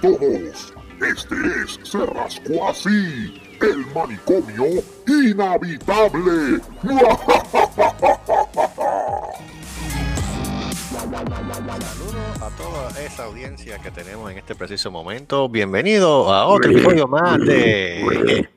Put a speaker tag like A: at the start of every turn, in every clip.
A: todos. Este es Se Rascó Así, el manicomio inhabitable.
B: Saludos a toda esa audiencia que tenemos en este preciso momento. Bienvenido a otro episodio más de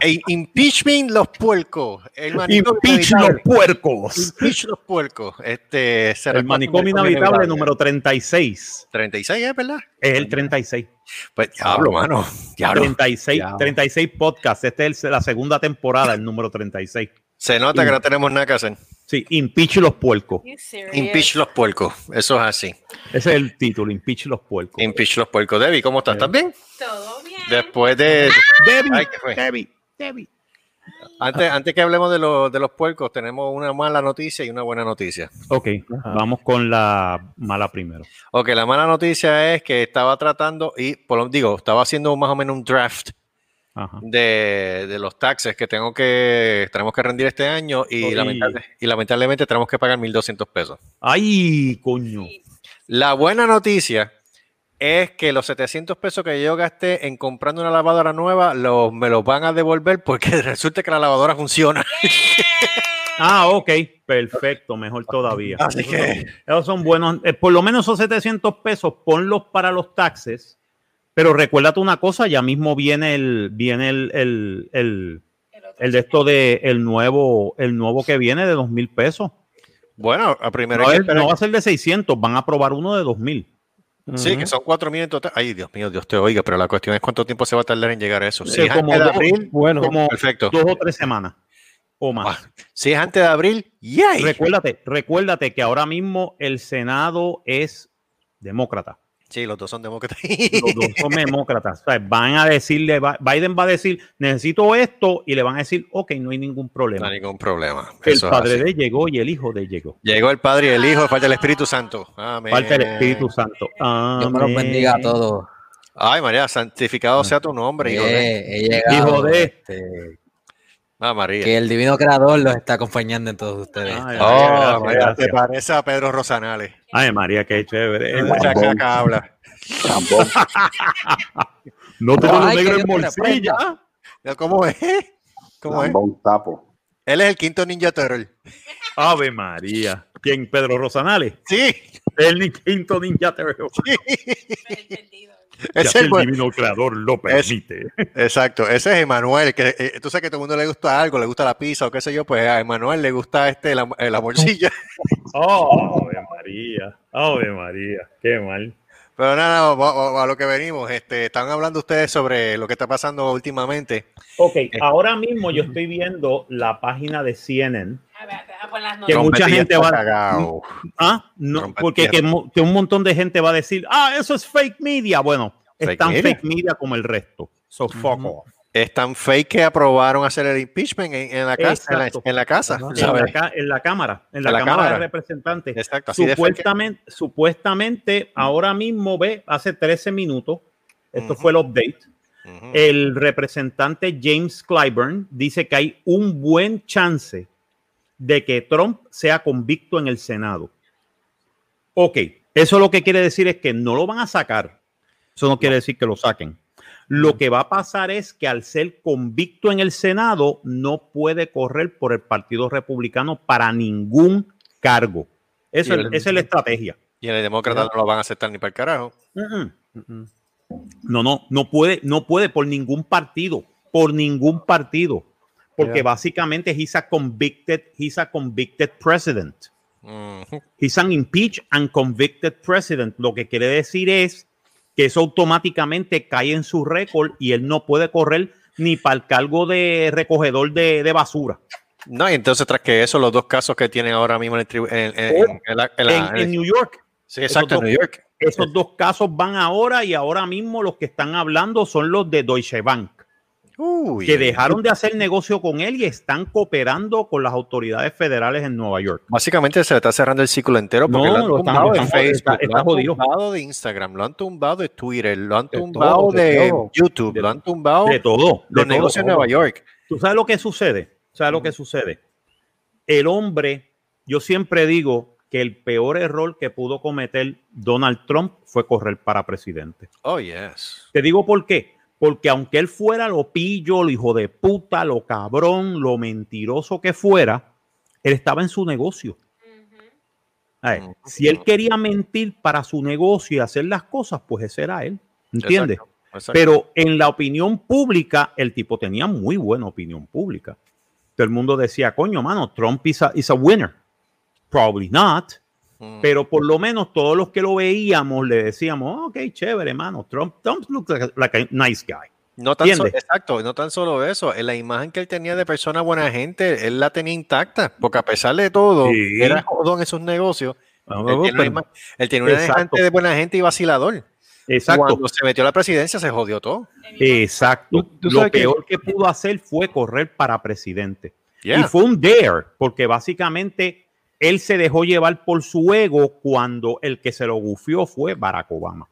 B: e Impeachment los puercos. El
C: Impeach los puercos.
B: Impeach los puercos. Este, se
C: El manicomio inhabitable número 36.
B: 36, ¿es verdad?
C: Es el 36.
B: Pues diablo, mano. Diablo.
C: 36,
B: Diablo.
C: 36 podcasts. Esta es la segunda temporada, el número 36.
B: Se nota que no tenemos nada que hacer.
C: Sí, Impeach los puercos.
B: Impeach los puercos. Eso es así.
C: Ese es el título, Impeach los puercos.
B: Impeach los puercos. Debbie, ¿cómo estás? ¿Estás bien?
D: Todo bien.
B: Después de.
C: Debbie,
B: Ay, ¿qué fue?
C: Debbie, Debbie.
B: Antes, antes que hablemos de, los de los puercos, tenemos una mala noticia y una buena noticia.
C: Ok, vamos con la mala primero.
B: Ok, la mala noticia es que estaba tratando, y por lo digo, estaba haciendo más o menos un draft. De, de los taxes que tengo que tenemos que rendir este año y, lamentable- y lamentablemente tenemos que pagar 1.200 pesos.
C: Ay, coño.
B: La buena noticia es que los 700 pesos que yo gasté en comprando una lavadora nueva los, me los van a devolver porque resulta que la lavadora funciona.
C: Ah, ok, perfecto, mejor todavía.
B: Así que-
C: Esos son buenos. eh, por lo menos esos 700 pesos, ponlos para los taxes. Pero recuérdate una cosa, ya mismo viene el, viene el, el, el,
D: El
C: de esto de el nuevo, el nuevo que viene de dos mil pesos.
B: Bueno, a primero
C: No, es- no va a ser de 600, van a aprobar uno de dos mil.
B: Sí, que son 4.000 en total. Ay, Dios mío, Dios te oiga, pero la cuestión es cuánto tiempo se va a tardar en llegar a eso. Si
C: Sí,
B: es
C: como
B: antes de
C: dos-
B: abril,
C: bueno, como
B: perfecto.
C: dos o tres semanas o más.
B: Ah, Si es antes de abril, ¡yay!
C: Recuérdate, recuérdate que ahora mismo el Senado es demócrata.
B: Sí, los dos son demócratas.
C: Los dos son demócratas. O sea, van a decirle, Biden va a decir, necesito esto, y le van a decir, ok, no hay ningún
B: No
C: problema.
B: hay ningún problema.
C: el
B: Eso
C: padre de llegó y el hijo de llegó.
B: Llegó el Padre y el Hijo, falta el Espíritu Santo. Amén.
C: Falta el Espíritu Santo.
E: Dios me los bendiga a todos.
B: Ay, María, santificado sea tu nombre, hijo de...
E: He llegado,
C: Hijo de-
E: este,
B: Ah, María.
E: que el divino creador los está acompañando en todos ustedes.
C: Ay,
B: Oh,
C: gracias,
B: María,
C: gracias.
B: te parece a Pedro Rosanales.
C: Ay, María, qué chévere.
B: Mucha caca habla.
C: No tengo los negros en morcilla.
B: ¿Cómo es? ¿Cómo es?
A: Tapo.
B: Él es el quinto Ninja Turtle.
C: Ave María. ¿Quién? Pedro Rosanales.
B: Sí,
C: El quinto ninja Turtle.
D: entendido.
B: Es el
C: el divino creador lo permite.
B: Exacto, ese es Emanuel, que eh, tú sabes que a todo el mundo le gusta algo, le gusta la pizza o qué sé yo, pues a Emanuel le gusta este la, eh, la morcilla.
C: Oh, Ave María. Ave María. Qué mal.
B: Pero nada, va- a lo que venimos, este, están hablando ustedes sobre lo que está pasando últimamente.
C: Ok, ahora mismo yo estoy viendo la página de CNN. Que mucha gente va-
B: cagao.
C: Ah, no, porque que, un montón de gente va a decir, ah, eso es fake media. Bueno, es
B: ¿Fake
C: tan
B: media?
C: fake media como el resto. So fuck off.
B: Es tan fake que aprobaron hacer el impeachment en, en la casa, en la,
C: Exacto.
B: en la casa.
C: En la, ca- en la Cámara, en la,
B: En la
C: Cámara,
B: Cámara.
C: de Representantes.
B: Exacto, así de.
C: Supuestamente, supuestamente, ahora mismo ve, hace 13 minutos, esto fue el update. El representante James Clyburn dice que hay un buen chance de que Trump sea convicto en el Senado. Ok, eso lo que quiere decir es que no lo van a sacar. Eso no quiere decir que lo saquen. Lo que va a pasar es que al ser convicto en el Senado, no puede correr por el Partido Republicano para ningún cargo. Eso
B: el-
C: esa es la estrategia.
B: Y el demócrata no lo van a aceptar ni para el carajo.
C: No, no, no puede, no puede por ningún partido, por ningún partido, porque
E: Yeah.
C: básicamente he's a convicted, he's a convicted president. He's an impeached and convicted president. Lo que quiere decir es que eso automáticamente cae en su récord y él no puede correr ni para el cargo de recogedor de, de basura.
B: No, y entonces tras que eso, los dos casos que tienen ahora mismo en, el en- en- en la- en la-
C: En, en New York,
B: Sí, exacto, en New York.
C: esos dos casos van ahora y ahora mismo los que están hablando son los de Deutsche Bank.
B: Uy,
C: que dejaron de hacer negocio con él y están cooperando con las autoridades federales en Nueva York.
B: Básicamente se le está cerrando el ciclo entero porque
C: No,
B: lo han tumbado de Facebook, lo han tumbado de Instagram, lo han tumbado de Twitter, lo han tumbado
E: de.
B: YouTube,
C: De-
B: lo han tumbado
C: De todo.
B: los negocios en Nueva York.
C: ¿Tú sabes lo que sucede? ¿Sabes lo que sucede? El hombre, yo siempre digo que el peor error que pudo cometer Donald Trump fue correr para presidente.
B: Oh, yes.
C: Te digo por qué. Porque aunque él fuera lo pillo, lo hijo de puta, lo cabrón, lo mentiroso que fuera, él estaba en su negocio. A ver,
B: Ujú.
C: Si él quería mentir para su negocio y hacer las cosas, pues ese era él. ¿Entiendes?
B: Exacto, exacto.
C: Pero en la opinión pública, el tipo tenía muy buena opinión pública. Todo el mundo decía, coño, mano, Trump is a, is a winner. Probably not.
B: Mm.
C: Pero por lo menos todos los que lo veíamos le decíamos, ok, chévere, mano. Trump, Trump looks like a, like a nice guy.
B: No tan solo,
C: ¿Entiendes?
B: exacto, no tan solo eso, en la imagen que él tenía de persona buena gente, él la tenía intacta, porque a pesar de todo,
C: Sí.
B: era jodón en sus negocios, él tiene, una
C: Pero-
B: ima- él tiene una imagen de buena gente y vacilador.
C: exacto.
B: Cuando se metió a la presidencia se jodió todo.
C: Exacto.
F: Tú- tú
C: Lo
F: sabes que-
C: peor que pudo hacer fue correr para presidente. Y
B: Yeah.
C: fue un dare, porque básicamente él se dejó llevar por su ego cuando el que se lo gufió fue Barack Obama.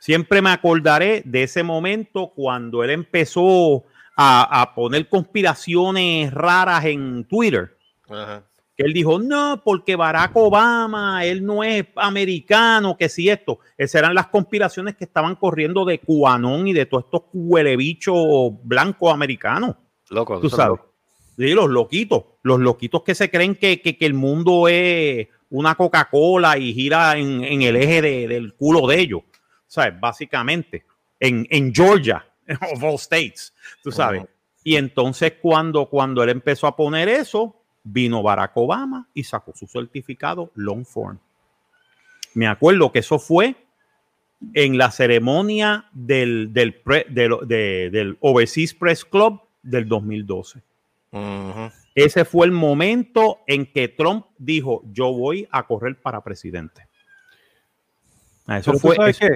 C: Siempre me acordaré de ese momento cuando él empezó a, a poner conspiraciones raras en Twitter.
B: Ajá.
C: Que él dijo, no, porque Barack Obama, él no es americano, que si esto. Esas eran las conspiraciones que estaban corriendo de Cubanón y de todos estos huelebichos blancos americanos.
B: Loco,
C: Tú sabes. Sí, los loquitos, los loquitos que se creen que, que- que el mundo es una Coca-Cola y gira en, en el eje de- del culo de ellos. ¿Sabes? Básicamente, en, en Georgia, of all states, tú sabes. Y entonces cuando, cuando él empezó a poner eso, vino Barack Obama y sacó su certificado long form. Me acuerdo que eso fue en la ceremonia del, del, pre- del, de- del Overseas Press Club del 2012. Ese fue el momento en que Trump dijo, yo voy a correr para presidente. Ah, Eso
F: Pero tú
C: fue...
F: sabes
C: eso-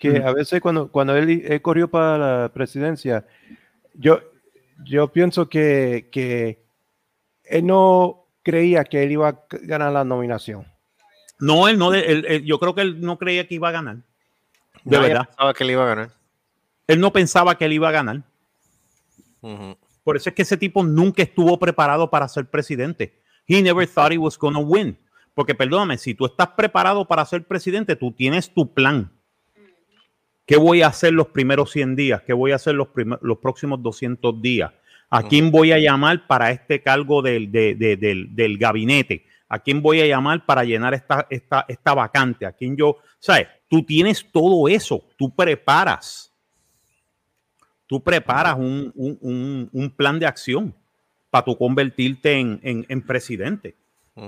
F: que, que a veces cuando, cuando él, él corrió para la presidencia, yo, yo pienso que, que él no creía que él iba a ganar la nominación.
C: No, él no, él- él- yo creo que él no creía que iba a ganar. De
B: Nadie
C: verdad.
B: pensaba que le iba a ganar.
C: Él no pensaba que él iba a ganar.
B: Ujú.
C: Por eso es que ese tipo nunca estuvo preparado para ser presidente. He never thought he was going to win. Porque perdóname, si tú estás preparado para ser presidente, tú tienes tu plan. ¿Qué voy a hacer los primeros 100 días? ¿Qué voy a hacer los, próximos 200 días? ¿A quién voy a llamar para este cargo del, de- de- del, del gabinete? ¿A quién voy a llamar para llenar esta, esta, esta vacante? ¿A quién yo? ¿Sabes? Tú tienes todo eso. Tú preparas tú preparas un, un- un- un plan de acción para tú convertirte en, en- en presidente.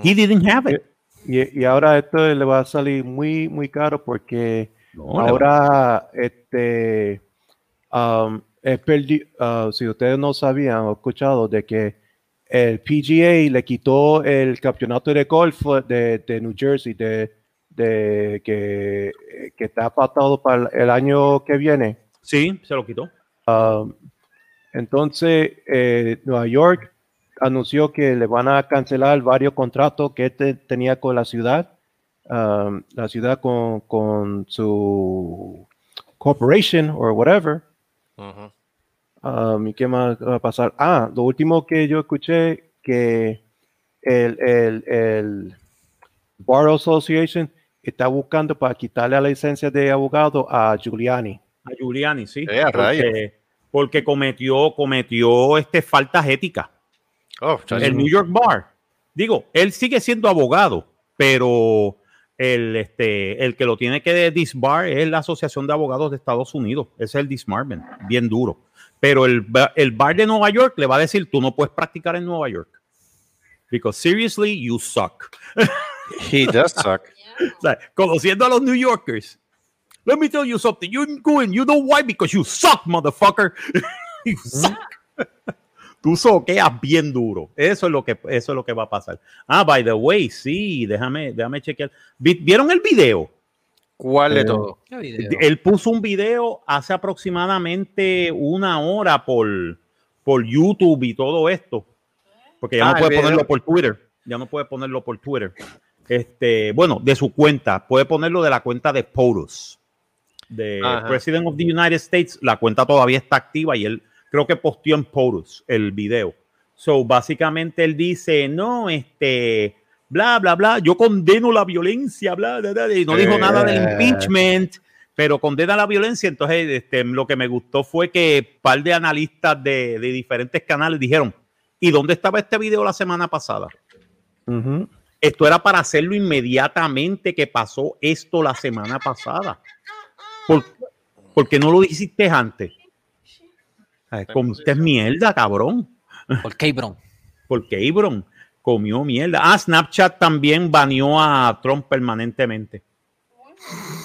C: He didn't have it.
F: Y, y ahora esto le va a salir muy, muy caro porque
C: No,
F: ahora, este, um, perdi- uh, si ustedes no sabían o escuchado de que el PGA le quitó el campeonato de golf de, de New Jersey, de, de que, que está apartado para el año que viene.
C: Sí, se lo quitó.
F: Um, entonces, eh, Nueva York anunció que le van a cancelar varios contratos que te- tenía con la ciudad, um, la ciudad con, con su corporation o whatever. Um, ¿Y qué más va a pasar? Ah, lo último que yo escuché que el, el, el Bar Association está buscando para quitarle la licencia de abogado a Giuliani.
C: A Giuliani, sí.
B: Eh, a
C: porque, porque cometió, cometió este, faltas éticas.
B: Oh.
C: El New York Bar. Digo, él sigue siendo abogado, pero el, este, el que lo tiene que disbar es la Asociación de Abogados de Estados Unidos. Es el disbarment, bien duro. Pero el, el bar de Nueva York le va a decir, tú no puedes practicar en Nueva York. Because seriously, you suck.
B: He does suck.
C: O sea, conociendo a los New Yorkers. Let me tell you something. You're going, you know why? Because you suck, motherfucker. you suck. Tú soqueas bien duro. Eso es lo que eso es lo que va a pasar. Ah, by the way, sí, déjame, déjame chequear. Vi- ¿Vieron el video?
B: ¿Cuál de
F: Eh,
B: todo?
C: Él puso un video hace aproximadamente una hora por, por YouTube y todo esto. Porque ya
B: Ah,
C: no
B: el
C: puede
B: video.
C: ponerlo por Twitter. Ya no puede ponerlo por Twitter. Este, bueno, de su cuenta. Puede ponerlo de la cuenta de POTUS. De
B: Ajá.
C: President of the United States. La cuenta todavía está activa y él creo que posteó en POTUS el video. So, básicamente él dice, no, este, bla, bla, bla. Yo condeno la violencia, bla, bla, bla, y no dijo nada del
F: Eh.
C: impeachment, pero condena la violencia. Entonces, este, lo que me gustó fue que un par de analistas de, de diferentes canales dijeron, ¿y dónde estaba este video la semana pasada?
F: Ujú.
C: Esto era para hacerlo inmediatamente que pasó esto la semana pasada. ¿Por, por qué no lo hiciste antes? Ay, Comiste mierda, cabrón.
E: ¿Por qué, bro?
C: Porque Ibron comió mierda. Ah, Snapchat también baneó a Trump permanentemente.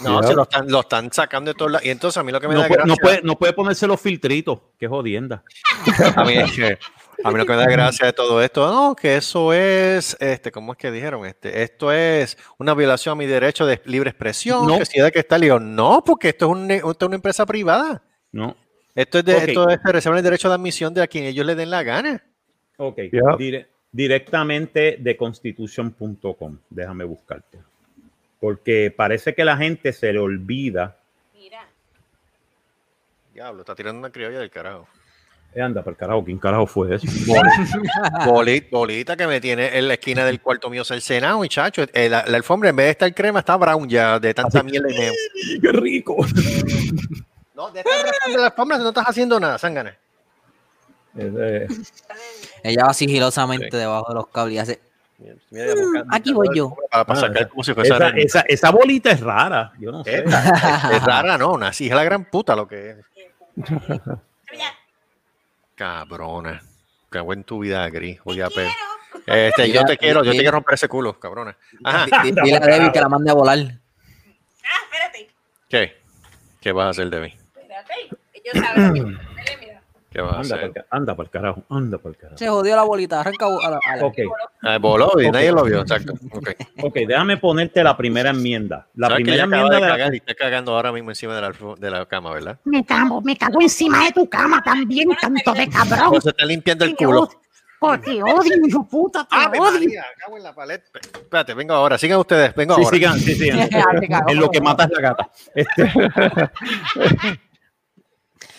B: No, se lo están, lo están sacando de todos lados. Y entonces a mí lo que me
C: No,
B: da
C: puede, no, puede, no puede ponerse los filtritos. Qué jodienda.
B: A mí, es que- a mí lo que me da gracia de todo esto, no, que eso es, este, ¿cómo es que dijeron? Este, esto es una violación a mi derecho de libre expresión,
C: No.
B: que si hay que le digo, no, porque esto es, un ne- esto es una empresa privada.
C: ¿No?
B: Esto es de, esto es, reservan el derecho de admisión de a quien ellos le den la gana.
C: Ok. Dire- directamente de constitution.com. Déjame buscarte. Porque parece que la gente se le olvida.
D: Mira.
B: Diablo, está tirando una criolla del carajo.
C: Eh, anda, para el carajo, ¿quién carajo fue eso?
B: Bolita, bolita que me tiene en la esquina del cuarto mío cercenado, muchacho. Eh, La, la alfombra en vez de estar crema está brown ya de tanta mierda y neo.
C: ¡Qué rico!
B: No, de estar rascando la alfombra no estás haciendo nada, sangana.
C: Eh,
E: Ella va sigilosamente debajo de los cables y hace.
B: Mira, buscando-
E: aquí voy yo.
B: Para, para
C: Ah,
B: sacar como si fuese
C: esa,
B: arena.
C: esa, esa bolita es rara. Yo no sé.
B: Esta, es, es rara, no, una hija de la gran puta lo que es. Cabrona. Cago en tu vida, gris. Oye, a pe-. Este, yo te quiero, yo te quiero romper ese culo, cabrona. Ajá.
E: Dile a Debbie que la mande a volar.
D: Ah, espérate.
B: ¿Qué? ¿Qué vas a hacer de mí?
D: Espérate. Ellos saben. Dale, mira.
B: ¿Qué vas a
C: Anda
B: hacer?
C: para anda el carajo. Anda para el carajo.
E: Se jodió la bolita. Arranca a la, a la-
C: Ok,
B: Ah, voló y nadie lo vio, exacto. Ok.
C: ok, déjame ponerte la primera enmienda. La
B: ¿Sabes que
C: primera enmienda
B: de
C: de la-
B: cagar y está cagando ahora mismo encima de la, de la cama, ¿verdad?
G: Me cago, me cago encima de tu cama también, canto de cabrón.
B: O se está limpiando el culo.
G: Porque odio, hijo puta, te
B: ¡Ave
G: odio.
B: María! Cago en la paleta. Espérate, vengo ahora. Sigan ustedes, vengo
C: Sí,
B: ahora.
C: sigan, sí, sigan. En lo que mata es la gata. Este-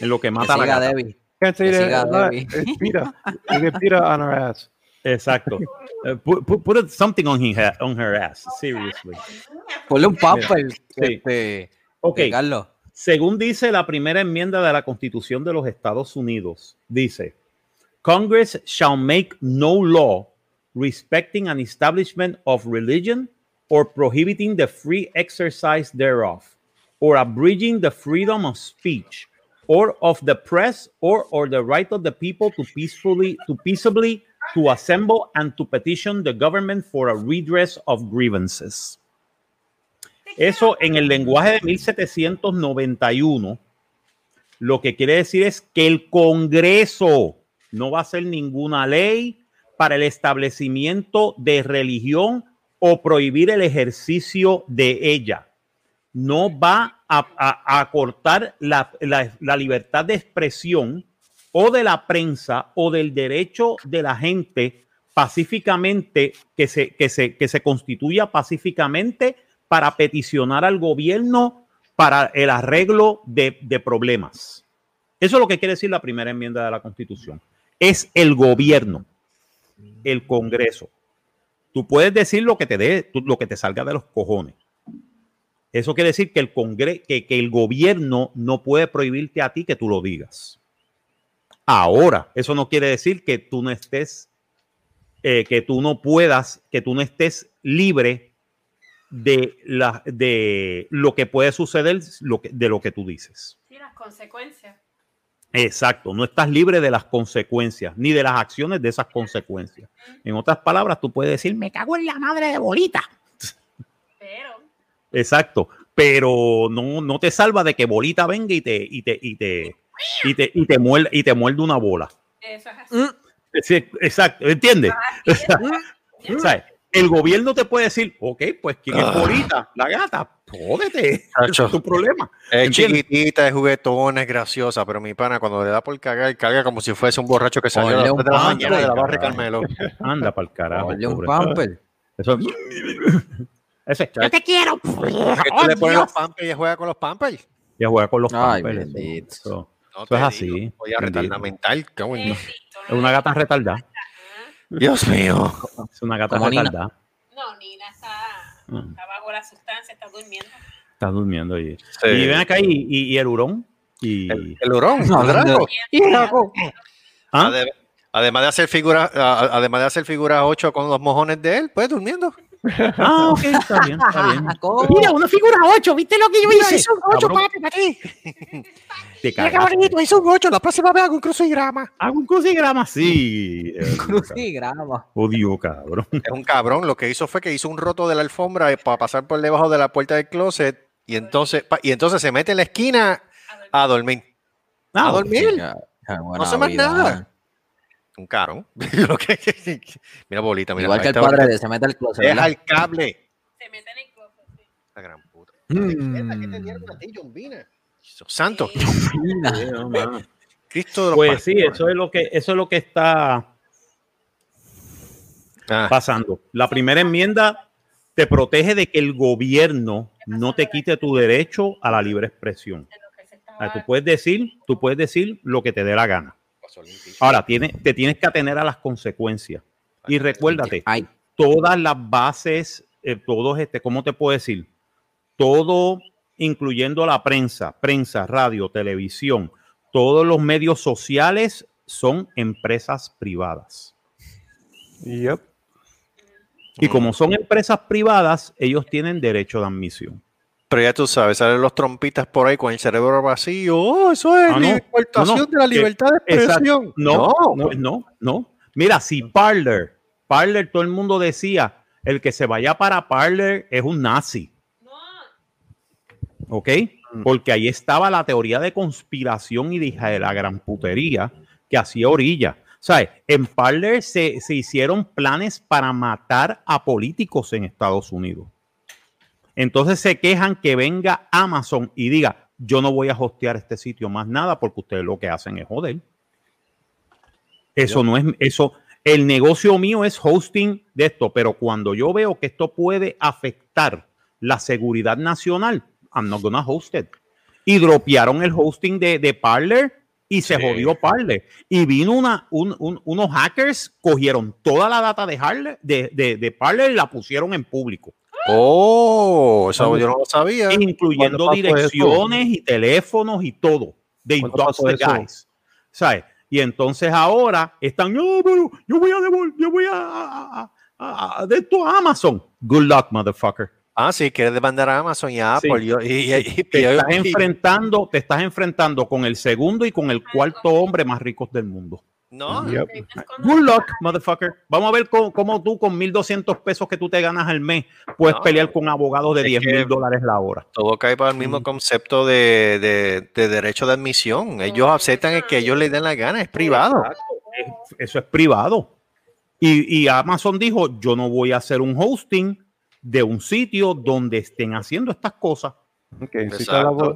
C: en lo que
E: Que
C: mata la
E: siga
C: gata.
E: Debbie.
F: Can't say that. it's. You get on her ass.
C: Exacto. Eh, put, put- put something on, her, on her ass, seriously.
E: Ponle un pamper.
C: Sí.
E: Este,
C: Ok,
E: eh, Carlos.
C: según dice la primera enmienda de la Constitución de los Estados Unidos, dice, Congress shall make no law respecting an establishment of religion or prohibiting the free exercise thereof, or abridging the freedom of speech, or of the press, or, or the right of the people to peacefully, to peaceably to assemble and to petition the government for a redress of grievances. Eso en el lenguaje de 1791 lo que quiere decir es que el Congreso no va a hacer ninguna ley para el establecimiento de religión o prohibir el ejercicio de ella. No va a, cortar la, la- la libertad de expresión o de la prensa o del derecho de la gente pacíficamente que se, que se, que se constituya pacíficamente para peticionar al gobierno para el arreglo de, de problemas. Eso es lo que quiere decir la primera enmienda de la Constitución. Es el gobierno, el Congreso. Tú puedes decir lo que te dé, lo que te salga de los cojones. Eso quiere decir que el Congre que, que el gobierno no puede prohibirte a ti que tú lo digas. Ahora, eso no quiere decir que tú no estés, eh, que tú no puedas, que tú no estés libre de, la, de lo que puede suceder, lo que, de lo que tú dices.
D: Sí, las consecuencias.
C: Exacto, no estás libre de las consecuencias, ni de las acciones de esas consecuencias. En otras palabras, tú puedes decir,
G: Me cago en la madre de bolita.
C: Exacto, pero no, no te salva de que bolita venga y te, y te, y te, y te, y te muerde, y te muerde una bola.
D: Eso es así.
C: Sí, exacto, ¿entiendes?
D: Así es.
C: ¿Sabes? El gobierno te puede decir, ok, pues ¿quién es bolita? La gata, jódete, es tu problema.
B: Es
C: ¿Entiendes?
B: chiquitita, es juguetona, es graciosa, pero mi pana cuando le da por cagar, carga como si fuese un borracho que salió a las
E: Ponle un
B: 3 de la mañana de la barra. Carmelo.
C: Anda para el carajo.
E: Ponle un
C: pobre.
E: pamper.
C: Eso- ese,
G: Yo te quiero.
B: ¿Por qué tú
G: Oh,
B: le pones
G: Dios.
B: los pampers y ella juega con los pampers?
C: ya juega con los
E: Ay,
C: pampers.
E: bendito.
C: eso-
B: No
C: Eso es así.
B: Oye, mental. en-
D: Bendito,
C: Es una gata retardada.
B: Dios mío.
C: Es una gata retardada.
D: No, Nina está,
C: Mm.
D: está bajo la sustancia, está durmiendo.
C: Está durmiendo ahí.
B: Sí.
C: Y ven acá, y, y- y el hurón. Y,
B: El, el hurón,
E: No,
B: el drago.
C: ¿Ah?
B: Ade- Además de hacer figuras, además de hacer figuras 8 con los mojones de él, pues durmiendo.
C: Ah, ok, está bien, está bien.
G: Mira, una figura 8, ¿viste lo que yo hice?
C: Hizo un ocho,
G: papi, para ti.
C: Te
G: Mira qué bonito, hizo un 8. La próxima vez hago un crucigrama.
C: Hago un crucigrama, sí. Eh,
E: Crucigrama.
C: Odio, cabrón.
B: Es un cabrón. Lo que hizo fue que hizo un roto de la alfombra para pasar por debajo de la puerta del closet y entonces, y entonces se mete en la esquina a dormir.
C: Ah,
B: a dormir.
E: Ya, ya, buena
B: No hace más
E: vida.
B: nada. Un que- mira, bolita, mira.
E: Igual que el
B: está,
E: padre de se mete al closet.
B: Deja
E: ¿verdad?
B: el cable.
D: Se mete en el closet. sí.
B: La gran puta.
E: Mm.
B: Santo.
E: Mira.
B: Cristo de los
C: Pues sí, eso es lo que, eso es lo que está
B: Ah,
C: pasando. La primera enmienda te protege de que el gobierno no te quite tu derecho a la libre expresión. Sea, tú puedes decir, tú puedes decir lo que te dé la gana. Ahora, tiene, te tienes que atener a las consecuencias. Y recuérdate,
E: Ay,
C: todas las bases, eh, todos, este, ¿cómo te puedo decir? Todo, incluyendo la prensa, prensa, radio, televisión, todos los medios sociales son empresas privadas.
F: Yep.
C: Y como son empresas privadas, ellos tienen derecho de admisión.
B: Pero ya tú sabes, salen los trompitas por ahí con el cerebro vacío. Oh, eso es
C: Ah, no.
B: libertación
C: No, no,
B: de la libertad de expresión.
C: No, no, no, no. Mira, si Parler, Parler, todo el mundo decía, el que se vaya para Parler es un nazi.
D: No,
C: ¿ok? Porque ahí estaba la teoría de conspiración y de la gran putería que hacía orilla. ¿Sabes? En Parler se, se hicieron planes para matar a políticos en Estados Unidos. Entonces se quejan que venga Amazon y diga, yo no voy a hostear este sitio más nada porque ustedes lo que hacen es joder. Eso no es, eso, el negocio mío es hosting de esto, pero cuando yo veo que esto puede afectar la seguridad nacional, I'm not gonna host it. Y dropearon el hosting de, de Parler y se
B: Sí.
C: jodió Parler. Y vino una, un- un- unos hackers, cogieron toda la data de, Harler, de, de, de Parler y la pusieron en público,
B: Oh, eso
F: ¿Cuándo-
B: yo no lo sabía.
C: incluyendo direcciones y teléfonos y todo. They
F: ¿Cuándo
C: doxed
F: pasó
C: the
F: eso?
C: guys. ¿Sabes? Y entonces ahora están, pero yo voy a devolver, yo voy a, a- a- a- de esto a Amazon. Good luck, motherfucker.
B: Ah, sí, quieres demandar a Amazon y a
C: Sí.
B: Apple. Yo- y, y- y-
C: Te estás enfrentando, te estás enfrentando con el segundo y con el cuarto hombre más ricos del mundo.
B: No,
F: Yep.
C: Good luck, motherfucker. Vamos a ver cómo, cómo tú con 1.200 pesos que tú te ganas al mes puedes
B: No,
C: pelear con abogados de
B: es
C: 10
B: que-
C: mil dólares la hora.
B: todo cae para el mismo concepto de, de- de derecho de admisión. Ellos aceptan el que ellos les den la gana, es privado.
C: Es- Eso es privado. Y, y Amazon dijo, yo no voy a hacer un hosting de un sitio donde estén haciendo estas cosas.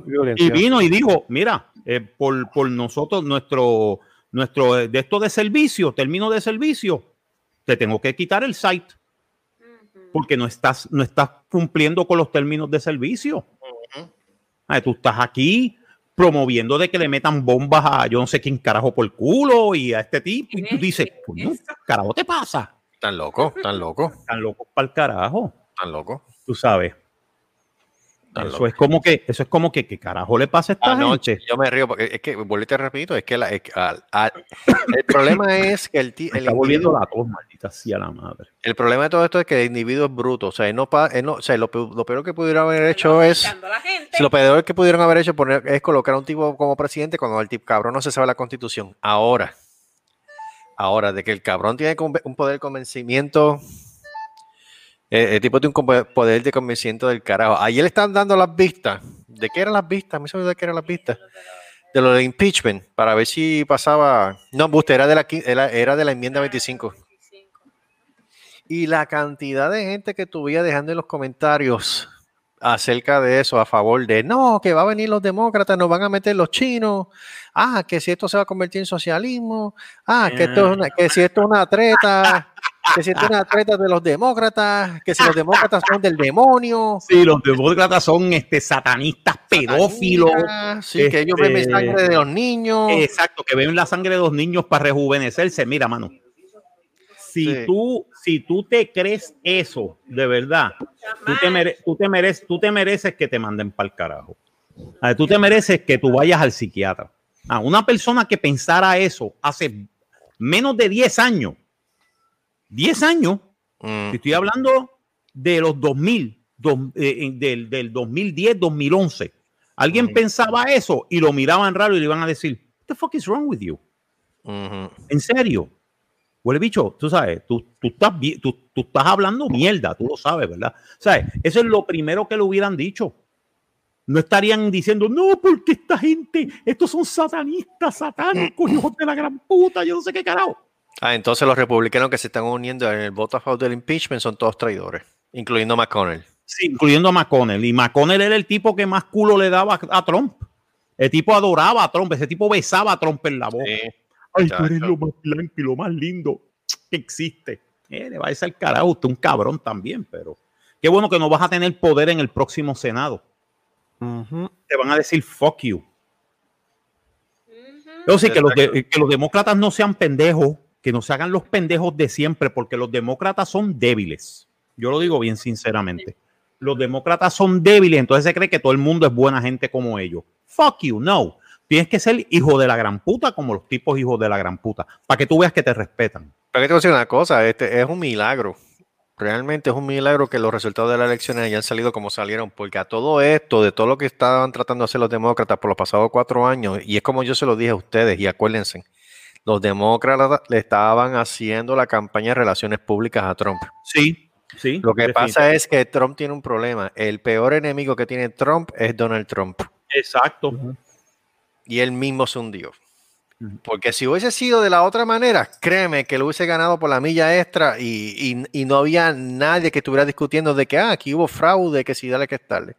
F: Violencia.
C: Y vino y dijo, mira, eh, por, por nosotros, nuestro, nuestro, eh, de esto de servicio, término de servicio, te tengo que quitar el site porque no estás, no estás cumpliendo con los términos de servicio. Ay, tú estás aquí promoviendo de que le metan bombas a yo no sé quién carajo por culo y a este tipo. Y tú dices, ¿qué carajo te pasa?
B: Tan loco, tan loco,
C: Están locos para el carajo,
B: tan loco.
C: tú sabes. Eso
B: loco.
C: es como que, eso es como que, ¿qué carajo le pasa a esta
B: Anoche,
C: gente?
B: yo me río porque es que, vuelvo y te repito, es que la- es que al- al- el problema es que el, el
C: está volviendo la tos, maldita sea la madre.
B: el problema de todo esto es que el individuo es bruto, o sea, él no, pa- él no- o sea, lo, pe- lo peor que pudieron haber hecho es, lo peor que pudieron haber hecho poner, es colocar a un tipo como presidente cuando el tipo cabrón no se sabe la constitución. Ahora, ahora, de que el cabrón tiene un poder de convencimiento, eh, el tipo tiene un poder de convencimiento del carajo. Ayer le están dando las vistas. ¿De qué eran las vistas? Me olvidó de qué eran las vistas. De lo de impeachment, para ver si pasaba. No, Buste, era de la, era de la enmienda 25. Y la cantidad de gente que tuviera dejando en los comentarios acerca de eso, a favor de no, que va a venir los demócratas, nos van a meter los chinos, ah, que si esto se va a convertir en socialismo, ah, que, esto es una- que si esto es una treta, que si esto es una treta de los demócratas, que si los demócratas son del demonio.
C: Sí, los demócratas son este, satanistas pedófilos.
B: Ah, Sí, que ellos beben
C: este,
B: sangre de los niños.
C: Exacto, que ven la sangre de los niños para rejuvenecerse. Mira, mano. si
B: Sí.
C: tú, si tú te crees eso, de verdad, tú te, mere- tú te mereces, tú te mereces que te manden para el carajo. A ver, tú te mereces que tú vayas al psiquiatra. Ah, una persona que pensara eso hace menos de 10 años, 10 años,
B: Mm,
C: estoy hablando de los 2000, dos- eh, eh, del, del 2010, 2011. Alguien
B: Ujú.
C: pensaba eso y lo miraban raro y le iban a decir, What the fuck is wrong with you? En serio. Huele bicho, tú sabes, tú, tú, estás, tú, tú estás hablando mierda, tú lo sabes, ¿verdad? ¿Sabes? Eso es lo primero que le hubieran dicho. No estarían diciendo, no, porque esta gente, estos son satanistas, satánicos, hijos de la gran puta, yo no sé qué carajo.
B: Ah, entonces los republicanos que se están uniendo en el voto a favor del impeachment son todos traidores, incluyendo McConnell.
C: Sí, incluyendo a McConnell. Y McConnell era el tipo que más culo le daba a, a Trump. El tipo adoraba a Trump, ese tipo besaba a Trump en la boca.
B: Sí.
C: Ay,
B: tú eres lo
C: más blanco y lo más lindo que existe. Eh, le va a decir al carajo, usted es un cabrón también, pero qué bueno que no vas a tener poder en el próximo Senado. Te van a decir fuck you. Yo sí que los, de- que los demócratas no sean pendejos, que no se hagan los pendejos de siempre, porque los demócratas son débiles. Yo lo digo bien sinceramente. Los demócratas son débiles, entonces se cree que todo el mundo es buena gente como ellos. Fuck you, no. Tienes que ser hijo de la gran puta como los tipos hijos de la gran puta, para que tú veas que te respetan.
B: Pero que te voy a decir una cosa, este es un milagro. Realmente es un milagro que los resultados de las elecciones hayan salido como salieron, porque a todo esto, de todo lo que estaban tratando de hacer los demócratas por los pasados cuatro años, y es como yo se lo dije a ustedes, y acuérdense, los demócratas le estaban haciendo la campaña de relaciones públicas a Trump.
C: Sí, sí.
B: Lo que pasa es que Trump tiene un problema. El peor enemigo que tiene Trump es Donald Trump.
C: Exacto.
B: Y él mismo se hundió. Porque si hubiese sido de la otra manera, créeme que lo hubiese ganado por la milla extra y, y- y no había nadie que estuviera discutiendo de que ah, aquí hubo fraude, que si dale que estarle.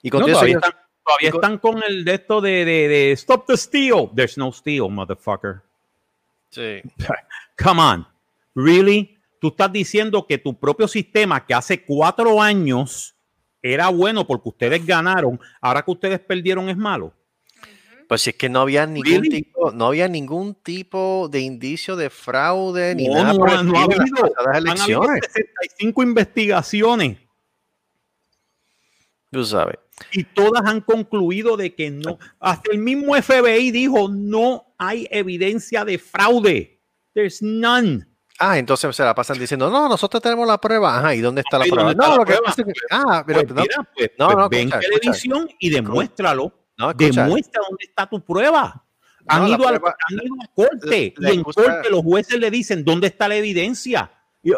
B: Y con
C: No, todavía
B: ellos-
C: están, todavía
B: y con-
C: están con el de esto de, de, de Stop the Steal. There's no steal, motherfucker.
B: Sí.
C: Come on. Really? Tú estás diciendo que tu propio sistema, que hace cuatro años era bueno porque ustedes ganaron, ahora que ustedes perdieron es malo.
B: Pues si es que no había ningún
C: Really?
B: tipo, no había ningún tipo de indicio de fraude ni
C: No,
B: nada
C: no,
B: por
C: no ha
B: en las
C: habido.
B: pasadas
C: Han habido
B: elecciones.
C: 65 investigaciones
B: Tú sabes.
C: y todas han concluido de que no. Hasta el mismo FBI dijo no hay evidencia de fraude. There's none.
B: Ah, entonces se la pasan diciendo, no, nosotros tenemos la prueba. Ajá, ¿y dónde está la
C: ¿y
B: prueba?
C: está
B: No,
C: la
B: lo que
C: prueba?
B: pasa es que, ah, pero
C: Pues
B: no,
C: mira, pues,
B: no,
C: pues
B: no,
C: ven
B: escucha, escucha.
C: televisión y demuéstralo.
B: no, escucha.
C: Demuestra dónde está tu prueba. Han,
B: No,
C: ido, a,
B: prueba-
C: han ido a corte
B: la
C: y en
B: excusa-
C: corte los jueces le dicen dónde está la evidencia. Y,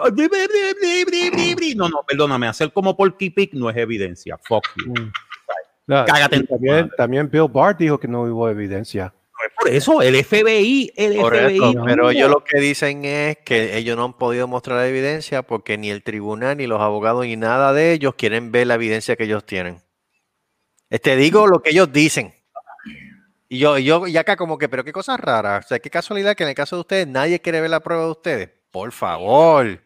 C: bri. No, no, perdóname, hacer como Porky Pig no es evidencia. Fuck you.
F: Ah,
C: Cágate
F: y
C: en tu
F: también, también Bill Barr dijo que no hubo evidencia.
C: Por eso, el FBI, el
B: Correcto,
C: FBI.
B: pero ellos lo que dicen es que ellos no han podido mostrar la evidencia porque ni el tribunal, ni los abogados, ni nada de ellos quieren ver la evidencia que ellos tienen. Te digo lo que ellos dicen. Y yo, y yo, y acá como que, pero qué cosa rara. O sea, qué casualidad que en el caso de ustedes nadie quiere ver la prueba de ustedes. Por favor.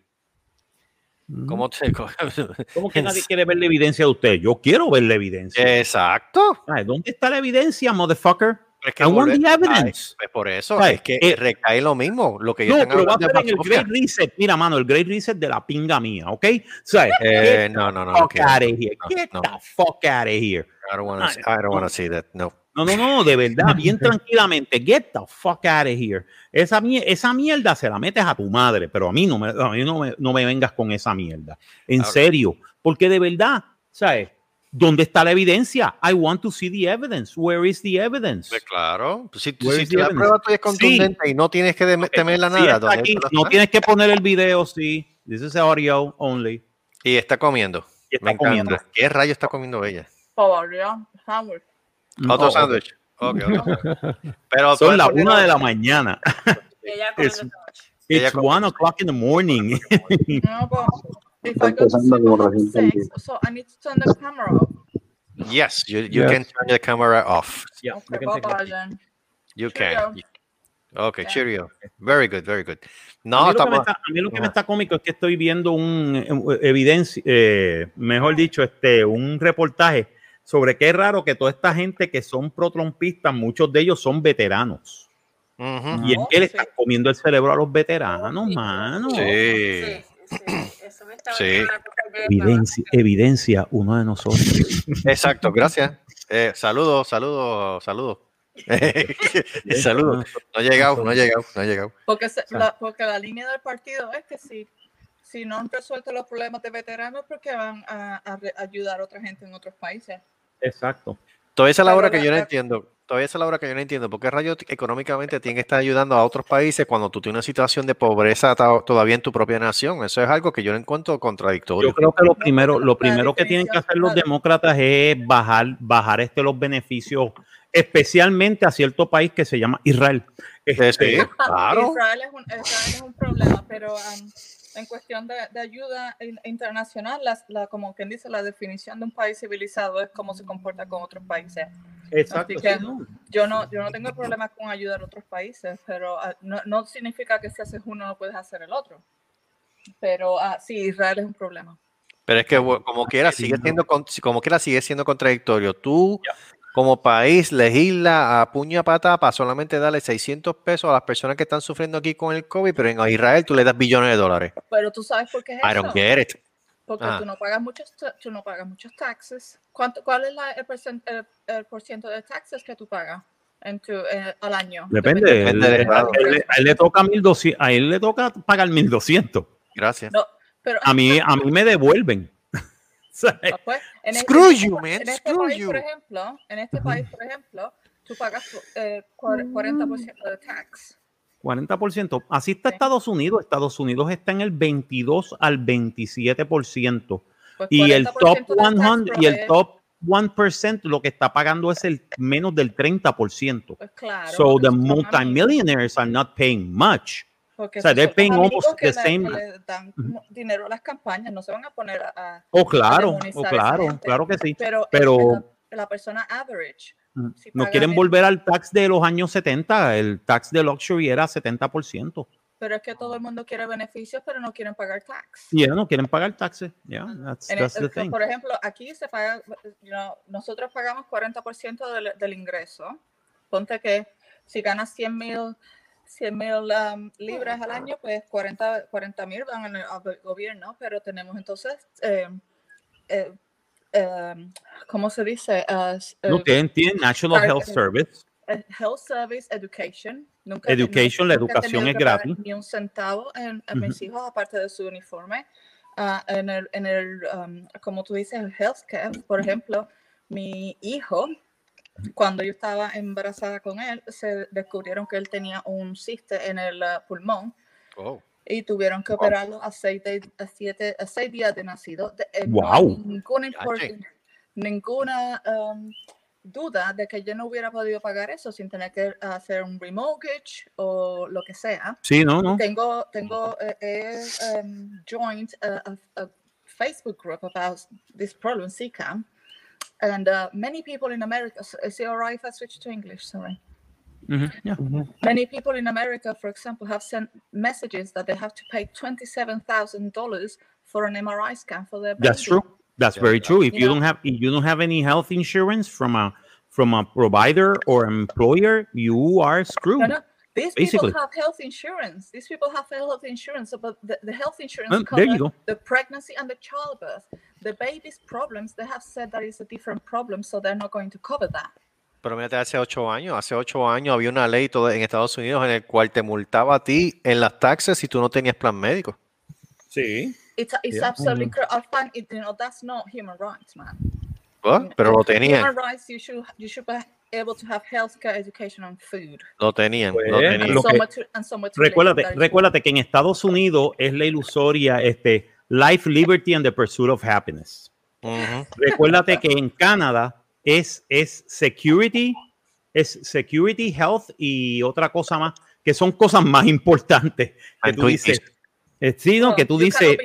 B: ¿Cómo te...
C: ¿Cómo que nadie quiere ver la evidencia de usted? Yo quiero ver la evidencia.
B: Exacto.
C: Ay, ¿Dónde está la evidencia, motherfucker?
B: Es
C: I want the evidence.
B: Ay, por eso es que
C: eh,
B: recae lo mismo. Lo que ellos
C: No, pero va a ser en el. Great Reset. Mira, mano, el Great Reset de la pinga mía, ¿ok? ¿Sabes?
B: Eh,
C: Get
B: no, no, no. no
C: fuck
B: quiero.
C: out of here.
B: No,
C: Get
B: no.
C: the fuck out of here.
B: I don't see- wanna see that. No.
C: No, no, no, de verdad, bien tranquilamente. Get the fuck out of here. Esa, esa mierda se la metes a tu madre, pero a mí no me, a mí no me, no me vengas con esa mierda. En
B: Ahora.
C: serio, porque de verdad, ¿sabes? ¿Dónde está la evidencia? I want to see the evidence. Where is the evidence?
B: Pues claro, pues si, si la
C: evidence?
B: prueba tuya es
C: Sí.
B: contundente y no tienes que dem- temerla
C: Sí,
B: nada,
C: está
B: ¿dónde
C: aquí. No tienes que poner el video, sí. This is audio only.
B: y está comiendo.
C: Y está
B: Me encanta.
C: comiendo.
B: ¿Qué rayo está comiendo ella?
H: Todavía, sándwich.
B: Otro sándwich. Ok, otro. Pero
C: Son
B: puedes
C: las una de la mañana.
D: Ella
C: It's
B: come-
C: one o'clock in the morning.
H: If I go to
A: recién
H: six, so I need to turn the camera off.
B: Yes, you, you
F: Yes.
B: can turn the camera off.
C: Yeah,
H: Okay, bye bye then.
B: You can. Ok,
H: Yeah.
B: cheerio. Very good, very good.
C: a,
B: No,
C: mí lo que me
B: estamos.
C: está, a mí lo que me está cómico es que estoy viendo un evidencia, eh, mejor dicho, este, un reportaje sobre qué raro que toda esta gente que son pro-trumpistas, muchos de ellos son veteranos.
B: Ujú.
C: Y es que le
H: sí.
C: están comiendo el cerebro a los veteranos, mano.
B: Sí,
D: eso me estaba
B: Sí.
C: Evidencia, evidencia uno de nosotros.
B: Exacto, gracias. Eh, saludos, saludos, saludos. saludos. No he llegado, no he llegado, no he llegado.
H: Porque, se- la, porque la línea del partido es que si, si no han resuelto los problemas de veteranos, porque van a, a re- ayudar a otra gente en otros países.
C: Exacto.
B: Todavía esa es la hora que
H: la-
B: yo no
H: la-
B: entiendo. Todavía esa es la hora que yo no entiendo. ¿Por qué rayos económicamente tienen que estar ayudando a otros países cuando tú tienes una situación de pobreza todavía en tu propia nación? Eso es algo que yo no encuentro contradictorio.
C: Yo creo que lo primero, lo primero que tienen que hacer los demócratas es bajar, bajar este los beneficios, especialmente a cierto país que se llama Israel. Este,
B: sí, claro.
H: Israel, es un, Israel es un problema, pero um, en cuestión de, de ayuda in- internacional, la, como quien dice, la definición de un país civilizado es cómo se comporta con otros países.
C: Exacto.
H: Así que-
C: sí, ¿no?
H: Yo no, yo no tengo problema con ayudar a otros países, pero ah, no, no significa que si haces uno no puedes hacer el otro. Pero ah, sí, Israel es un problema.
B: Pero es que como quiera sigue siendo con- como quiera sigue siendo contradictorio. Tú como país legisla a puño a pata para solamente darle 600 pesos a las personas que están sufriendo aquí con el COVID, pero en Israel tú le das billones de dólares.
H: Pero tú sabes por qué es
B: I
H: eso.
B: don't get it.
H: Porque
B: Ah.
H: tú no pagas muchos, tú no pagas muchos taxes. ¿Cuánto, ¿Cuál es la, el, el, el por ciento de taxes que tú pagas en tu, eh, al año?
C: Depende.
B: Depende estado.
C: a, él, le- a él le toca 1200, a él le toca pagar 1200.
B: Gracias.
H: No, pero
C: A mí, a mí me devuelven.
H: Pues, en
B: Screw
H: este,
B: you, man,
H: En este
B: screw
H: país,
B: you.
H: por ejemplo, en este país, por ejemplo, tú pagas eh, cuar- 40% de tax.
C: 40%. Así está
H: Sí.
C: Estados Unidos. Estados Unidos está en el 22 al 27%.
H: Pues
C: Y el
H: 40%
C: top
H: del tax
C: 100 y el top 1% lo que está pagando es el menos del 30%.
H: Pues claro.
C: So the multimillionaires are not paying much.
H: porque
C: o sea, they're paying almost the same-
H: le dan dinero a las campañas, no se van a poner a-
C: Oh, claro, oh, claro, claro que sí.
H: Pero, la, la persona average. Si
C: No quieren volver al tax de los años 70. El tax de luxury era 70%.
H: Pero es que todo el mundo quiere beneficios, pero no quieren pagar tax.
C: Y yeah, no quieren pagar taxes. Yeah, that's,
H: En
C: that's
H: el-
C: the thing.
H: por ejemplo, aquí se paga, you know, nosotros pagamos 40% del, del ingreso. Ponte que si ganas 100 mil 100 mil um, libras al año, pues 40 mil van al, al gobierno, pero tenemos entonces, eh, eh, eh, ¿cómo se dice? Uh, eh,
C: tienen National Health
H: eh,
C: Service.
H: eh, Health Service, Education. Nunca,
C: Education, la
H: nunca he
C: educación
H: tenido
C: es gratis.
H: Ni un centavo en, en mis hijos, aparte de su uniforme. Ah, en el, en el um, como tú dices, el healthcare, por ejemplo, mi hijo, cuando yo estaba embarazada con él, se descubrieron que él tenía un ciste en el ah, pulmón
B: Oh.
H: Y tuvieron que operarlo a seis, de- a siete, a seis días de nacido. De- eh, hay
C: Guau.
H: ninguna, ninguna um, duda de que yo no hubiera podido pagar eso sin tener que hacer un remortgage o lo que sea.
C: Sí, no, no.
H: Tengo, tengo, eh, he um, joined a, a- Facebook group about this problem, CCAM, and uh, many people in America. Is it alright if I switch to English? Sorry.
C: Ujú, yeah. Mm-hmm.
H: Many people in America, for example, have sent messages that they have to pay twenty-seven thousand dollars for an MRI scan for their. Baby.
C: That's true. That's
B: Yeah,
C: very true. If
H: You
C: you
H: know-
C: don't have if you don't have any health insurance from a from a provider or employer, you are screwed.
H: No, no. These
C: Basically.
H: people have health insurance. These people have health insurance, but the, the health insurance
C: Well, there you
H: covers
C: go.
H: the pregnancy and the childbirth. The baby's problems, they have said that it's a different problem, so they're not going to cover that.
B: Pero mírate, hace ocho años, hace ocho años había una ley todo en Estados Unidos en el cual te multaba a ti en las taxes si tú no tenías plan médico.
C: Sí.
H: It's, it's
C: Yeah.
H: absolutely correct. I find it, you know, that's not human rights, man.
B: ¿verdad? Pero lo tenían,
H: Human rights, you should, you should be able to have healthcare, education, and food.
B: lo tenían,
C: Pues,
B: lo tenían.
C: que-
H: somewhere to, and somewhere to live.
C: Recuérdate, recuérdate que en Estados Unidos es la ilusoria este life, liberty and the pursuit of happiness.
B: Ujú.
C: Recuérdate que en Canadá es, es security, es security, health y otra cosa más, que son cosas más importantes que tú dices. eh, sí, no, que tú dices,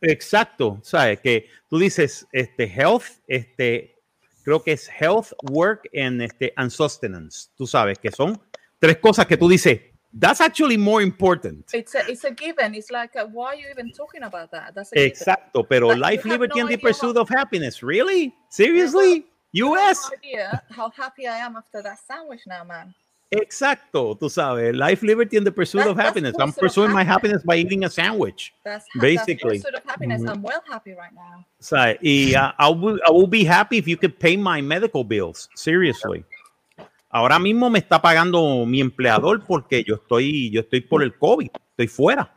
C: exacto, sabes, que tú dices, este, health, este, creo que es health, work and, este, and sustenance, tú sabes, que son tres cosas que tú dices, that's actually more important.
H: It's a, it's a given. It's like, uh, why are you even talking about that? That's a given.
C: Exacto, pero
H: But
C: life, liberty,
H: no
C: and the pursuit of happiness. Really? Seriously?
H: You have
C: US?
H: no idea how happy I am after that sandwich now, man.
C: Exacto, tú sabes. Life, liberty, and the pursuit
H: That-
C: of happiness. I'm pursuing my
H: happiness.
C: happiness by eating a sandwich.
H: That's, ha-
C: Basically.
H: That's pursuit of happiness.
C: Mhm.
H: I'm well happy right now.
C: ¿Sabes? Y uh, I, will, I will be happy if you could pay my medical bills. Seriously. Ahora mismo me está pagando mi empleador porque yo estoy, yo estoy por el COVID. Estoy fuera.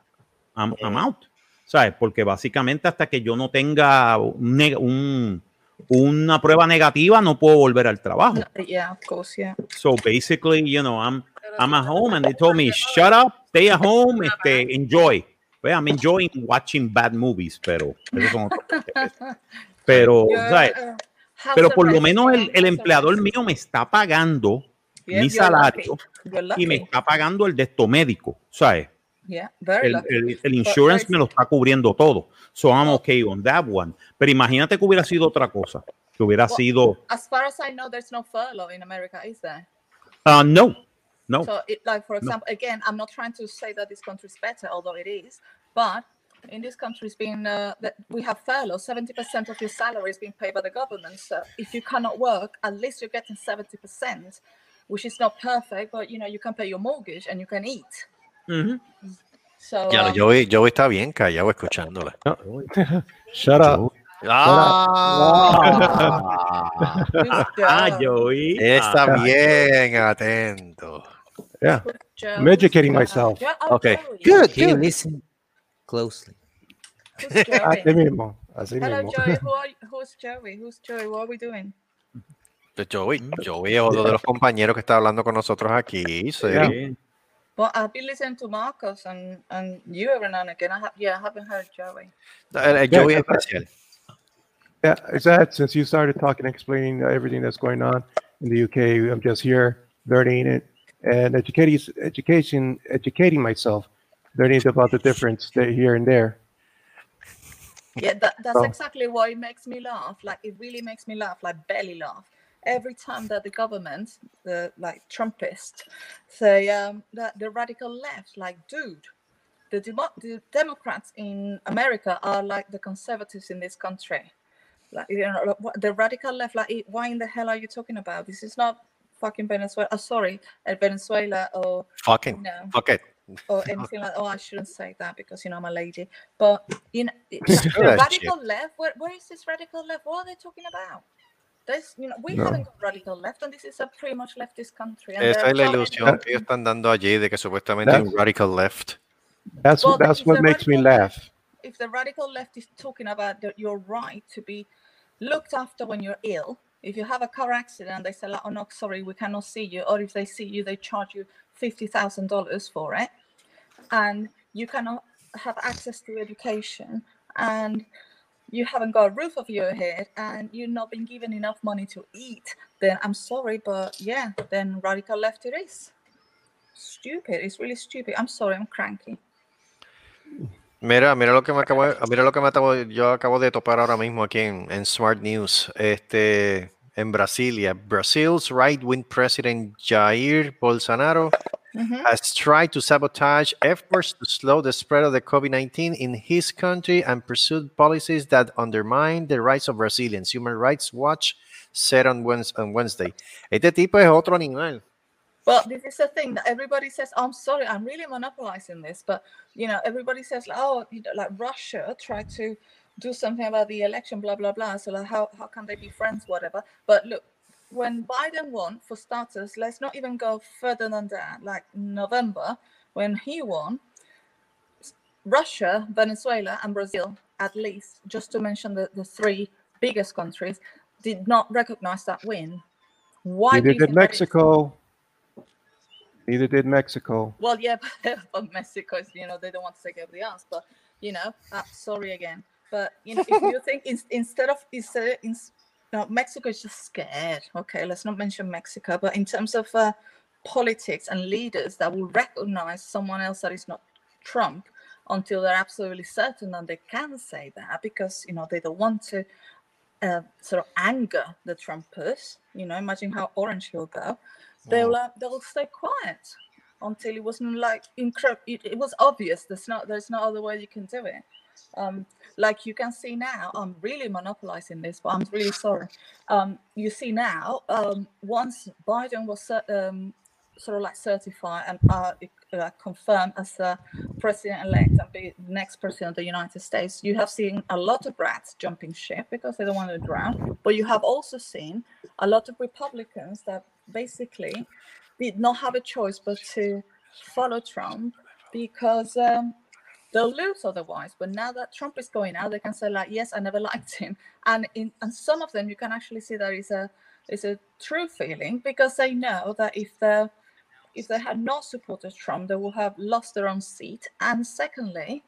C: I'm, I'm out. ¿Sabes? Porque básicamente hasta que yo no tenga un un- una prueba negativa no puedo volver al trabajo.
H: Yeah, of course, yeah.
C: So basically, you know, I'm I'm at home and they told me, shut up, stay at home, este, enjoy. Well, I'm enjoying watching bad movies, pero esos son otros. Pero, ¿sabes? Pero por lo menos el, el empleador mío me está pagando
H: Yeah,
C: mi salario y me está pagando el de esto médico, ¿sabes?
H: Yeah,
C: El, el, el insurance me lo está cubriendo todo. So I'm okay on that one. Pero imagínate que hubiera sido otra cosa. Que hubiera
H: Well,
C: sido,
H: As far as I know, there's no furlough in America, is there?
C: uh, no, no.
H: So, it, like for
C: No.
H: example, again, I'm not trying to say that this country is better, although it is, but in this country, it's been uh, that we have furlough. Seventy percent of your salary is being paid by the government. So, if you cannot work, at least you're getting seventy percent, which is not perfect, but you know you can pay your mortgage and you can eat.
C: Ujú.
H: So,
B: Ya,
H: um,
B: Joey, Joey está bien callado escuchándola.
F: Shut up.
B: Ah,
H: good
C: Ah,
H: job,
C: Joey.
B: está
C: Ah,
B: bien atento.
F: Yeah. I'm educating myself.
H: job.
B: Okay,
H: Joey,
B: good.
E: He listen closely.
H: who's Joey?
F: Así mismo. Así
H: Hello,
F: mismo.
H: Joey. Who are, who's Joey? Who's Joey? What are we doing?
B: Pues Joey, Joey es otro de los compañeros que está hablando con nosotros aquí. Seri.
C: Sí.
H: Well, I've been listening to Marcos and, and you every now and again. I have, yeah, I haven't heard Joey.
B: El- el Joey es especial.
F: Yeah, exactly. Since you started talking, explaining everything that's going on in the UK, I'm just here learning it and educating, education, educating myself, learning about the difference there, here and there.
H: Yeah, that, that's
F: Oh.
H: exactly why it makes me laugh. Like it really makes me laugh, like belly laugh. Every time that the government, the like Trumpists, say um, that the radical left, like, dude, the, demo- the Democrats in America are like the conservatives in this country. Like, you know, what- the radical left, like, why in the hell are you talking about? This is not fucking Venezuela. Oh, sorry, uh, Venezuela or
B: Fucking.
H: No.
B: Fuck it.
H: Or anything like oh i shouldn't say that because you know i'm a lady but you know it-
B: Screw shit.
H: radical left where, where is this radical left what are they talking about there's you know we
F: No.
H: haven't got radical left and this is a pretty much leftist country and
B: Esa es la ilusión que ellos están dando allí de que supuestamente hay un
F: That's-
B: radical left.
F: That's
H: Well,
F: that's what
H: the
F: makes me
H: radical
F: laugh.
H: if the radical left is talking about that your right to be looked after when you're ill if you have a car accident they say like, oh no sorry we cannot see you or if they see you they charge you $50000 for it and you cannot have access to education and you haven't got a roof over your head and you've not been given enough money to eat then i'm sorry but yeah then radical left it is. Stupid. It's really stupid. I'm sorry i'm cranky.
B: Mira, mira lo que me acabo mira lo que me acabo, yo acabo de topar ahora mismo aquí en, en Smart News. Este, en Brasilia, Brazil's right-wing president Jair Bolsonaro
H: Mhm.
B: has tried to sabotage efforts to slow the spread of the COVID-19 in his country and pursued policies that undermine the rights of Brazilians. Human Rights Watch said on on Wednesday. Este tipo es otro animal.
H: Well, this is the thing that everybody says. "Oh, I'm sorry, I'm really monopolizing this, but you know, everybody says, like, "Oh, you know, like Russia tried to do something about the election, blah blah blah." So, like, how how can they be friends, whatever? But look, when Biden won, for starters, let's not even go further than that. Like November, when he won, Russia, Venezuela, and Brazil, at least, just to mention the, the three biggest countries, did not recognize that win. Why?
F: Neither did
H: think that is?
F: Mexico. Neither did Mexico.
H: Well, yeah, but, but Mexico is, you know, they don't want to take over the ass, but you know, uh, sorry again. But you know, if you think in, instead of instead, in, no, Mexico is just scared. Okay, let's not mention Mexico, but in terms of uh, politics and leaders that will recognize someone else that is not Trump until they're absolutely certain that they can say that because you know they don't want to uh, sort of anger the Trumpers. You know, imagine how orange he'll go. They'll uh, they'll stay quiet until it wasn't like incredible. It, it was obvious. There's not there's no other way you can do it. Um, like you can see now, I'm really monopolizing this, but I'm really sorry. Um, you see now, um, once Biden was um, sort of like certified and uh, uh, confirm as the president-elect and be the next president of the United States, you have seen a lot of rats jumping ship because they don't want to drown. But you have also seen a lot of Republicans that basically did not have a choice but to follow Trump because um, they'll lose otherwise. But now that Trump is going out, they can say like, "Yes, I never liked him," and in and some of them you can actually see there is a is a true feeling because they know that if they if they had not supported Trump, they would have lost their own seat. And secondly,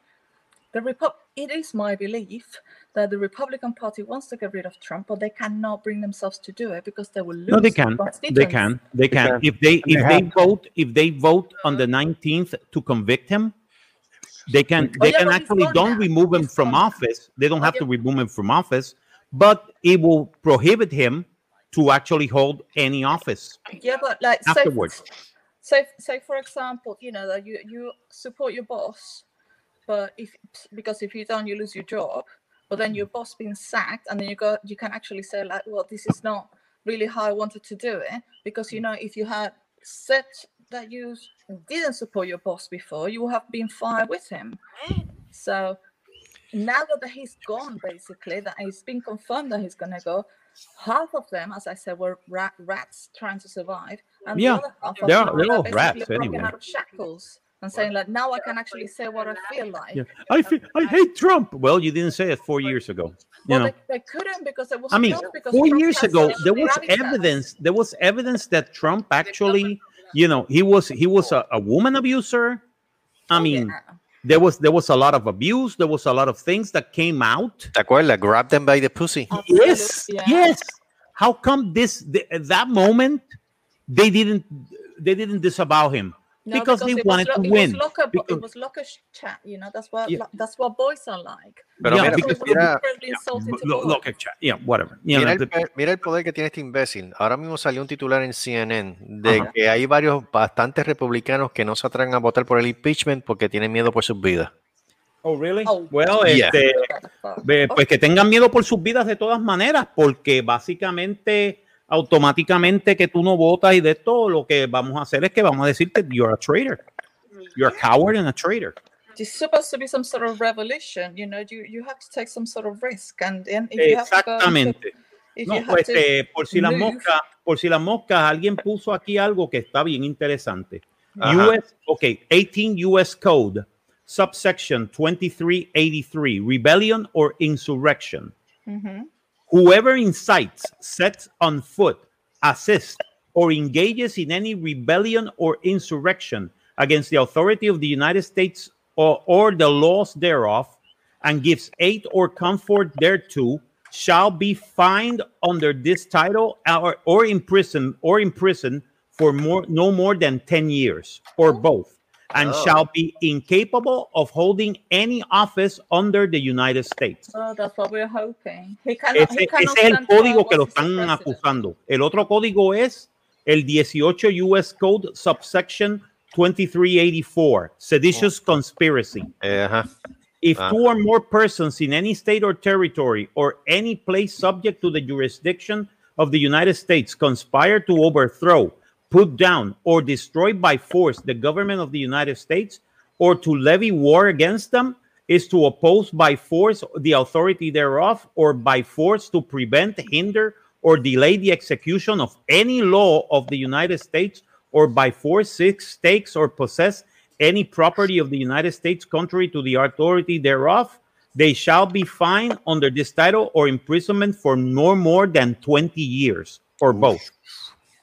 H: the Repu- it is my belief that the Republican Party wants to get rid of Trump, but they cannot bring themselves to do it because they will lose.
C: No, they can. They
H: constituents.
C: can. They can.
F: can.
C: If they if
F: They
C: they vote if they vote on the 19th to convict him, they can
H: Oh,
C: they
H: yeah,
C: can actually don't
H: now.
C: remove him
H: He's
C: from
H: gone
C: office. They don't
H: Oh,
C: have
H: yeah.
C: to remove him from office, but it will prohibit him to actually hold any office
H: Yeah, but like
C: afterwards.
H: say say for example, you know that you you support your boss, but if because if you don't, you lose your job. But then your boss being sacked, and then you go, you can actually say like, well, this is not really how I wanted to do it because you know if you had said that you didn't support your boss before, you have been fired with him. So now that he's gone, basically, that it's been confirmed that he's gonna go. Half of them, as I said, were rat, rats trying to survive, and
C: Yeah,
H: the other half of them
C: they're all rats anyway.
H: out of shackles and saying like, now I can actually say what I feel like.
C: Yeah. I feel, I hate Trump. Well, you didn't say it four years ago. You
H: Well,
C: know.
H: they, they couldn't because it was.
C: I mean, four
H: Trump
C: years ago, there was evidence. There was evidence that Trump actually, you know, he was he was a, a woman abuser. I
H: Oh,
C: mean,
H: yeah.
C: there was there was a lot of abuse. There was a lot of things that came out.
B: ¿Te acuerdas? Grab them by the pussy.
C: Oh, yes,
H: yeah.
C: yes. How come this th- at that moment they didn't they didn't disavow him?
H: No,
C: because they
H: it was
C: wanted
H: lo-
C: to
H: it
C: win.
H: Was locker,
C: Because-
H: it was locker chat, you know. That's what
C: Yeah.
H: lo- that's what boys are like.
B: Pero
C: Yeah,
B: mira,
C: because-
H: It was
B: mira.
C: Yeah, whatever. You
B: mira
C: know,
B: el, mira el poder que tiene este imbécil. Ahora mismo salió un titular en CNN de
C: Ajá.
B: que hay varios, bastantes republicanos que no se atreven a votar por el impeachment porque tienen miedo por sus vidas.
C: Oh, really?
H: Oh,
C: well,
B: yeah.
C: este, Pues que tengan miedo por sus vidas de todas maneras, porque básicamente, automáticamente que tú no votas y de todo, lo que vamos a hacer es que vamos a decirte, you're a traitor. You're a coward and a traitor.
H: It's supposed to be some sort of revolution, you know. You you have to take some sort of risk, and then if you have to
C: No,
H: you have
C: pues,
H: to
C: este, por si las moscas, por si las moscas, alguien puso aquí algo que está bien interesante.
B: Ajá.
C: US, ok, 18 US Code, subsection 2383, rebellion or insurrection. Whoever incites, sets on foot, assists, or engages in any rebellion or insurrection against the authority of the United States or, or the laws thereof, and gives aid or comfort thereto, shall be fined under this title or, or imprisoned or imprisoned for more no more than 10 years or both and
B: Oh.
C: shall be incapable of holding any office under the United States.
H: Oh, that's what we're hoping. He cannot,
C: Ese,
H: he cannot
C: ese es el
H: stand for
C: código que lo
H: what he said,
C: están
H: president.
C: acusando. El otro código es el 18 US Code subsection 2384, seditious conspiracy.
B: Eh, ajá.
C: If
B: Ah.
C: two or more persons in any state or territory or any place subject to the jurisdiction of the United States conspire to overthrow, put down, or destroy by force the government of the United States or to levy war against them, is to oppose by force the authority thereof or by force to prevent, hinder, or delay the execution of any law of the United States or by force six takes or possess any property of the United States contrary to the authority thereof, they shall be fined under this title or imprisonment for no more than 20 years or both.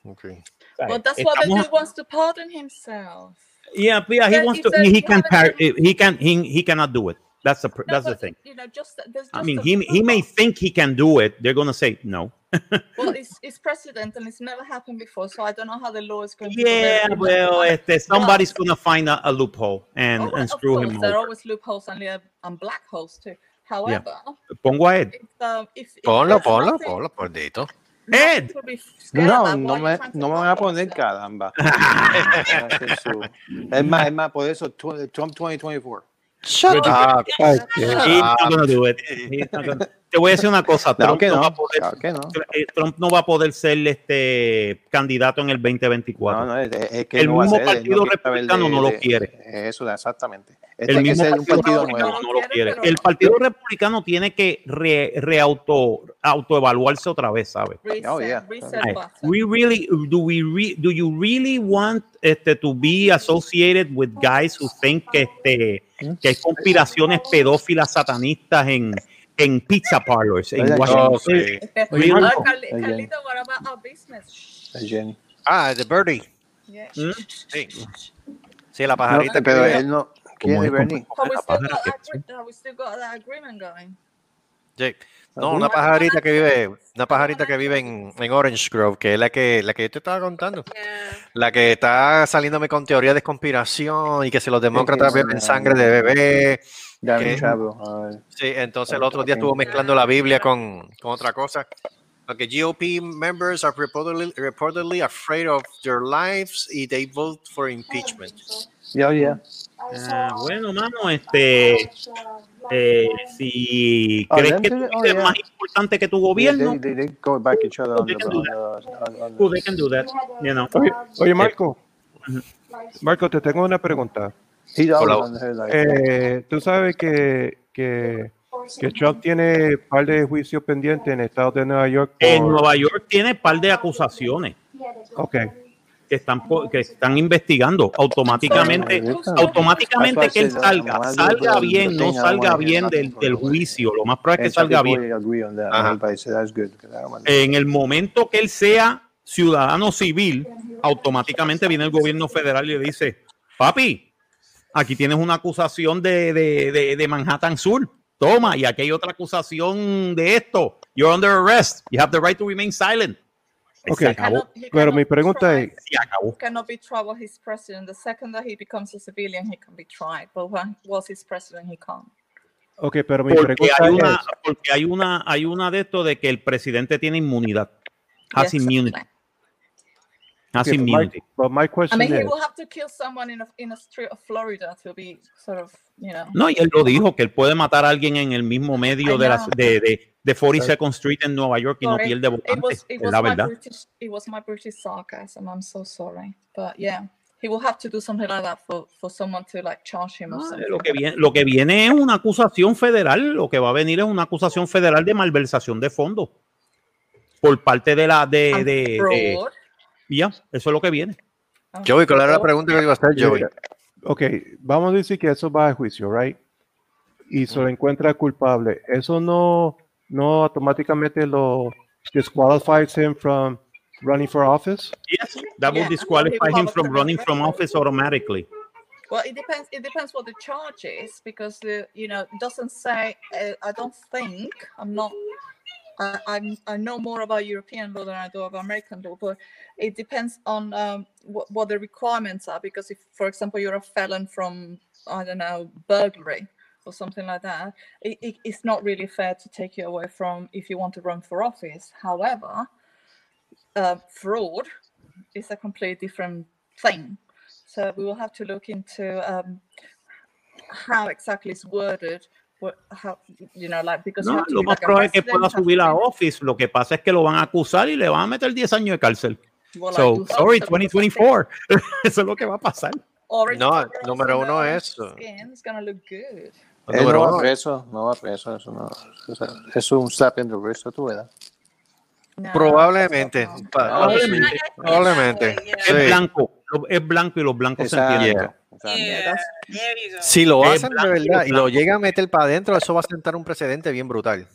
B: Okay.
H: But that's what the dude wants to pardon himself.
C: Yeah, yeah, he
H: said-
C: wants to.
H: said
C: He
H: you
C: can.
H: haven't
C: Par- he can. He, he cannot do it. That's the. pr-
H: No,
C: That's the thing.
H: You know, just just
C: I mean, he he may think he can do it. They're gonna say no.
H: Well, it's, it's precedent and it's never happened before, so I don't know how the law is going to
C: Yeah, well, este, somebody's gonna find a, a loophole and
H: Oh,
C: and screw
H: course,
C: him
H: there are always loopholes and, yeah, and black holes too. However,
C: Pongo a Ed.
H: if, um, if, if
B: Ponlo,
H: there's
B: ponlo,
H: nothing-
B: ponlo, por dito.
H: nothing
C: Ed.
I: No, no me, no me van a poner caramba. Es más, es más, por eso Trump 2024.
B: Shut up.
F: Ay, qué-
C: He's not gonna do it. He's not gonna. te voy a decir una cosa. Trump, no
I: no,
C: va a poder,
I: claro que no.
C: eh, Trump no va a poder ser este candidato en el 2024.
I: No, no, es, es que
C: El
I: no va a
C: mismo Partido Republicano no lo quiere.
I: Eso, exactamente.
C: el
I: Este que
C: mismo partido,
I: partido
C: republicano
I: nuevo.
C: no lo quiere. El partido republicano tiene que re, reauto, autoevaluarse otra vez, ¿sabes?
I: Oh, yeah.
C: we really do we re, do you really want este to be associated with guys who think que este que hay conspiraciones pedófilas satanistas en en pizza parlors en Washington?
B: Oh, sí.
F: Oye,
H: Ah,
F: Marco.
H: Carli-
I: Oye.
H: Carlito, what about our business?
I: Jenny.
B: Ah, The Birdie.
H: Yeah.
C: ¿Mm?
B: Sí. Sí, la
I: No,
B: pajarita.
I: pero
B: que-
I: él no. ¿Quién es Bernie?
H: Have we,
C: la
H: still got that agreement going?
B: Sí. No, una pajarita que vive, una pajarita que vive en, en Orange Grove, que es la que, la que yo te estaba contando. La que está saliéndome con teorías de conspiración y que si los demócratas
I: que-
B: beben sangre de bebé.
I: Chavo. ah,
B: Sí, entonces el otro día estuvo mezclando la Biblia con, con otra cosa. Porque GOP members are reportedly, reportedly afraid of their lives y they vote for impeachment.
I: Yeah, yeah.
C: Ah, bueno, mano, este eh, si
I: Oh,
C: crees que tu
I: oh,
C: vida es
I: yeah.
C: más importante que tu
I: They,
C: gobierno,
I: they, they go back each other on
C: They
I: the,
C: can do
I: on the, on, on the-
C: well, they can do that, you know.
F: Oye, oye, Marco. Marco, te tengo una pregunta. Eh, Tú sabes que, que, que Trump tiene un par de juicios pendientes en el estado de Nueva York.
C: En
F: por-
C: Nueva York tiene par de acusaciones
F: Ok.
C: Que están que están investigando automáticamente automáticamente que él salga salga bien no salga bien del, del juicio lo más probable es que salga bien.
B: Ajá.
C: En el momento que él sea ciudadano civil automáticamente viene el gobierno federal y le dice papi aquí tienes una acusación de, de, de, de Manhattan Sur toma y aquí hay otra acusación de esto you're under arrest you have the right to remain silent
F: Ok.
C: se acabó
H: Cannot- he
F: Pero mi pregunta es,
C: se acabó
H: cannot be tried while he's president. The second that he becomes a civilian, he can be tried. But when whilst he's president, he can't.
F: ok, pero mi
C: porque
F: pregunta
C: hay una
F: es,
C: porque hay una hay una de esto de que el presidente tiene inmunidad has
H: Yes,
C: immunity
H: exactly.
C: Has
F: okay, but my,
C: immunity
F: but my
H: I
F: question
H: mean, he
F: is,
H: will have to kill someone in a in a street of Florida to be sort of, you know.
C: No, y él lo dijo, que él puede matar a alguien en el mismo medio
H: I
C: de, la, de, de, de 42nd Street en Nueva York y no pierde
H: It
C: votantes.
H: was it
C: Es
H: was
C: la
H: my
C: verdad.
H: British it was my British sarcasm. I'm so sorry, but yeah, he will have to do something like that for for someone to like charge him or
C: No,
H: something.
C: lo, que viene, lo que viene es una acusación federal, lo que va a venir es una acusación federal de malversación de fondos por parte de la de, de,
H: fraud.
C: ya, eso es lo que viene.
H: and
B: Joey, ¿cuál era la pregunta que iba a hacer, Joey?
F: ok, vamos a decir que eso va a juicio, right? Y se lo encuentra culpable. Eso no, no automáticamente lo disqualifies him from running for office.
C: Yes, that will
H: Yeah,
C: disqualify him from running from office automatically.
H: Well, it depends. It depends what the charge is because the you know it doesn't say. Uh, I don't think I'm not. I I'm, I know more about European law than I do about American law, but it depends on um, what, what the requirements are. Because if, for example, you're a felon from I don't know burglary or something like that, it, it, it's not really fair to take you away from if you want to run for office. However, uh, fraud is a completely different thing. So we will have to look into um, how exactly it's worded. How you know, like because you
C: No,
H: to
C: lo más
H: like a
C: probable es que pueda subir a office. Lo que pasa es que lo van a acusar y le van a meter 10 años de cárcel.
H: well,
C: So, sorry,
H: so, because I think
C: 2024. Eso es lo que va a pasar.
B: No, número uno es-.
I: Él
B: Número
I: no va
B: uno,
I: preso, no va preso, eso no. es un slap in the wrist, tú verás.
H: No,
B: Probablemente.
H: no.
C: Probablemente.
B: Probablemente. Sí.
C: Es blanco, es blanco y los blancos se entienden.
H: Yeah.
B: Si lo
C: Es
B: hacen de
C: y
B: verdad y lo llegan a meter para adentro, eso va a sentar un precedente bien brutal.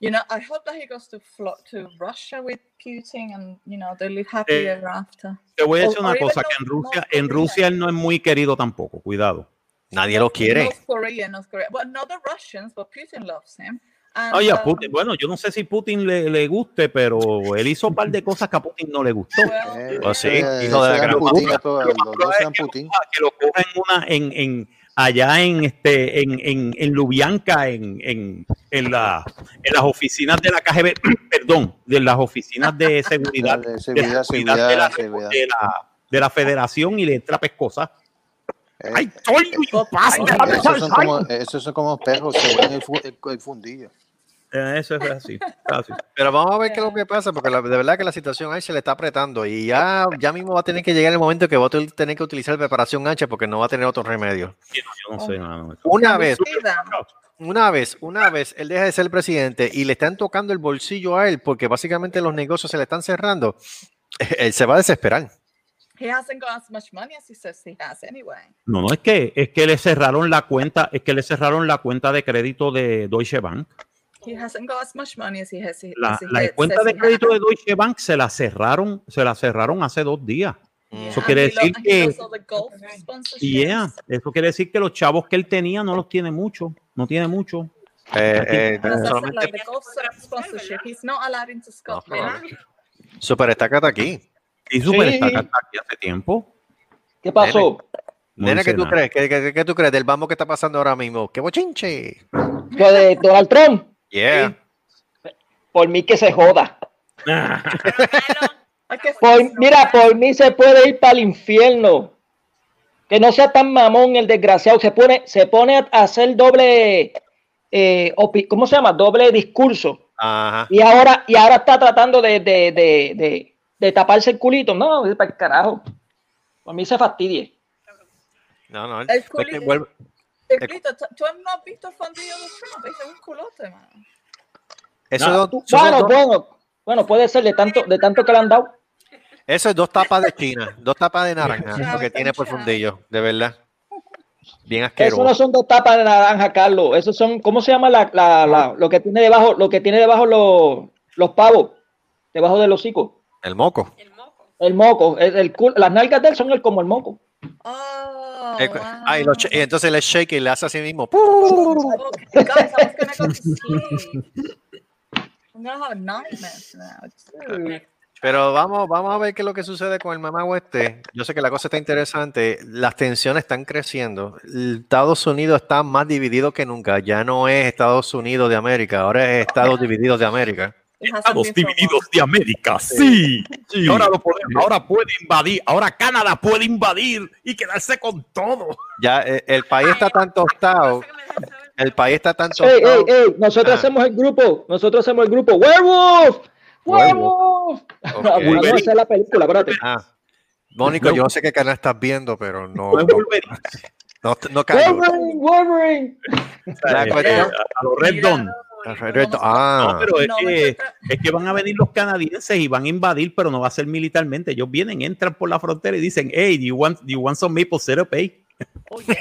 H: You know, I hope that he goes to flo- to Russia with Putin, and you know they live happy
C: Eh,
H: ever after.
C: Te voy a decir una cosa,
H: North-
C: que en Rusia,
H: North
C: en
H: Korea.
C: Rusia él no es muy querido tampoco, cuidado.
B: Nadie lo quiere.
H: North Korea, North Korea. Well, not the Russians, but Putin loves him. And,
C: Oye, a
H: um,
C: Putin- bueno, yo no sé si Putin le, le guste, pero él hizo un par de cosas que a Putin no le gustó.
I: Eh,
B: Oh, sí,
I: eh,
B: hijo de la gran
I: Putin
C: que
I: Putin.
C: que lo coja en una, en, en, allá en este, en, en, en Lubyanka, en, en, en, la, en las oficinas de la KGB, perdón, de las oficinas de seguridad,
I: De
C: de,
I: seguridad,
C: seguridad de, la,
I: seguridad,
C: de la- de la federación y le entra pescosa.
I: Eh,
C: ¡Ay, told you, you
I: esos, son como, esos son como perros que fu- el- el fundillo.
C: Eh, Eso es así. así.
B: Pero vamos a ver qué es lo que pasa, porque la- de verdad que la situación ahí se le está apretando y ya, ya mismo va a tener que llegar el momento que va a tener que utilizar preparación ancha porque no va a tener otro remedio.
C: Yo no sé nada. de eso.
B: Una vez, una vez, una vez él deja de ser presidente y le están tocando el bolsillo a él porque básicamente los negocios se le están cerrando, él se va a desesperar.
H: He hasn't got as much money as he says he has anyway.
C: No, no, es que, es que le cerraron la cuenta, es que le cerraron la cuenta de crédito de Deutsche Bank.
H: He hasn't got as much money as he has.
C: La,
H: as he
C: la
H: says
C: cuenta de crédito de Deutsche Bank se la cerraron, se la cerraron hace dos días.
H: Yeah,
C: Eso quiere decir que-. Yeah, eso quiere decir que los chavos que él tenía no los tiene mucho, no tiene mucho.
B: Eh, eh,
H: That's just
B: solamente
H: like the golf sponsorship. He's not allowed into Scotland.
B: Super está aquí.
C: Y Super
I: Sí.
C: está aquí hace tiempo.
I: ¿Qué pasó?
B: Nena, ¿qué tú crees? ¿Qué, qué, qué tú crees del bambo que está pasando ahora mismo? ¡Qué bochinche!
I: Lo de Donald Trump.
B: Yeah.
I: Por mí que se joda. Por- mira, por mí se puede ir para el infierno. Que no sea tan mamón el desgraciado. Se pone, se pone a hacer doble, eh, ¿cómo se llama? Doble discurso.
B: Ajá.
I: Y ahora, y ahora está tratando de, de, de, de, de taparse el culito. No, es para el carajo. Por mí se fastidie.
B: No, no.
H: El
B: es que
H: culito.
B: vuelve-
H: Explito, ¿tú tú no has visto el fondillo de Trump? Es un culote, man.
B: Eso,
C: No,
B: dos-
I: Bueno,
B: dos-
I: bueno, bueno, puede ser de tanto, de tanto que le han dado.
B: eso es dos tapas de China, dos tapas de naranja, lo que tiene por fundillo, de verdad. Bien
I: Eso no
B: asqueroso.
I: son dos tapas de naranja, Carlos. Esos son, ¿cómo se llama la, la, la- lo que tiene debajo, lo que tiene debajo los, los pavos? Debajo del hocico.
B: El moco.
D: El moco.
I: El moco. El, el cul- las nalgas de él son el, como el moco.
H: Oh, wow.
B: ah, y, lo ch- y entonces le shake y le hace así mismo.
H: Okay, guys, I was gonna go to sleep. I'm gonna have nightmares now. Dude.
B: Pero vamos, vamos a ver qué es lo que sucede con el mamá este. Yo sé que la cosa está interesante. Las tensiones están creciendo. Estados Unidos está más dividido que nunca. Ya no es Estados Unidos de América, ahora es Estados Divididos de América.
C: Estados divididos de América, sí. Y ahora, lo puede, ahora puede invadir, ahora Canadá puede invadir y quedarse con todo.
B: Ya eh, el país está tan tostado. El país está tan
I: Ey, ey,
B: tostado.
I: ey, nosotros
B: Ah.
I: hacemos el grupo. Nosotros hacemos el grupo. ¡Werewolf! ¡Werewolf!
B: Ok.
I: Ah, bueno, esa es la película, espérate.
B: Ah. Mónico, yo no sé qué canal estás viendo, pero no, no, no, no.
I: Wolverine, Wolverine.
B: La cuestión-
C: eh, a los Red Dawn.
B: Correcto. Ah,
C: No, pero es que, es que van a venir los canadienses y van a invadir, pero no va a ser militarmente. Ellos vienen, entran por la frontera y dicen, hey, do you want, do you want some maple syrup, eh?
H: Oh, yeah.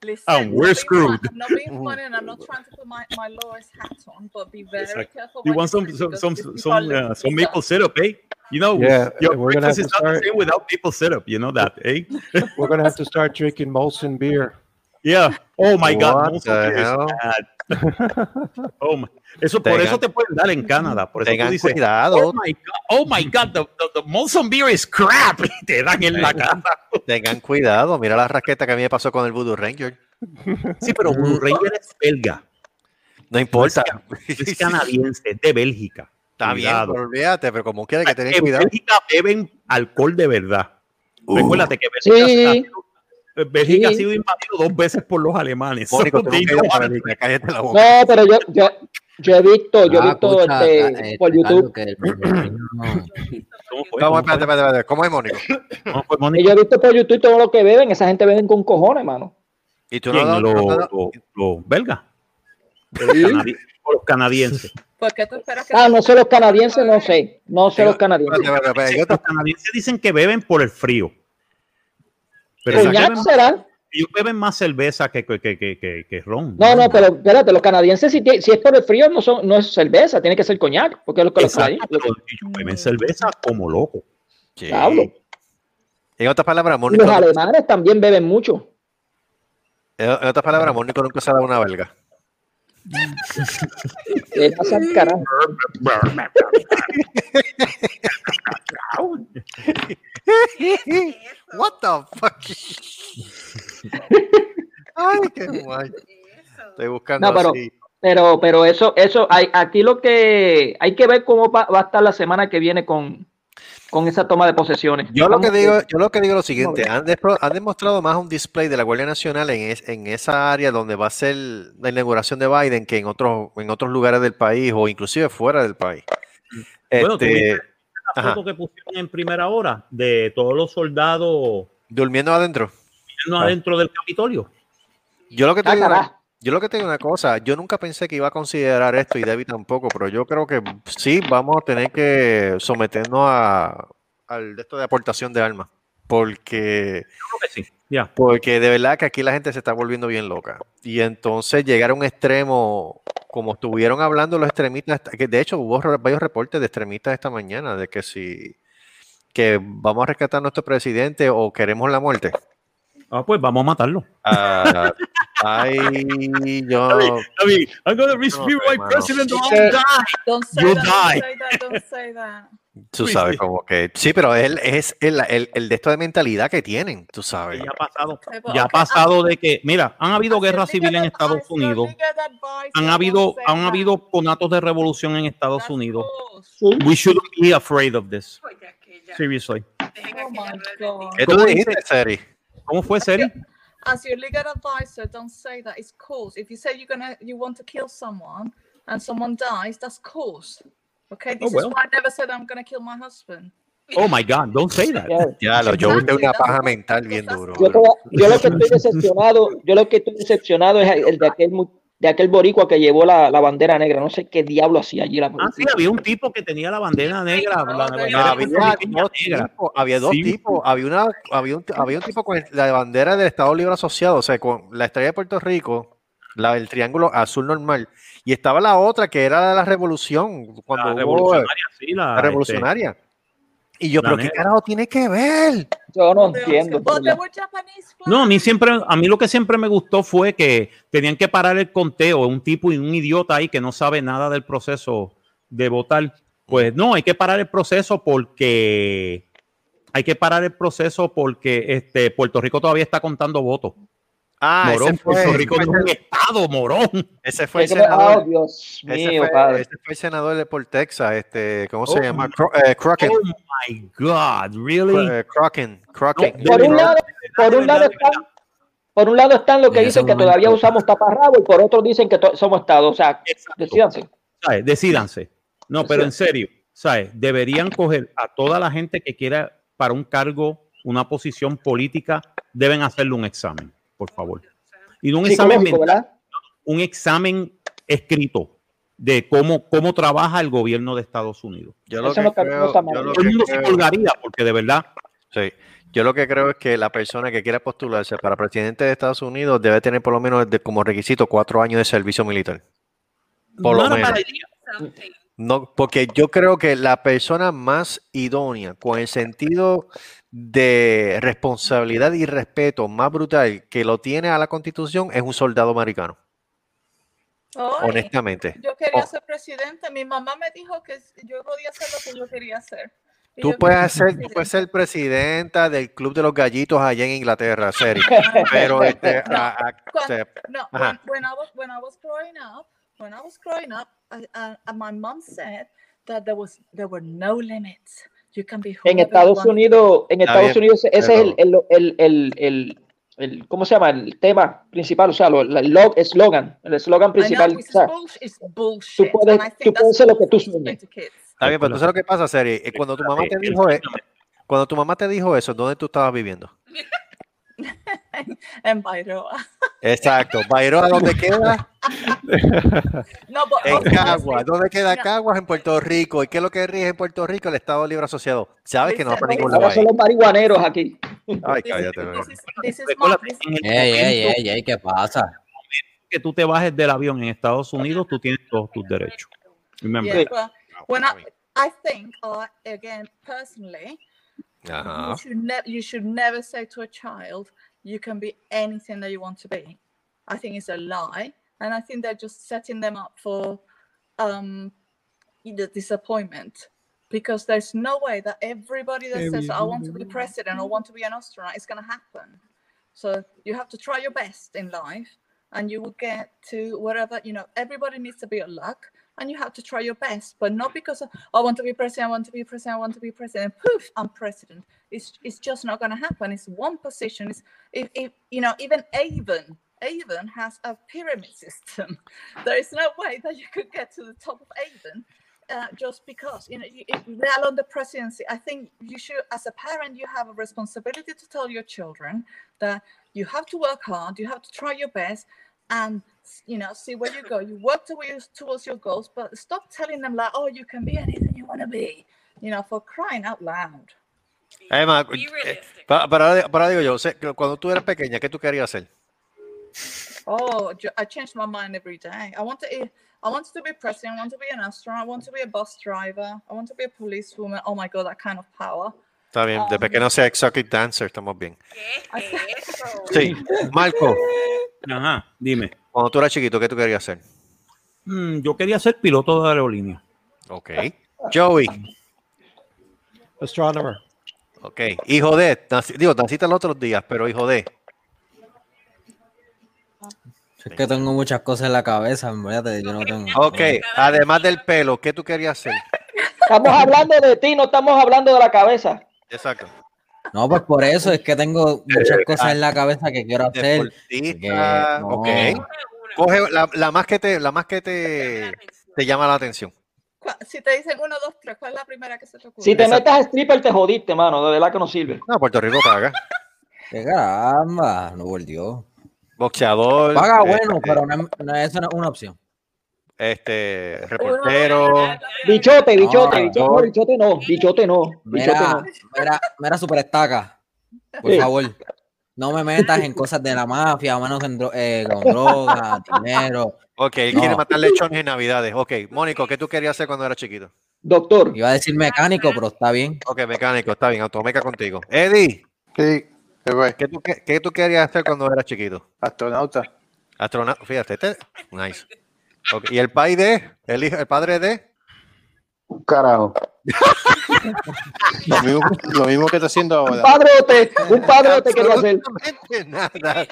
H: Listen,
C: And we're screwed.
H: fun- I'm not being funny, and I'm not trying to put my, my lowest hat on, but be very
C: Exacto.
H: careful.
C: You want some, some, some, some, uh, some maple syrup, eh? You know,
F: Yeah,
C: your
F: we're gonna have to
C: not the
F: start-
C: same without maple syrup. You know that, eh?
F: we're gonna have to start drinking Molson beer.
C: Yeah. Oh my God.
B: What
C: Molson
B: the
C: beer is
B: hell?
C: bad. Oh my- Eso, por eso te pueden dar en Canadá. Por eso tú
B: tengan
C: dices,
B: cuidado.
C: oh my God, oh my God, the, the, the Molson beer is crap. Y te dan en la cara.
B: tengan cuidado. Mira la raqueta que a mí me pasó con el Voodoo Ranger.
C: Sí, pero Blue Ranger es belga.
B: No importa.
C: Es canadiense, es de Bélgica.
B: Está bien,
C: Cuidado.
B: pero olvídate, pero como quiera que
C: en
B: cuidado.
C: Bélgica beben alcohol de verdad.
B: Uh.
C: Recuérdate que Bélgica,
I: Sí.
C: Bélgica
I: Sí.
C: ha sido invadido dos veces por los alemanes.
B: Mónico, boca.
I: No, pero yo, yo, yo he visto, yo he
E: Ah,
I: visto
E: escucha,
I: este,
E: eh,
I: por YouTube.
E: que el puertorriqueño no-
C: ¿Cómo fue? ¿Cómo
B: espérate, espérate, espérate. ¿Cómo es, Mónico?
C: ¿Cómo fue,
I: Y
C: Mónica?
I: yo he visto por YouTube todo lo que beben. Esa gente beben con cojones, mano.
B: ¿Y tú no
C: ¿Quién?
B: has dado-
C: Los
B: no.
I: Sí.
C: Canadienses.
H: ¿Por qué tú esperas que
I: Ah, no sé los canadienses, no sé. No sé los canadienses.
C: Los canadienses dicen que beben por el frío. Pero ellos
I: ¿Coñac
C: beben,
I: será?
C: ellos beben más cerveza que, que, que, que, que- que ron.
I: No, no, pero espérate, los canadienses si, si es por el frío no, son, no es cerveza, tiene que ser coñac, porque es lo que los canadienses.
C: ellos beben cerveza como loco.
B: Sí. En otras palabras, Mónico,
I: los alemanes también beben mucho.
B: en en otras palabras, Mónico nunca se ha dado una belga.
I: ¿Qué pasa al carajo?
B: What the fuck? Ay, qué guay. Estoy buscando
I: No, pero-
B: así.
I: Pero, pero eso, eso, hay, aquí lo que hay que ver cómo va, va a estar la semana que viene con, con esa toma de posesiones.
B: Yo lo que digo, yo lo que digo es lo siguiente, han, despro- han demostrado más un display de la Guardia Nacional en, es- en esa área donde va a ser la inauguración de Biden que en otros, en otros lugares del país o inclusive fuera del país.
C: Bueno, tú
B: Este,
C: la
B: ajá.
C: foto que pusieron en primera hora de todos los soldados
B: durmiendo adentro.
C: yendo adentro del Capitolio.
B: Yo lo que te
I: Ah,
B: digo. Yo lo que te digo una cosa, yo nunca pensé que iba a considerar esto y David tampoco, pero yo creo que sí vamos a tener que someternos a al de esto de aportación de armas, porque
C: Creo que sí. Ya.
B: porque de verdad que aquí la gente se está volviendo bien loca. Y entonces llegar a un extremo, como estuvieron hablando los extremistas, que de hecho hubo varios reportes de extremistas esta mañana, de que si que vamos a rescatar a nuestro presidente o queremos la muerte.
C: Ah, pues vamos a matarlo.
B: Ah, ay, yo...
C: David, I'm gonna
B: rescue my hermano. president
C: or
I: I'll
H: Don't say
C: You
H: that,
C: die.
H: don't say that, don't say that.
B: Tú sabes como que... Sí, pero él es el, el, el de esto de mentalidad que tienen, tú sabes.
C: Ya ha pasado,
H: but
C: ya ha
H: okay,
C: pasado de que, mira, han habido guerra civil en Estados Unidos, han habido, han habido conatos de revolución en Estados Unidos. We shouldn't be afraid of this. Seriously.
D: Dejen
H: Oh.
B: ¿Qué tú
C: ¿Cómo
B: dijiste? Seri?
C: ¿Cómo fue, Seri?
H: As your legal advisor, don't say that. It's cause. If you say you're gonna, you want to kill someone, and someone dies, that's cause. Okay, oh, this
C: Oh, well.
H: is why I never said I'm gonna kill my husband.
C: Oh my God, don't say that.
I: Ya.
B: Ya, lo, yo
H: Exactly,
B: una
H: that's
B: paja mental bien duro.
I: Yo, yo lo que estoy decepcionado, yo lo que estoy decepcionado es el de aquel mu- de aquel boricua que llevó la, la bandera negra. No sé qué diablo hacía allí la
C: Ah, sí, había un tipo que tenía la bandera negra. La, la bandera
B: Había dos, tipos, había dos
C: Sí.
B: tipos, había una, había un, había un tipo con la bandera del Estado Libre Asociado, o sea, con la estrella de Puerto Rico, la del triángulo azul normal, y estaba la otra que era de la revolución, cuando
C: La
B: hubo
C: revolucionaria, sí, la,
B: la
C: este,
B: revolucionaria. Y yo,
C: la
B: pero qué
C: negra.
B: carajo tiene que ver?
I: Yo no entiendo.
C: No, a mí siempre, a mí lo que siempre me gustó fue que tenían que parar el conteo, un tipo y un idiota ahí que no sabe nada del proceso de votar. Pues no, hay que parar el proceso porque hay que parar el proceso porque este Puerto Rico todavía está contando votos.
B: Ah,
C: morón,
B: ese fue,
C: Puerto Rico
B: ese
C: no es un estado, morón.
B: ese fue el
I: me- oh,
B: senador.
I: Dios
B: Ese
I: mío,
B: fue,
I: padre.
B: ese fue el senador de por Texas, este, ¿cómo se
C: Oh
B: llama?
C: my-
B: Cro- eh, Crockett.
C: Oh my God, really?
B: Eh, Crockett, Crockett.
C: No,
I: Por un lado, por un lado están, por un lado están los que
E: En
I: dicen
E: ese
I: que todavía usamos taparrabo y por otro dicen que somos Estado. O sea,
C: Exacto.
I: decídanse.
C: No, pero en serio, ¿sabes? Deberían coger a toda la gente que quiera para un cargo, una posición política, deben hacerle un examen, por favor. Y no un examen un examen escrito de cómo, cómo trabaja el gobierno de Estados Unidos.
B: Yo lo
I: Eso
B: que
I: no
B: creo, yo lo
C: Todo el
B: que
C: mundo se
B: creo-
C: colgaría porque de verdad
B: Sí. Yo lo que creo es que la persona que quiera postularse para presidente de Estados Unidos debe tener por lo menos de- como requisito cuatro años de servicio militar. Por lo
C: no era
B: menos.
C: para.
B: No, porque yo creo que la persona más idónea, con el sentido de responsabilidad y respeto más brutal que lo tiene a la Constitución, es un soldado americano.
H: Ay,
B: Honestamente.
H: Yo quería
B: Oh.
H: ser presidente. Mi mamá me dijo que yo podía hacer lo que yo quería hacer. Y
B: Tú puedes ser, tú puedes ser presidenta del Club de los Gallitos allá en Inglaterra, Seri. Pero este,
H: No,
B: a- a-
H: Cuan-
B: o sea,
H: no, when, when I was when I was growing up, when I was growing up, I, uh, and my mom said that there was there were no limits. You can be
I: En
H: whoever you
I: Estados. Unidos, en Estados
B: bien,
I: Unidos ese es el, el, el, el, el- el- ¿cómo se llama? El tema principal, o sea, lo- el log- eslogan, el eslogan
H: I know,
I: principal. o sea,
H: bullshit.
I: puedes- tú puedes lo que tú sueñes.
B: Está bien, pero tú sabes lo que pasa, Seri. Eh, Cuando tu mamá te
C: Espérate,
B: dijo,
C: escúchame.
B: cuando tu mamá te dijo eso, ¿dónde tú estabas viviendo?
H: En Bairoa.
B: Exacto. Bairoa, ¿dónde queda?
H: No, but
B: En
H: honestly,
B: Caguas. ¿Dónde queda
H: mira,
B: Caguas? En Puerto Rico. ¿Y qué es lo que rige en Puerto Rico? El Estado Libre Asociado. ¿Sabes que no va para ningún lado
I: son los marihuaneros aquí.
B: Ay, cállate.
E: Ey, ey, ey, ey, ¿qué pasa?
C: que tú te bajes del avión en Estados Unidos, tú tienes todos tus derechos. Remember.
H: yeah, well, when I, I think, uh, again, personally,
B: Ajá.
H: you should never you should never say to a child you can be anything that you want to be. I think it's a lie and i think they're just setting them up for um the disappointment because there's no way that everybody that says i want to be president or want to be an astronaut is going to happen. So you have to try your best in life and you will get to whatever you know everybody needs to be a luck and you have to try your best, but not because of, I want to be president, I want to be president, I want to be president. Poof, I'm president. It's it's just not going to happen. It's one position. It's if, if you know even Avon. Avon has a pyramid system. There is no way that you could get to the top of Avon uh, just because you know you, they're on the presidency. I think you should, as a parent, you have a responsibility to tell your children that you have to work hard, you have to try your best, and you know see where you go. You work towards towards your goals, but stop telling them like, oh, you can be anything you want to be. You know, for crying out loud.
B: Además,
D: Be
B: eh,
D: realistic.
B: pa- para, para digo yo, sé que cuando tú eras pequeña, ¿qué tú querías hacer?
H: Oh, I change my mind every day. I want to. I wanted to be president. I want to be an astronaut. I want to be a bus driver. I want to be a policewoman. Oh my god, that kind of power.
B: Está bien, de
H: Um,
B: pequeño sea exotic dancer, estamos bien.
D: ¿Qué es eso?
B: Sí, Marco,
C: Ajá, dime.
B: cuando tú eras chiquito, ¿qué tú querías hacer?
C: Mm, yo quería ser piloto de aerolínea.
B: Ok. Joey,
F: Astronomer.
B: ok. Hijo de, digo, naciste los otros días, pero hijo de.
E: Es que tengo muchas cosas en la cabeza, en verdad, yo no tengo.
B: Ok, además del pelo, ¿qué tú querías hacer?
I: Estamos hablando de ti, no estamos hablando de la cabeza.
B: Exacto.
E: No, pues por eso es que tengo muchas cosas en la cabeza que quiero hacer.
B: Deportista,
E: no.
B: ok. Coge la, la más que te, la más que te, te llama la atención.
H: Si te dicen uno, dos, tres, ¿cuál es la primera que se te ocurre?
I: Si te
B: Exacto.
I: metes a stripper, te jodiste, mano. De verdad que no sirve.
B: No, Puerto Rico paga.
E: ¡Qué caramba! No volvió.
B: Boxeador.
E: Paga
B: este,
E: bueno, pero no, es- no, eso no es una opción.
B: Este, reportero.
I: Bichote, bichote,
E: No,
I: bichote, no, bichote no, bichote no, bichote
E: Mira,
I: no.
E: mira, mira, super estaca. Por
I: Sí.
E: favor, no me metas en cosas de la mafia, o menos en dro- eh, con drogas, dinero.
B: Ok, él
E: No.
B: quiere matar lechones en Navidades. Ok, Mónico, ¿qué tú querías hacer cuando eras chiquito?
I: Doctor,
E: Iba a decir mecánico, pero está bien.
B: Ok, mecánico, está bien, automeca contigo. Eddie,
J: Sí, ¿qué
B: tú, qué, qué tú querías hacer cuando eras chiquito?
J: Astronauta.
B: Astronauta, fíjate, este, nice. ¿Y el padre de? ¿El, hijo, el padre de?
J: Un carajo. lo, mismo, lo mismo que está haciendo
I: un
J: ahora.
I: padrote, un padrote quería hacer.
B: Nada.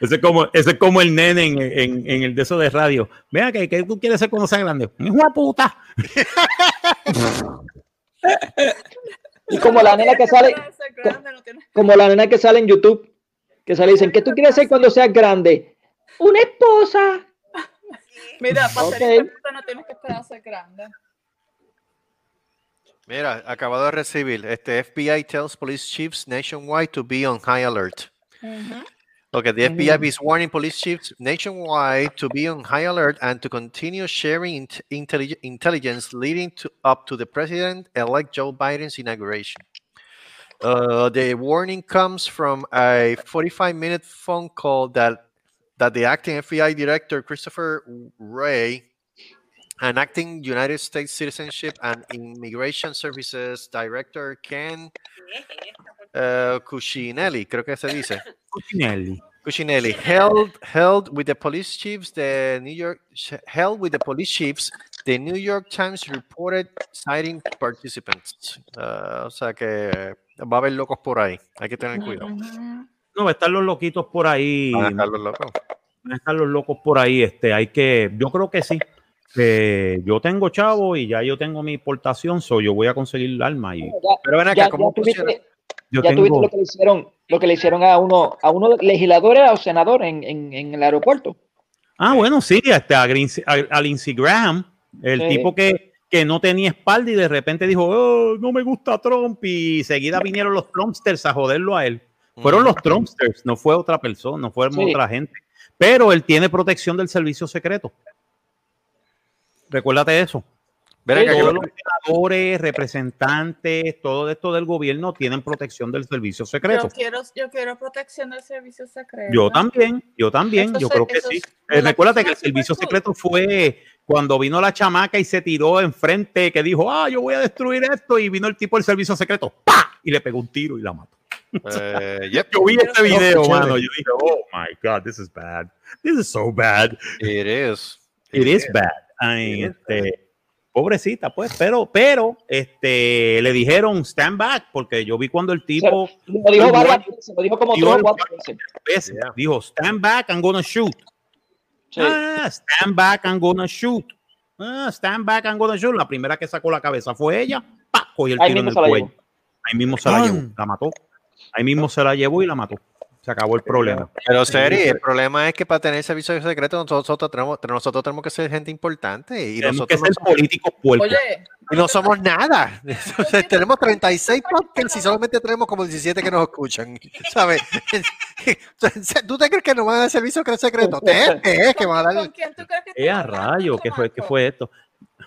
C: Ese es como, ese es como el nene en, en- en el de eso de radio. Vea que, que tú quieres ser cuando seas grande. ¡Un hijo puta!
I: Y como la nena que sale, como la nena que sale en YouTube, que sale y dicen, ¿qué tú quieres ser cuando seas grande? Una esposa.
H: Mira, para
I: Ok.
H: ser hijueputa no tienes que esperar a ser grande.
B: Mira, acabado de recibir. Este FBI tells police chiefs nationwide to be on high alert. Okay, the FBI is warning police chiefs nationwide to be on high alert and to continue sharing int- intellig- intelligence leading to, up to the president-elect Joe Biden's inauguration. Uh, the warning comes from a 45-minute phone call that that the acting FBI director Christopher Wray and acting United States Citizenship and Immigration Services Director Ken uh, Cuccinelli, creo que se dice.
C: Cuccinelli.
B: Cuccinelli held held with the police chiefs the New York held with the police chiefs the New York Times reported citing participants. Uh, o sea que va a haber locos por ahí. Hay que tener cuidado.
C: No, va a estar los loquitos por ahí.
B: Van a estar los locos.
C: Van a estar los locos por ahí. Este, hay que, yo creo que sí. Eh, yo tengo chavo y ya yo tengo mi portación, so yo voy a conseguir el arma y
I: Ya,
B: Pero ven acá,
I: ya,
B: ¿cómo
I: ya tuviste,
C: yo
I: ya tuviste lo que le hicieron, lo que le hicieron a uno, a uno legislador o senador en, en, en el aeropuerto.
C: Ah, bueno, sí, este, a, Green- a- a Lindsey Graham, el
I: Sí.
C: tipo que, que no tenía espalda y de repente dijo, "Oh, no me gusta Trump y seguida vinieron los Trumpsters a joderlo a él. Fueron los Trumpsters, no fue otra persona, no fue
I: Sí.
C: otra gente. Pero él tiene protección del servicio secreto. Recuérdate eso.
B: Que
C: Todos
B: lo-
C: los senadores, representantes, todo esto del gobierno tienen protección del servicio secreto.
H: Yo quiero, yo quiero protección del servicio secreto.
C: Yo también, yo también,
H: Eso
C: yo
H: se-
C: creo que sí.
H: es
C: Eh, recuérdate que el servicio secreto fue cuando vino la chamaca y se tiró enfrente, que dijo, ah, yo voy a destruir esto, y vino el tipo del servicio secreto, ¡pa! Y le pegó un tiro y la mató.
B: Eh, yep,
C: Yo vi este video, mano, yo dije, oh my God, this is bad. This is so bad.
B: it is.
C: It is bad. Ay, este, pobrecita, pues, pero, pero, este, le dijeron stand back, porque yo vi cuando el tipo
I: Lo dijo
C: Igual-
I: varias veces, lo dijo como
C: igual-
I: tres o cuatro veces.
C: veces
B: Yeah.
C: dijo stand back, I'm gonna shoot.
I: Sí.
C: Ah, stand back, I'm gonna shoot. Ah, stand back and go to shoot. La primera que sacó la cabeza fue ella. ¡pa! Cogió el
I: Ahí
C: tiro en
I: mismo
C: el cuello. Ahí mismo se la
E: ¡Pam!
C: llevó. La mató. Ahí mismo se la llevó y la mató. Se acabó el problema.
B: Pero Seri, el problema es que para tener servicio secreto nosotros tenemos, nosotros tenemos que ser gente importante y
C: Tenemos
B: nosotros
C: que
B: no
C: ser políticos puercos.
H: Oye,
B: Y no somos nada. Sea, tenemos 36 podcasts y solamente tenemos como 17 que nos escuchan. ¿Sabes? ¿Tú te crees que nos van a dar servicio secreto? ¿Te es que van a
H: ¿con
B: dar?
H: quién tú crees que
C: ¡Eh, a
H: estás hablando,
C: rayo! ¿Qué fue, ¿Qué fue esto?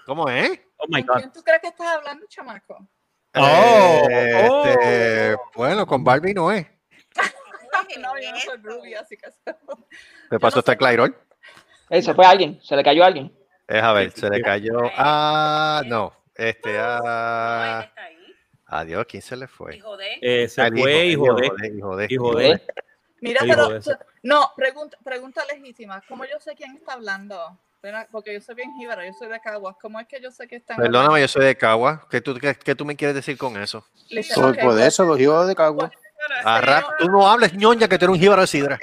B: ¿Cómo es?
C: Oh my
H: ¿Con
C: God.
H: quién tú crees que estás hablando, chamaco?
C: Oh,
B: Este, Bueno, con Barbie no es.
H: No, yo no soy rubia, así que...
B: ¿Qué pasó? ¿Está Clairol?
I: Eh, se fue alguien, se le cayó a alguien.
B: Es a ver, se le cayó. Ah, no. Este, ah.
D: está ahí.
B: Adiós, ¿quién se le fue?
D: Hijo de.
C: Eh, se
B: Al
C: fue, hijo de.
B: hijo de.
C: Hijo de.
H: Mira,
C: Hijo
H: pero... No, pregunta, pregunta legítima. ¿Cómo yo sé quién está hablando? Porque yo soy bien jíbara, yo soy de Caguas. ¿Cómo es que yo sé que están
B: Perdóname, yo soy de Cagua. ¿Qué tú, qué, qué tú me quieres decir con eso?
J: Por,
H: ok,
J: por
H: pues,
J: eso, los hijos de Cagua.
B: Arra- tú no hables ñoña que tú eres un jíbaro de sidra.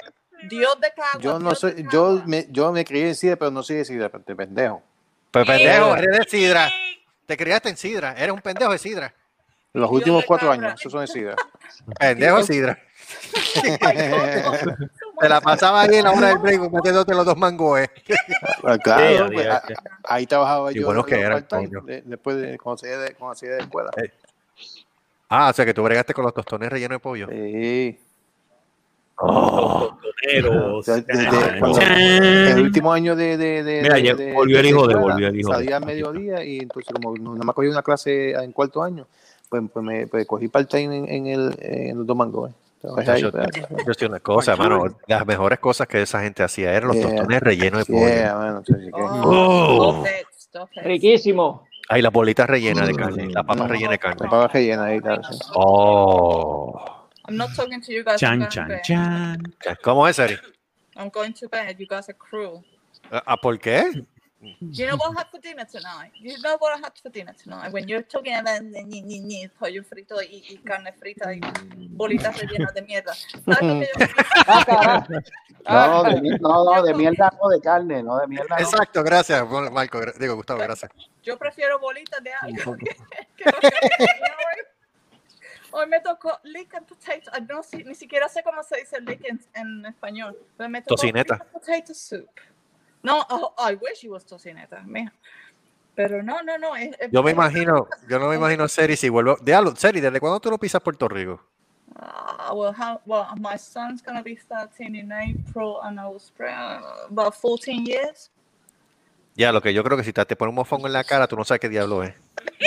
H: Dios de Caguas.
J: Yo no soy, yo
H: Caguas.
J: me, yo me crié en Sidra, pero no soy de Sidra, de pendejo.
B: Pues pendejo, eres de sidra. Te criaste en sidra. Eres un pendejo de sidra.
J: Los últimos cuatro
H: cabra.
J: años, esos son de Sidra.
B: Pendejo de sidra. Te la pasaba ahí en la hora del break metiéndote los dos mangoes.
J: Ah, Claro, pues,
C: adiós,
J: a-
C: sí.
J: ahí trabajaba
B: Y
J: yo.
B: que
J: los
B: eran,
J: part-time,
B: coño.
J: de- después de cuando salía de, cuando salía de escuela.
B: Ah, o sea que tú bregaste con los tostones rellenos de pollo.
J: Sí.
C: Toneros.
J: O sea, desde
C: Chan,
J: cuando-
C: chan.
J: el último año de, de, de,
C: Mira,
J: de-
C: ya
J: de-
C: volvió el
J: de
C: hijo de, volvió el hijo.
J: Salía a mediodía y entonces como no, nada más cogí una clase en cuarto año, pues, pues me pues cogí part-time en, en, el, en los domangos. Trabajé ahí,
B: Yo,
J: pues.
B: yo sé una cosa, mano. Las mejores cosas que esa gente hacía eran los
J: Yeah.
B: tostones rellenos de pollo.
J: Yeah, entonces, ¿qué?
H: Oh, it.
I: Riquísimo.
B: Ay, las bolitas rellenas de carne. Las papas
J: Mm.
B: rellenas de carne.
J: La pava rellena ahí, claro, sí.
B: Oh.
H: I'm not talking to you guys.
C: Chan, chan, chan.
B: ¿Cómo es, Eri?
H: I'm going to bed. You guys are cruel.
B: ¿Ah, ¿Por qué?
H: You know what I had for dinner tonight? You know what I had for dinner tonight? When you're talking about ni, ni, ni, ni, pollo frito y, y carne frita y bolitas rellenas de mierda. ¿Sabes lo que yo
I: Ah.
K: No, de, mi- no, no, de mierda, no de carne, no de mierda. no.
B: Exacto, gracias, Marco. Digo, Gustavo, gracias.
H: Yo prefiero bolitas de algo que, que. Hoy me tocó lick and potato. ah, No, ni siquiera sé cómo se dice lick en, en español. Pero me tocó
B: Tocineta.
H: potato soup. No, oh, I wish it was tocineta, mija. Pero no, no, no. es-
B: Yo me imagino, yo no me imagino Seri si vuelvo. Diablo, Seri, ¿desde cuándo tú no pisas Puerto Rico?
H: Uh, well, how, well, my son's gonna be 13 in April, and I was uh, about 14 years.
B: Ya, lo que yo creo que si te, te pones un mofongo en la cara, tú no sabes qué diablo es.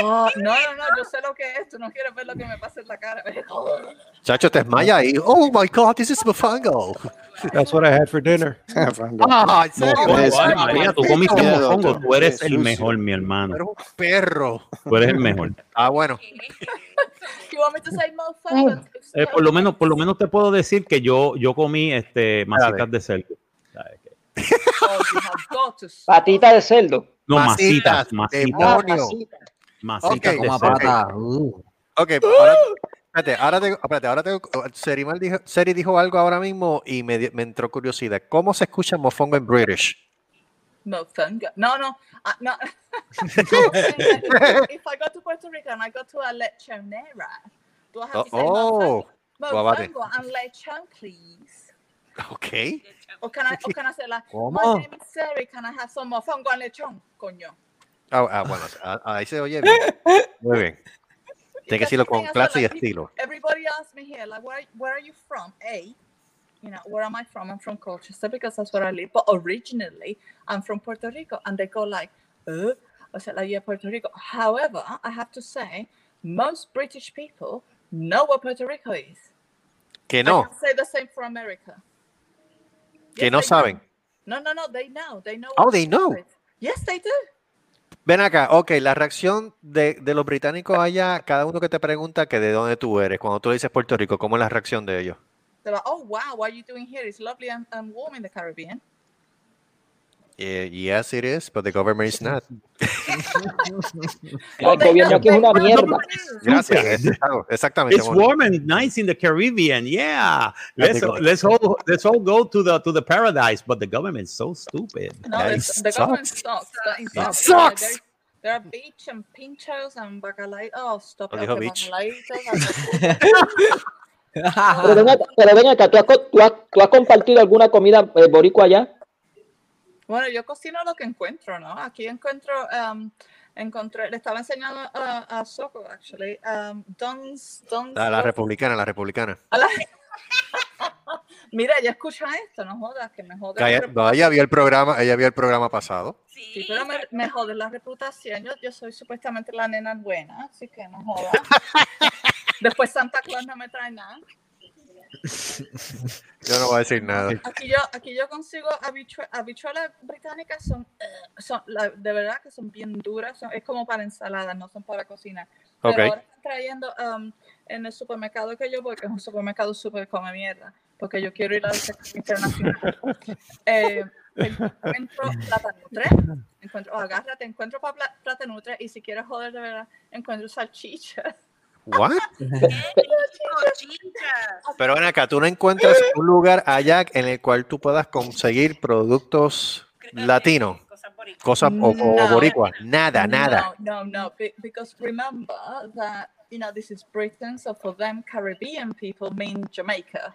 H: Oh, no, no, no, yo sé lo que es. Tú no quieres ver lo que me pasa en la cara.
B: Chacho, te desmaya ahí. Oh my God, this is mofongo.
F: That's what I had for dinner.
B: Ah, ¿en serio?
C: Mofongo,
J: Eso,
C: ay, María, tú comiste mofongo.
J: tú.
C: Eres el mejor, mi hermano.
B: Eres un perro.
C: Tú eres el mejor.
B: Ah, bueno.
H: Mofo?
C: Eh, por lo menos, por lo menos te puedo decir que yo, yo comí este masitas de cerdo.
H: Oh.
I: Patita de cerdo.
C: No,
B: Masitas,
C: masitas,
B: demonio.
C: masitas. Masitas
B: Ok,
C: de
E: Como
C: cerdo.
E: pata. Uh.
B: Ok, ahora, espérate, ahora tengo, espérate, ahora tengo, Seri, mal dijo, Seri dijo algo ahora mismo y me, me entró curiosidad. ¿Cómo se escucha mofongo en British?
H: Mofongo. No, no, uh, no. if I go to Puerto Rico and I go to a lechonera, do I have to say
B: Oh,
H: mofongo,
B: guabate.
H: mofongo and lechon, please?
B: ok.
H: Or can I, or can I say like,
B: ¿Cómo?
H: my name is Sari, can I have some mofongo and lechon? Coño.
B: Ah, ah, bueno, ah, ahí se oye bien. Muy bien. Tiene que decirlo con clase y estilo.
H: Everybody asks me here, like, where, where are you from? A, you know, where am I from? I'm from Colchester because that's where I live. But originally, I'm from Puerto Rico, and they go like, uh, I said, like, yeah, Puerto Rico. However, I have to say, most British people know what Puerto Rico is.
B: Que
H: I
B: no,
H: can say the same for America.
B: Que no saben.
H: know. No, no, no, they know. They know.
B: Oh, they know.
H: Yes, they do.
B: Ven acá, ok, la reacción de, de los británicos allá, cada uno que te pregunta que de dónde tú eres, cuando tú le dices Puerto Rico, ¿cómo es la reacción de ellos?
H: They're like, oh, wow, what are you doing here? It's lovely and, and warm in the Caribbean.
B: Eh, yes, it is, but the government is not.
I: El gobierno aquí es una mierda.
B: Gracias. exacto, Exactamente.
C: It's warm and nice in the Caribbean. Yeah. Let's let's all let's all go to the to the paradise, but the government's so stupid.
H: No, the government
B: sucks. It
H: sucks. There, are beach and pinchos and bacalaitos. Oh, stop okay,
B: beach.
I: Pero ven acá, pero ven acá, ¿tú has, tú has- tú has compartido alguna comida eh, boricua allá?
H: Bueno, yo cocino lo que encuentro, ¿no? Aquí encuentro, um, encontré, le estaba enseñando a, a Soco, actually, um, Don's, Don's
B: La, la republicana, la republicana.
H: A la- Mira, ella escucha esto, no jodas, que me jode.
B: Ella, no, ella vio el programa, ella vio el programa pasado.
H: Sí, pero me, me jode la reputación. Yo, yo soy supuestamente la nena buena, así que no jodas. Después Santa Claus no me trae nada.
B: Yo no voy a decir nada.
H: Aquí yo, aquí yo consigo habichue- habichuelas británicas, son, eh, son la- de verdad que son bien duras, son- es como para ensaladas, no son para cocinar. Pero
B: Ok.
H: ahora están trayendo um, en el supermercado que yo voy, que es un supermercado súper come mierda, porque yo quiero ir al sector internacional. eh, encuentro platanutre, encuentro, oh, agárrate, encuentro pa- pla- platanutre y si quieres joder de verdad, encuentro salchicha.
B: ¿What? Pero ven acá, tú no encuentras un lugar allá en el cual tú puedas conseguir productos latinos, cosas o, o
H: No.
B: boricuas. Nada, nada.
H: No, no, no. be- Because remember that you know this is Britain, so for them Caribbean people mean Jamaica.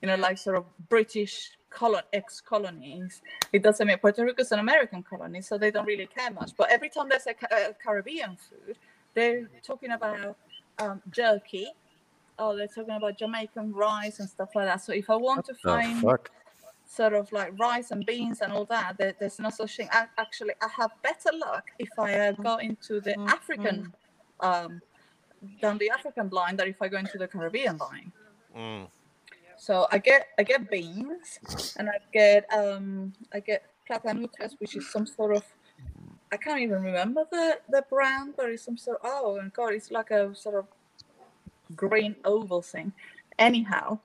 H: You know, like sort of British colon ex-colonies. It doesn't mean Puerto Rico is an American colony, so they don't really care much. But every time there's a, Ca- a Caribbean food, they're talking about um, jerky. Oh, they're talking about Jamaican rice and stuff like that. So if I want to find
B: fuck.
H: sort of like rice and beans and all that, there, there's no such thing. I, actually, I have better luck if I uh, go into the African, um, down the African line than if I go into the Caribbean line.
B: Mm.
H: So I get I get beans and I get um I get platanutres, which is some sort of I can't even remember the the brand, but it's some sort of oh and god, it's like a sort of green oval thing. Anyhow,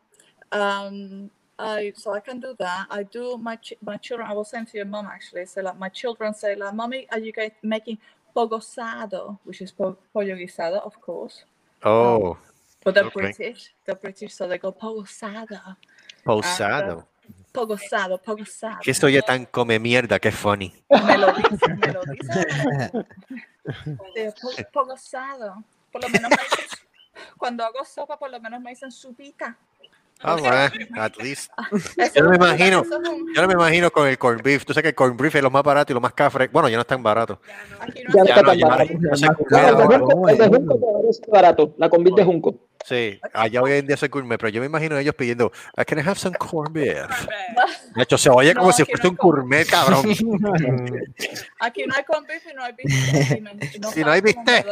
H: um I so I can do that. I do my ch- my children. I will send to your mom actually. So like my children say like, "Mommy, are you guys making pogosado, which is po- pollo guisado, of course."
B: Oh,
H: But they're
B: Okay.
H: British. They're British, so they go pogosado.
B: posado.
H: Pogosado, pogosado.
B: Que esto ya tan come mierda, que funny.
H: Me lo dicen, me lo dicen. Eh, po- Pogosado. Por lo menos me dicen, cuando hago sopa, por lo menos me dicen supita.
B: Ah, bueno, at least.
H: Eso
B: Yo no me imagino, yo no me imagino con el corned beef. Tú sabes que el corned beef es lo más barato y lo más cafre. Bueno, ya no es tan barato.
I: Ya no
B: Ya
I: está
B: no,
I: tan
B: ya no-
I: barato.
B: no se
I: No,
B: come
I: el de
B: ahora.
I: Junco- el de Junco todavía es barato, la convit de Junco.
B: Sí, allá hoy en día soy gourmet, pero yo me imagino ellos pidiendo, "Uh, can I have some corned beef? De hecho, se oye como
H: No,
B: si fuese
H: no
B: un gourmet, cabrón.
H: Aquí no hay con beef y no hay bistec. me- no
B: Si no hay bistec.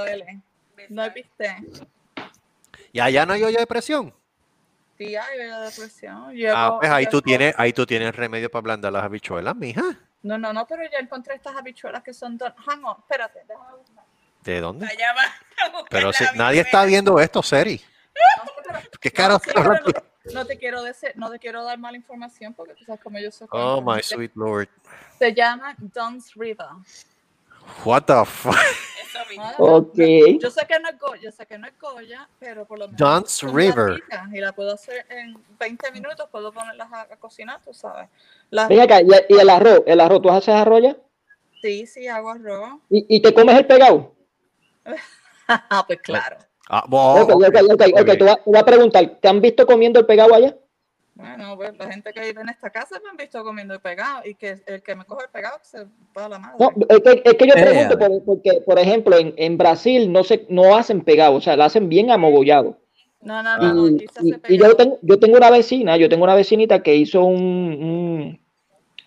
H: No hay bistec.
B: y allá no hay olla de presión. Ah, pues ahí tú tienes, ahí tú tienes remedio para ablandar las habichuelas, mija.
H: No, no, no, pero ya encontré estas habichuelas que son... don- Hang on, espérate. déjame buscar.
B: ¿De dónde?
D: Allá va
B: Pero si nadie está viendo esto, Seri. ¿Qué caro?
H: Sí, no, no te quiero decir, no te quiero dar mala información porque tú sabes cómo yo soy.
B: Oh my sweet lord.
H: Se llama Dunn's River.
B: What the fuck?
I: Ok.
H: Yo sé que no es Goya, yo sé que no es Goya, pero por lo menos son
B: River.
H: Y la puedo hacer en 20 minutos, puedo ponerlas a, a cocinar, tú sabes. Las-
I: Ven acá, y, y el arroz, el arroz, ¿tú haces arroz ya?
H: Sí, sí, hago arroz.
I: ¿Y, y te comes el pegado?
H: Ah, pues claro.
B: Ah, bo-
I: ok, ok, ok, ok,
B: ok.
I: te, voy a, te voy a preguntar, ¿te han visto comiendo el pegado allá?
H: Bueno, pues la gente que vive en esta casa me han visto comiendo el pegado y que el que me coge el pegado se va a la madre.
I: No, es que, es que yo
E: Eh,
I: pregunto por- porque, por ejemplo, en, en Brasil no se, no hacen pegado, o sea, lo hacen bien amogollado.
H: No, no, no,
I: Y, y- y yo, tengo, yo tengo una vecina, yo tengo una vecinita que hizo un, un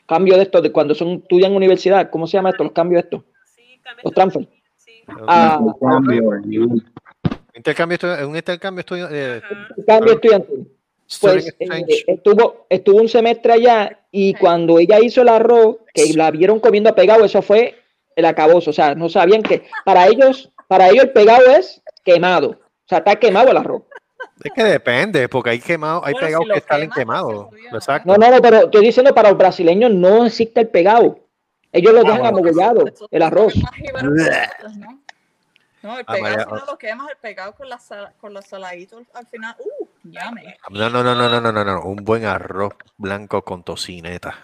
I: cambio de esto, de cuando son estudian en universidad, ¿cómo se llama esto? Los cambios de esto, los transfer. Ah,
B: Intercambio, un intercambio estudio, eh,
I: cambio estudiantil. Pues eh, estuvo, estuvo un semestre allá y cuando ella hizo el arroz, que la vieron comiendo pegado, eso fue el acaboso. O sea, no sabían que para ellos, para ellos el pegado es quemado. O sea, está quemado el arroz.
B: Es que depende, porque hay quemados, hay
H: Bueno,
B: pegados
H: si
B: que salen
H: quemas,
B: quemados.
H: ¿no?
B: Exacto.
I: No, no, no, pero estoy diciendo para los brasileños no existe el pegado. Ellos lo dejan amogollado, el arroz.
H: ¿no? El
B: Ah,
H: pegado, si no lo quemas, el pegado con la, sal- con los saladitos al final. ¡Uh! Llame.
B: No, no, no, no, no, no, no, no. Un buen arroz blanco con tocineta.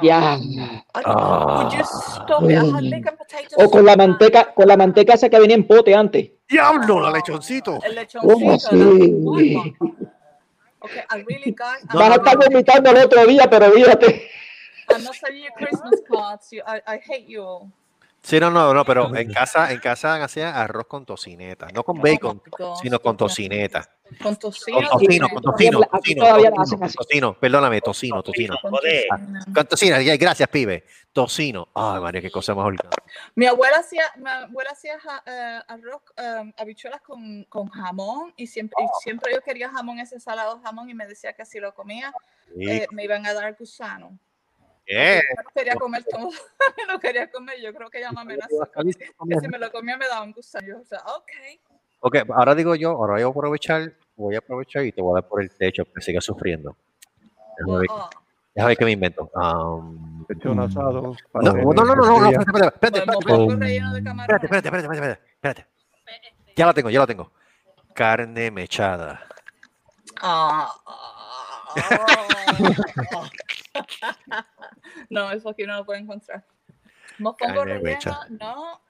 I: Ya.
B: Ah.
H: Had lick and potatoes
I: O con la manteca, con la manteca esa que venía en pote antes.
B: ¡Diablo, la lechoncito!
H: El
I: Oh,
H: lechoncito.
I: sí.
H: Okay, I really got.
I: Vas a estar vomitando el otro día, pero fíjate.
H: I'm not sending you Christmas cards. You, I, I hate you all.
B: Sí, no, no, no, pero en casa, en casa hacían arroz con tocineta, no con bacon, sino con tocineta.
H: Con tocino.
B: Con tocino, con tocino, tocino, tocino,
I: hacen así.
B: tocino, perdóname, tocino, tocino. Con tocino, gracias, pibe. Tocino. Ay, María, qué cosa más horrible.
H: Mi abuela hacía, mi abuela hacía eh, arroz, eh, habichuelas con, con jamón y siempre, y siempre yo quería jamón, ese salado jamón y me decía que si lo comía eh, me iban a dar gusano. Yo no quería comer todo, no quería comer, yo creo que ella me amenazó que si me lo comía me daba un gusano. Yo, o sea, ok.
B: Ok, ahora digo yo, ahora voy a aprovechar, voy a aprovechar y te voy a dar por el techo que siga sufriendo. Déjame ver,
H: Oh,
B: déjame ver qué me invento. Um,
F: Hecho un asado.
B: no, no, no, no, no, no, espérate, espérate, espérate,
H: pues,
B: espérate, espérate, espérate, espérate, espérate. Ya la tengo, ya la tengo. Carne mechada.
H: Ah, ah, no, eso aquí no lo puedo encontrar. Mofongo relleno, no.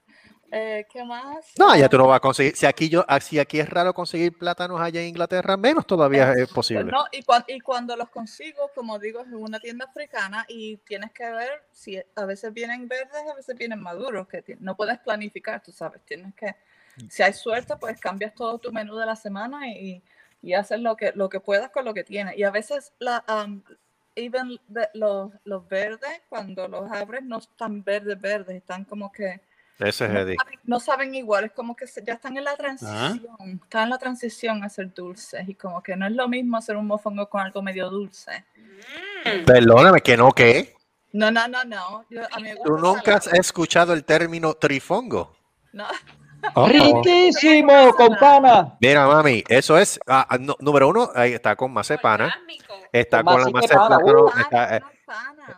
H: Eh, ¿Qué más?
B: No, ya tú no vas a conseguir. Si aquí yo, ah, si aquí es raro conseguir plátanos allá en Inglaterra, menos todavía es posible.
H: No, y, cuan- y cuando los consigo, como digo, es una tienda africana y tienes que ver si a veces vienen verdes, a veces vienen maduros, que no puedes planificar, tú sabes, tienes que, si hay suerte, pues cambias todo tu menú de la semana y, y haces lo que, lo que puedas con lo que tienes. Y a veces la, um, even de- los, los verdes, cuando los abres, no están verdes, verdes, están como que
B: Ese es
H: no
B: Eddie.
H: saben, no saben igual, es como que se- ya están en la transición, están en la transición a ser dulces y como que no es lo mismo hacer un mofongo con algo medio dulce.
B: Perdóname, que no, ¿qué?
H: No, no, no, no. Yo, a mí me
B: ¿Tú nunca has escuchado el término trifongo?
H: No.
I: Riquísimo, con pana.
B: Mira, mami, eso es, ah, ah, no, número uno, ahí está con macepana, está
I: Con
B: con la
I: masa y
B: masa de
I: pana,
B: plátano,
I: uh.
B: está, eh,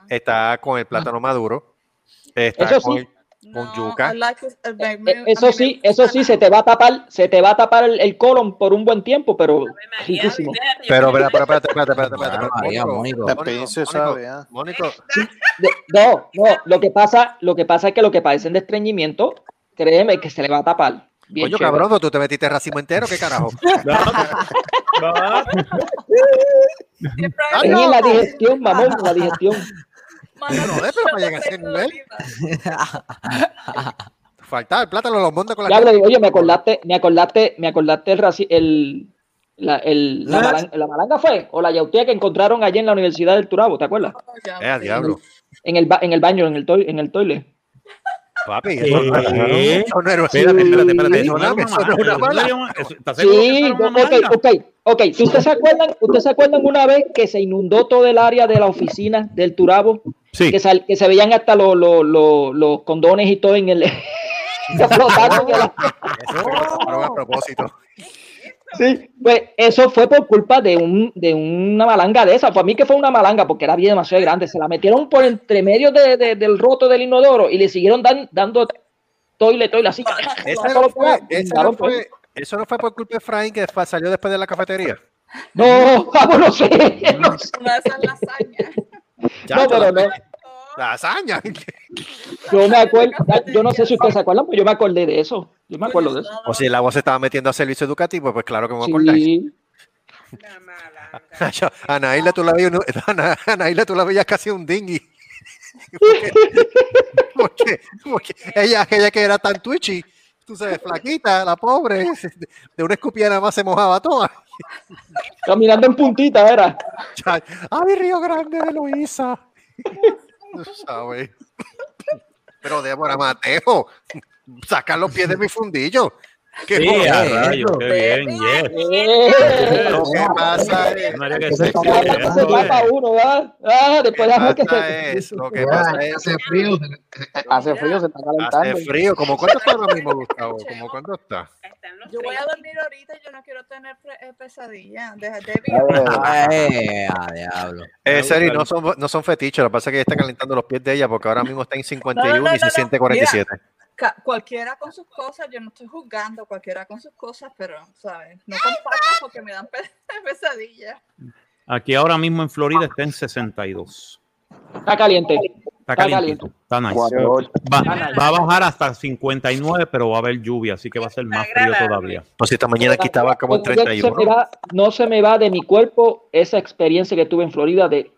B: está con el plátano maduro, está
I: Eso
B: con,
I: sí.
B: con yuca.
H: I like
I: Eh,
H: a
I: Eso sí, eso sí, se te va a tapar, se te va a tapar el, el colon por un buen tiempo, pero riquísimo.
B: Pero, pero, pero, espérate, espérate, espérate, espérate.
E: Mónico.
B: Mónico,
I: no, no, lo que pasa, lo que pasa es que lo que padecen de estreñimiento, créeme que se le va a tapar. Bien
B: coño,
I: chévere.
B: cabrón, ¿tú te metiste racimo entero? ¿Qué carajo? Ah,
H: hay
I: Es
B: no.
I: en la digestión, mamón, la digestión.
H: mano
B: No, eh, pero llegar a ese nivel. Faltaba el plátano, los montes con la
I: hablo, oye, me acordaste, me acordaste, me acordaste el, raci- el, la, el- la, malan- la malanga fue, o la yautía que encontraron allí en la Universidad del Turabo, ¿te acuerdas?
H: Ya,
B: Eh, diablo.
I: En el, ba- en el baño, en el, toi- en el toile.
B: Papi, eso no era-
C: ¿Qué?
B: eso no era-
C: Espérate, espérate, espérate.
B: Eso no era- eso no era mala.
C: ¿Estás seguro que
I: Sí,
C: eso era una
I: ok, ok, ok. ¿Sí ¿Ustedes se acuerdan, ustedes se acuerdan una vez que se inundó todo el área de la oficina del Turabo?
C: Sí.
I: Que, sal- que se veían hasta los, los, los, los condones y todo en el... flotando en el-
B: Eso fue pero a propósito.
I: Sí, pues eso fue por culpa de, un, de una malanga de esa. Para mí que fue una malanga porque era bien demasiado grande. Se la metieron por entre medio de- de- del roto del inodoro y le siguieron dan- dando toile, toile, así.
B: Ese no fue, ese no fue, eso no fue por culpa de Frank que salió después de la cafetería.
I: No, vamos, no sé. No, sé. No, pero no.
B: Lasaña.
I: Yo me acuerdo, yo no sé si ustedes se acuerdan, pues yo me acordé de eso. Yo me acuerdo de eso.
B: O si el agua se estaba metiendo a servicio educativo, pues claro que me acordáis.
I: Sí,
B: Yo, a Naila tú la veías, un- a Na- a Naila tú la veías casi un dinghy. porque, porque ella, ella que era tan twitchy, tú sabes, flaquita, la pobre, de una escupida nada más se mojaba toda.
I: caminando en puntita era.
B: ¡Ay, Río Grande de Luisa! Sabes. Pero Débora Mateo, saca los pies de mi fundillo. Qué
C: Sí,
B: joder.
C: a rayos, qué bien, yes.
I: Eh,
B: Lo que pasa es,
C: que
I: se uno, ¿verdad? Ah, después
B: lo
I: dejamos
B: que
I: se...
B: es, lo que pasa es,
K: Hace frío, se- hace frío, se está calentando.
B: hace frío. ¿Como cuánto está ahora mismo, Gustavo? ¿Como cuánto está?
H: Yo voy a dormir ahorita, yo no quiero tener eh, pesadilla. Deja de
E: Ay, a diablo.
B: Eh, Seri, no son, no son fetiches, lo que pasa es que ella está calentando los pies de ella porque ahora mismo está en 51
H: No, no,
B: y se
H: no,
B: siente
H: no.
B: 47.
H: Cualquiera con sus cosas, yo no estoy juzgando, cualquiera con sus cosas, pero, ¿sabes? No compartas porque me dan pe- pesadillas.
C: Aquí ahora mismo en Florida está en 62.
I: Está caliente.
C: Está calientito. Está nice. Va, va a bajar hasta 59, pero va a haber lluvia, así que va a ser más frío todavía.
B: Pues esta mañana aquí estaba como en
I: No se me
B: 31.
I: va- no se me va de mi cuerpo esa experiencia que tuve en Florida de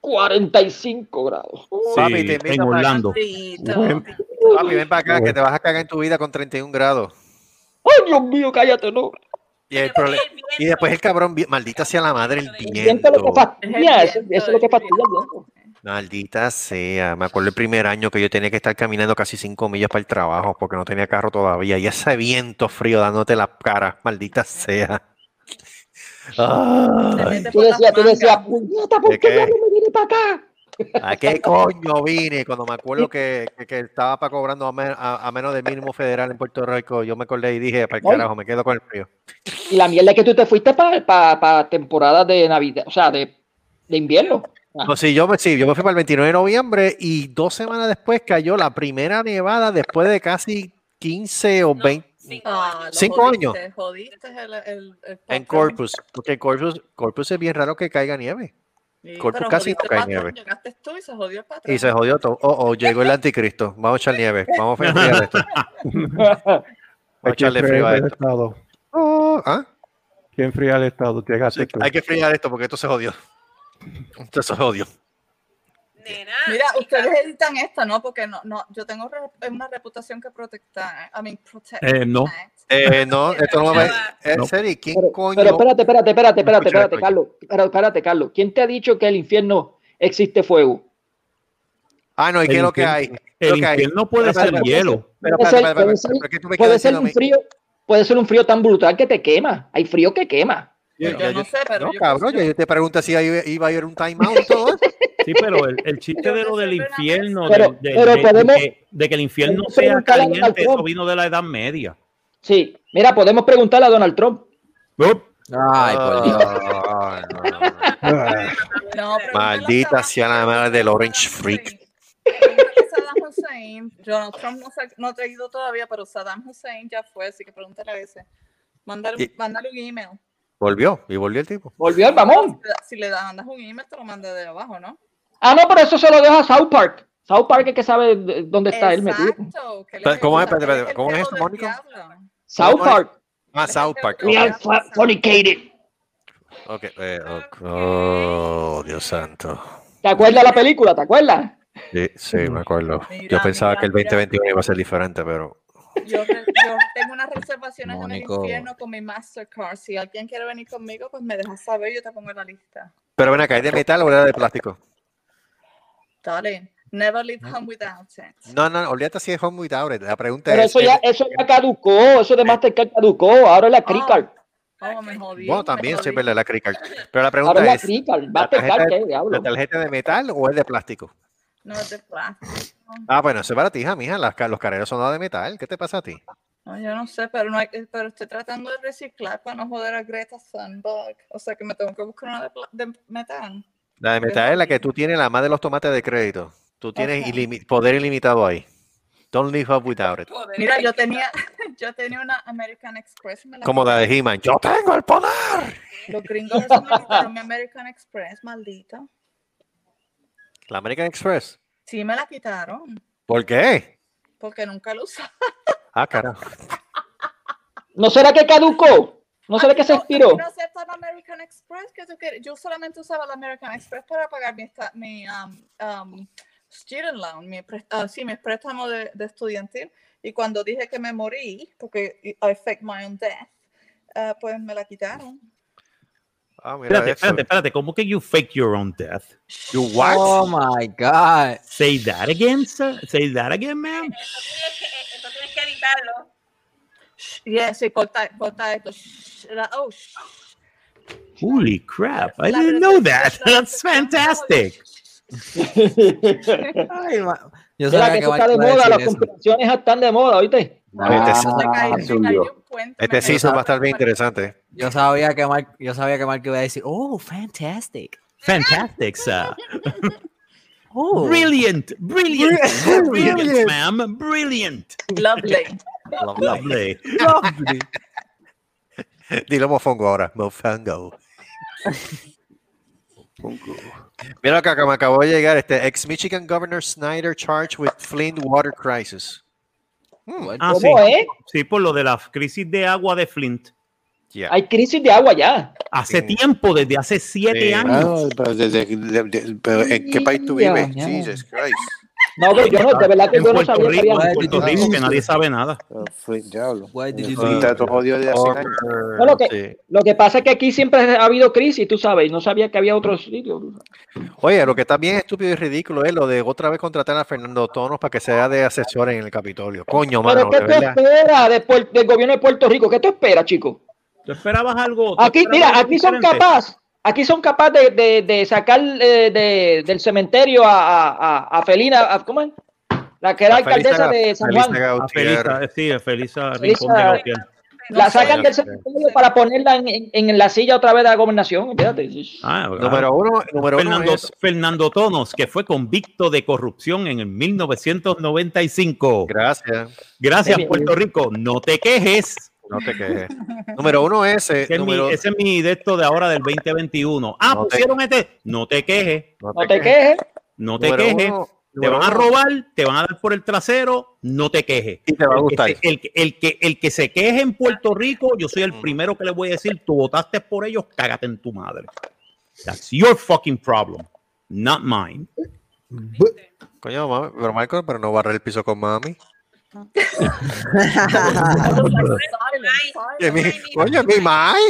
I: 45 grados.
B: Papi,
C: Sí,
B: te invito
C: en Orlando.
B: Papi, ven para acá que te vas a cagar en tu vida con 31 grados.
I: ¡Ay, Dios mío, cállate, no!
B: Y, el prole- y después el cabrón, maldita sea la madre el
I: lo que
B: viento.
I: fastidia, eso, eso es lo que fastidia el viento.
B: Maldita sea, me acuerdo el primer año que yo tenía que estar caminando casi 5 millas para el trabajo porque no tenía carro todavía. Y ese viento frío dándote la cara, maldita sea. Ay,
I: Tú decías, tú decías, puñeta, ¿por
B: ¿De
I: qué
B: qué?
I: no me vine para acá?
B: ¿A qué coño vine? Cuando me acuerdo que, que- que estaba para cobrando a, men- a- a menos del mínimo federal en Puerto Rico, yo me acordé y dije, para el carajo, me quedo con el frío.
I: Y la mierda es que tú te fuiste para temporada de Navidad, o sea, de, de invierno.
B: No, sí, yo me, sí, yo me fui para el 29 de noviembre y dos semanas después cayó la primera nevada después de casi 15 o 20
H: Ah,
B: Cinco
H: jodiste,
B: años.
H: Jodiste el, el, el
B: en. Corpus, porque en Corpus, Corpus es bien raro que caiga nieve.
H: Sí,
B: Corpus
H: pero
B: casi no
H: jodiste
B: cae
H: el patrón,
B: nieve.
H: Llegaste tú y se jodió el patrón.
B: Y se jodió todo. Oh, oh, llegó el anticristo. Vamos a echar nieve. Vamos a enfriar esto. Vamos a echarle frío a esto. Oh, ¿ah?
F: Hay que enfriar el estado. Llegaste tú.
B: Hay que enfriar esto porque esto se jodió. Esto se jodió.
H: Mira, ustedes editan esto, ¿no? Porque no, no, yo tengo re- una reputación que protectar. I mean, protect.
C: Eh, no.
B: Eh, no, esto no va a eh,
C: No.
B: Seri, ¿quién
I: Pero,
B: coño?
I: pero espérate, espérate, espérate, espérate, espérate. Carlos. Pero espérate, Carlos. ¿Quién te ha dicho que el infierno existe fuego?
B: Ah, no, ¿y qué es lo que hay? ¿Qué es
C: El infierno puede ser hielo.
B: Pero,
I: Puede ser-
B: espera, espera,
I: puede ser-
B: ¿por qué tú me
I: Puede
B: quieres
I: ser
B: decir a
I: un frío, puede ser un frío tan brutal que te quema. Hay frío que quema.
H: Yo, yo no sé, pero
B: No,
H: yo,
B: cabrón,
H: yo-
B: te pregunté si ahí iba a haber un timeout y todo eso.
C: Sí, pero el, el chiste de lo del infierno,
I: Pero-
C: de, de-
I: pero
C: de- de
I: podemos-
C: que, de que el infierno sea caliente, eso vino de la Edad Media.
I: Sí. Mira, podemos preguntarle a Donald Trump.
E: Ay, por Dios.
B: Ay, no, no, no.
F: Ah,
H: no, pregúntale a
B: Maldita sea la madre del Orange Freak.
H: Hussein. Donald Trump no, se- no ha ido todavía, pero Saddam Hussein ya fue, así que pregúntale a ese. Mándale,
B: Y-
H: mándale un email.
B: Volvió, y volvió el tipo.
I: Volvió el mamón.
H: Si le- Si le da- mandas un email, te lo manda de abajo, ¿no?
I: Ah, no, pero eso se lo deja a South Park. South Park es que sabe de- dónde está él metido.
H: Exacto. él
B: Pero, ¿cómo es? ¿cómo es esto, Mónica?
I: South. Park.
B: Ah, South Park.
I: We are fornicated.
B: Ok, eh. Oh, Dios santo.
I: ¿Te acuerdas la película? ¿Te acuerdas?
B: Sí, sí, me acuerdo.
H: Mira,
B: Yo pensaba
H: mira,
B: que el
H: mira.
B: 2021 iba a ser diferente, pero.
H: Yo, tengo unas reservaciones en el infierno con mi Mastercard. Si alguien quiere venir conmigo, pues me dejas saber, yo te pongo en la lista.
B: Pero ven acá, ¿es de metal o era de plástico?
H: Darling, never leave home without it.
B: No, no, olvídate si es home without it. La pregunta
I: Pero
B: es.
I: eso ya, eso ya caducó. Eso de Mastercard caducó. Ahora es la Cricard.
H: Oh, me jodí.
B: Bueno, también sí verdad la crical. Pero la
I: Ahora
B: pregunta
I: es la
B: es:
I: Cricard.
B: ¿la
I: Mastercard,
B: tarjeta,
I: ¿qué
B: ¿la
I: diablo?
B: tarjeta de metal o es de plástico?
H: No es de plástico.
B: Ah, bueno, eso es para ti, hija, mija. Las, los carreros son de metal. ¿Qué te pasa a ti?
H: No, yo no sé, pero, no hay, pero estoy tratando de reciclar para no joder a Greta Thunberg. O sea que me tengo que buscar una de, de metal.
B: La de metal es la que tú tienes, la más de los tomates de crédito. Tú tienes ilimi- poder ilimitado ahí. Don't live up without it.
H: Mira, yo tenía, yo tenía una American Express. me la
B: Como la de He-Man. ¡Yo tengo el poder!
H: Los gringos me quitaron mi American Express, maldito.
B: La American Express.
H: Sí, me la quitaron.
B: ¿Por qué?
H: Porque nunca lo usaba.
B: Ah, carajo.
I: ¿No será que caducó? ¿No será que se expiró?
H: No aceptan American Express. que tú quieres? Yo solamente usaba la American Express para pagar mi um, um, student loan, mi, ah, sí, mi préstamo de, de estudiantil. Y cuando dije que me morí, porque I faked my own death, ah, pues me la quitaron.
B: Ah, mira
C: Espérate,
B: eso.
C: espérate, espérate. ¿Cómo que you fake your own death?
B: You what?
E: Oh my God.
C: Say that again, sir. Say that again, ma'am.
D: Eso tienes que,
H: shh, yes, sí, corta, corta esto. oh.
C: Holy crap! I didn't know that. That's fantastic.
E: Ay, Yo sabía
I: que
E: que
I: eso está de moda, las conspiraciones están de moda, ¿oíste?
B: Este,
K: Ah,
H: cayó un puente,
B: este season va a estar bien interesante.
E: Yo sabía que Marco, yo sabía que Marco iba a decir, oh, fantastic.
C: Fantastic, sir.
E: Oh,
C: Brilliant, brilliant, brilliant, ma'am, brilliant.
H: Lovely.
C: Lovely.
E: lovely.
B: Dilo mofongo ahora. Mofongo. Mira acá que me acabó de llegar este ex Michigan Governor Snyder charged with Flint water crisis.
C: Ah,
I: ¿Cómo
C: sí.
I: es?
C: Sí, por lo de la crisis de agua de Flint.
B: Yeah.
I: Hay crisis de agua ya.
C: Hace tiempo, desde hace siete
B: Sí.
C: años.
J: Ah, pero, desde- de- de- pero ¿en qué país tú vives?
I: ya.
J: Jesus Christ.
I: No, pero yo no, de verdad que
C: En
I: yo no
C: Puerto
I: sabía que
C: Rico,
I: había.
C: en Puerto Rico, que nadie sabe nada.
J: Diablo.
I: No, lo, que,
B: Sí.
I: lo que pasa es que aquí siempre ha habido crisis, tú sabes, y no sabía que había otros sitios.
B: Oye, lo que está bien estúpido y ridículo es lo de otra vez contratar a Fernando Tonos para que sea de asesor en el Capitolio. Coño,
I: Pero
B: mano,
I: ¿qué
B: de
I: tú esperas de del gobierno de Puerto Rico? ¿Qué tú esperas, chico?
C: ¿Tú esperabas algo?
I: Aquí,
C: esperabas
I: mira,
C: algo
I: aquí son
C: diferente?
I: Aquí son capaz de, de, de sacar eh, de- del cementerio a, a, a- Felina, a- ¿cómo es? La que era alcaldesa de San Juan.
C: Felisa, sí, a Felisa Rincón de Gautier.
I: La sacan del cementerio para ponerla en, en- en la silla otra vez de la gobernación. Fíjate.
C: Ah.
B: Número uno, número uno
C: Fernando,
B: es.
C: Fernando Tonos, que fue convicto de corrupción en el 1995.
B: Gracias.
C: Gracias,
I: Bien.
C: Puerto Rico. No te quejes.
B: No te quejes. número uno ese.
C: Ese es, mi, ese es mi de esto de ahora del 2021. Ah,
B: No te-
C: pusieron este. No te quejes.
B: no
I: No te quejes.
C: No te
B: Número
C: quejes.
B: uno-
C: te van a robar, te van a dar por el trasero, no te quejes.
B: Y te va a
C: El que
B: gustar.
C: se- El, que- el que, el que se queje en Puerto Rico, yo soy el
B: Mm.
C: primero que le voy a decir, tú votaste por ellos, cágate en tu madre. That's your fucking problem, not mine.
B: Coño, mami, pero Michael, pero no barrer el piso con mami. Coño, mi mai.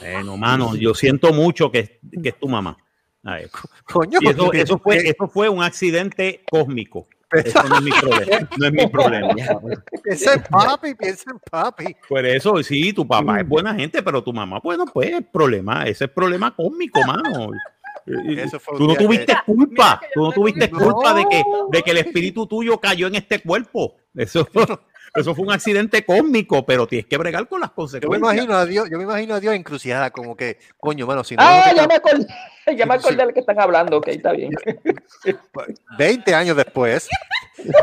C: Bueno, mano, yo siento mucho que, que es tu mamá.
B: Coño,
C: eso, eso fue, eso fue un accidente cósmico. Eso no es mi problema. No es mi problema.
B: Piensa en papi, piensa en papi.
C: Por eso, sí, tu papá es buena gente, pero tu mamá, bueno, pues es problema, ese es problema cósmico, mano.
B: Eso fue
C: Tú no
B: que-
C: tuviste culpa,
H: Mira
C: tú no tuviste culpa de que, de que el espíritu tuyo cayó en este cuerpo. Eso, eso fue un accidente cósmico, pero tienes que bregar con las
B: Yo me
C: consecuencias.
B: imagino a Dios, yo me imagino a Dios encrucijada, como que, coño, mano, si no
I: Ah, ya me acordé, ya me acordé de lo que están hablando. Ok, está bien.
B: ta- 20 años después,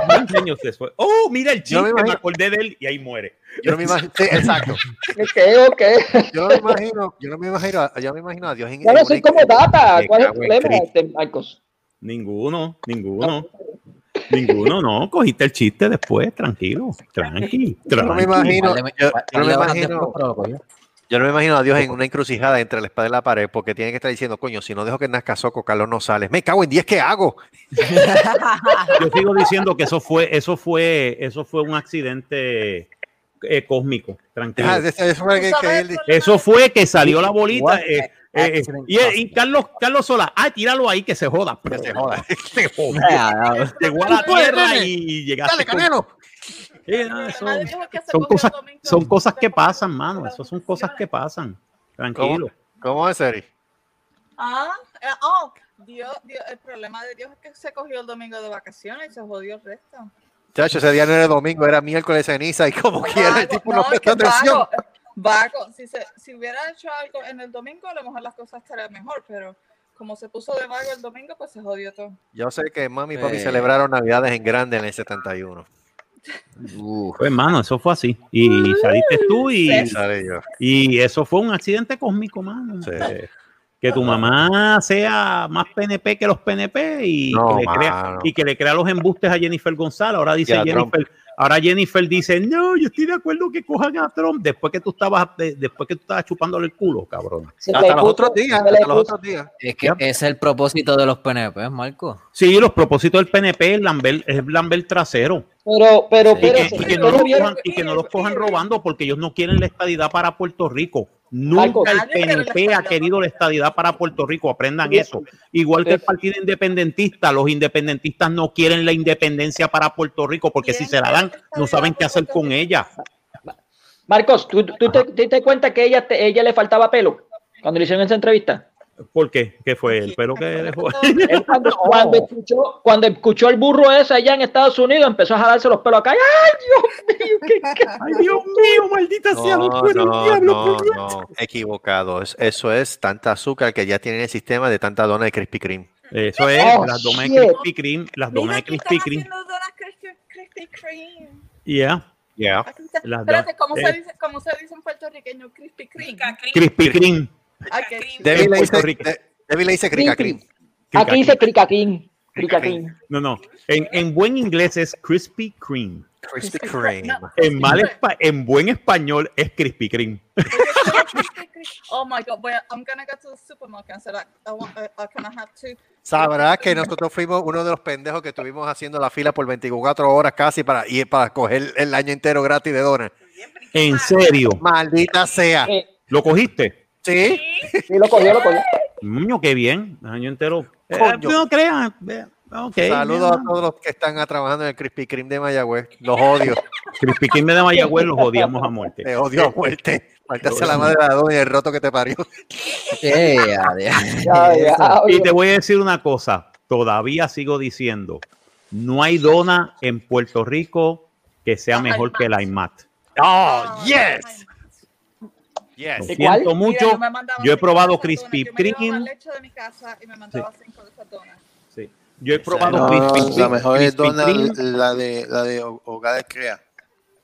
C: 20 años después. Oh, mira el
B: Yo
C: chiste,
B: me
C: me,
B: imagino-
C: acordé de él y ahí muere.
B: yo no me imagino, sí, exacto,
I: Ok, ok.
B: yo no me imagino, yo no me imagino, a- yo me imagino a Dios en,
I: Bueno,
B: en
I: soy como data. ¿Cuál es el problema, este, Marcos?
C: Ninguno, ninguno. Ninguno, no. Cogiste el chiste después, tranquilo. Tranqui,
B: Yo no me
C: tranqui.
B: imagino, yo, no me imagino, yo no me imagino a Dios en una encrucijada entre la espada y la pared, porque tiene que estar diciendo, coño, si no dejo que nazca Soco, Carlos no sale. Me cago en 10, ¿qué hago?
C: Yo sigo diciendo que eso fue, eso fue, eso fue un accidente eh, cósmico. Tranquilo.
B: Ah, eso fue que- que él-
C: Eso fue que salió la bolita. Eh, eh, eh, y, y Carlos, Carlos Sola, ah, tíralo ahí que se joda.
B: que se joda.
C: Se joda.
E: Ah,
C: Llegó a la tierra y llegaste.
B: Dale,
C: con-
B: Canelo.
C: Eh, no, son cosas, son cosas que pasan, mano. Eso son cosas que pasan.
B: ¿Cómo,
C: Tranquilo.
B: ¿Cómo es, Eri?
H: Ah, eh, oh, Dios, Dios, el problema de Dios es que se cogió el domingo de vacaciones y se jodió el resto.
B: Chacho, ese día no era domingo, era miércoles de ceniza y como quiera, el tipo no
H: que
B: atención.
H: Vago. Si, se, si hubiera hecho algo en el domingo, a lo mejor las cosas estarían mejor, pero como se puso de vago el domingo, pues se jodió todo.
B: Yo sé que mami y papi
E: Eh.
B: celebraron Navidades en grande en el 71.
C: Pues, hermano, eso fue así. Y saliste tú y,
B: Y
C: eso fue un accidente cósmico, mano.
B: Sí.
C: Que tu mamá sea más PNP que los PNP y,
B: No,
C: que, le crea, y que le crea los embustes a Jennifer González. Ahora dice
B: Trump.
C: Ahora Jennifer dice, no, yo estoy de acuerdo que cojan a Trump después que tú estabas, de- después que tú estabas chupándole el culo, cabrón.
B: Hasta los otros días, hasta los otros días.
E: Es que ese es el propósito de los PNP, Marco.
C: Sí, los propósitos del PNP es Lambert, es Lambert trasero.
I: Pero, pero,
C: Y que,
I: espérese,
C: y que no
I: ¿ustedes
C: los cojan, y que no los cojan robando porque ellos no quieren la estadidad para Puerto Rico. Nunca el PNP ha querido la estadidad para Puerto Rico. Aprendan eso. Igual que el Partido Independentista, los independentistas no quieren la independencia para Puerto Rico porque si se la dan, no saben qué hacer con ella.
I: Marcos, ¿tú, tú te, te diste cuenta que ella, te- ella le faltaba pelo cuando le hicieron esa entrevista?
C: ¿Por qué? ¿Qué fue el pelo que dejó?
I: Él cuando, cuando escuchó, cuando escuchó el burro ese allá en Estados Unidos, empezó a jalarse los pelos acá. ¡Ay, Dios mío! ¿qué, qué-
C: Ay, Dios mío, maldita sea,
B: No,
C: no el
B: no,
C: diablo.
B: no, no, equivocado. Es- Eso es tanta azúcar que ya tienen el sistema de tanta dona de Krispy Kreme.
C: Eso es,
I: Oh,
C: las donas de. Krispy Kreme, las donas
H: Mira,
C: de Krispy Kreme.
H: Krispy, Kreme.
C: Yeah,
B: Yeah.
H: Espérate, ¿cómo,
C: eh.
H: se dice, ¿cómo se dice en puertorriqueño? Krispy Kreme.
C: Krispy Kreme.
B: Debbie le dice, de- Debbie le dice crica cream.
I: Aquí dice cricaquín. Cricaquín.
C: No, no. En, en buen inglés es Krispy Kreme.
B: Krispy Kreme.
C: En, mal espa- en buen español es Krispy Kreme.
H: Oh my God, voy a- I'm gonna go to the supermarket and say, I want, uh, uh, can I have two?
B: Sabrás que nosotros fuimos uno de los pendejos que estuvimos haciendo la fila por 24 horas casi para ir para coger el año entero gratis de donas.
C: En serio.
B: Maldita sea.
I: Eh,
C: ¿Lo cogiste?
B: ¿Sí?
I: sí, lo cogió, lo cogió.
C: Niño, qué bien. Año entero. Eh, no crean. eh, Ok.
B: Saludos a todos los que están trabajando en el Krispy Kreme de Mayagüez. Los odio.
C: Krispy Kreme de Mayagüez los odiamos a muerte.
B: Te odio a muerte. Maldita sea la madre de la dona y el roto que te parió.
E: Ya, ya.
I: Ya, ya,
C: Y te voy a decir una cosa. Todavía sigo diciendo. No hay dona en Puerto Rico que sea mejor que la IMAT.
B: Oh, yes.
C: Lo
B: Yes.
I: ¿De cuál?
C: siento mucho.
H: Mira, me mandaba
C: Yo he probado Krispy.
H: Yo
C: Kreme. Sí. Yo he probado
J: No,
C: Krispy
J: la
C: Kreme.
J: mejor es dona, la de, la de Hogares Crea.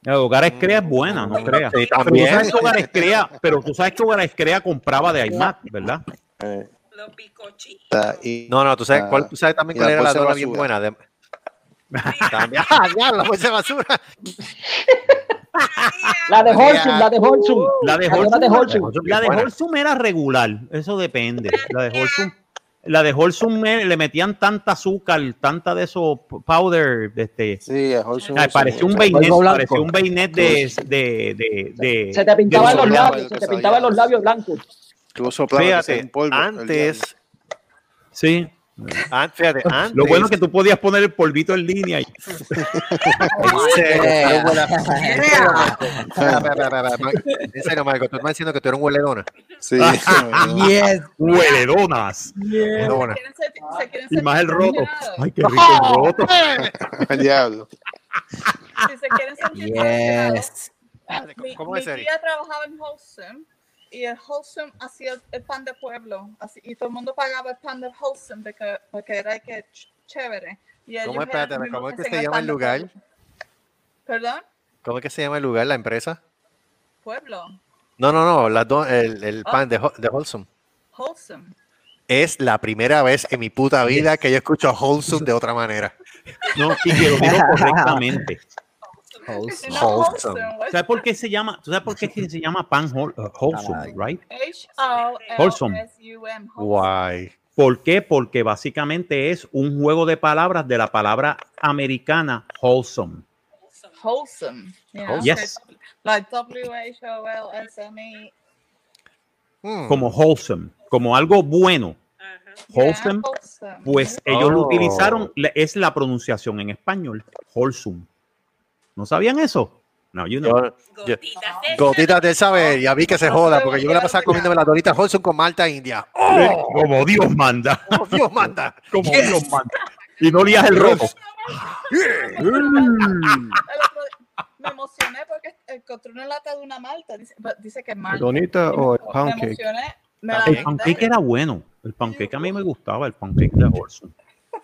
C: La Hogares Crea es buena, no creas.
B: Sí,
C: Pero tú
B: también.
C: sabes que Hogares Crea, pero tú sabes que Hogares Crea compraba de IMAT, ¿verdad?
J: Eh,
D: Los bizcochitos.
J: la- y,
B: No, no, tú sabes,
J: la-
B: cuál, tú sabes también cuál
J: la
B: era la dona bien buena. De... También. ¡Ah, diablo, la bolsa de basura!
I: La de Holsum, la de Holsum.
C: La de
I: La
C: Holsum. la de. Holsum era regular, eso depende. La de Holsum, la de Holsum eh, le metían tanta azúcar, tanta de esos powder, de este,
J: Sí, a Holsum,
C: ah,
J: sí,
C: parecía un
E: blanco.
C: parecía un bainet de, de, de, de-
I: Se te pintaban los labios, se te pintaban los labios blancos.
B: Fíjate,
J: polvo,
B: antes,
C: Sí.
B: Fíjate, antes,
C: Lo bueno es que tú podías poner el polvito en línea. Y.
B: En serio, Marco, tú estás diciendo que tú eres un huele dona.
J: Sí.
E: yes.
C: hueledonas.
B: Dona.
H: ¿Quieren ser- se quieren
C: Y más el roto. Ay, qué rico el roto.
J: El diablo.
H: Si se quieren sentir
E: Yes.
H: Mi,
B: ¿Cómo
H: mi
B: es, Eri?
H: tía trabajaba en Wholesome y el Wholesome hacía el, el pan de pueblo así, y todo el mundo pagaba el pan de Wholesome porque, porque era que ch- chévere. Y
B: ¿Cómo espérate, cómo es que se llama el lugar?
H: ¿Perdón?
B: ¿Cómo es que se llama el lugar, la empresa?
H: Pueblo.
B: No, no, no, la do- el, el
H: Ah.
B: pan de, de Wholesome.
H: Wholesome.
B: Es la primera vez en mi puta vida que yo escucho Wholesome de otra manera.
C: No, y que lo digo correctamente.
E: Wholesome.
C: ¿Sabes por qué se llama? ¿Tú sabes por qué se llama pan uh, wholesome, right?
H: H-O-L-S-U-M. Wholesome.
B: Guay.
C: ¿Por qué? Porque básicamente es un juego de palabras de la palabra americana wholesome.
H: Wholesome.
C: Yes.
H: Like W-H-O-L-S-M-E.
B: Hmm.
C: Como wholesome, como algo bueno. Wholesome, pues ellos lo
B: Oh.
C: utilizaron, es la pronunciación en español, wholesome. ¿No sabían eso? No, you know.
B: Yo- yo-
D: Gotitas de
B: saber, ya vi que se joda, porque yo me la pasaba comiéndome las doritas Wholesome con Malta India.
C: Eh, Como Dios manda.
B: ¡Oh, Dios manda!
C: Como Dios manda. Y no lías el
H: día Me emocioné porque encontré una lata de una malta. Dice, dice que es malta.
F: ¿Donita o el
H: Me
F: pound cake?
H: emocioné. Me la
C: El pancake era bueno. El pancake a mí me gustaba, el pancake de wholesome.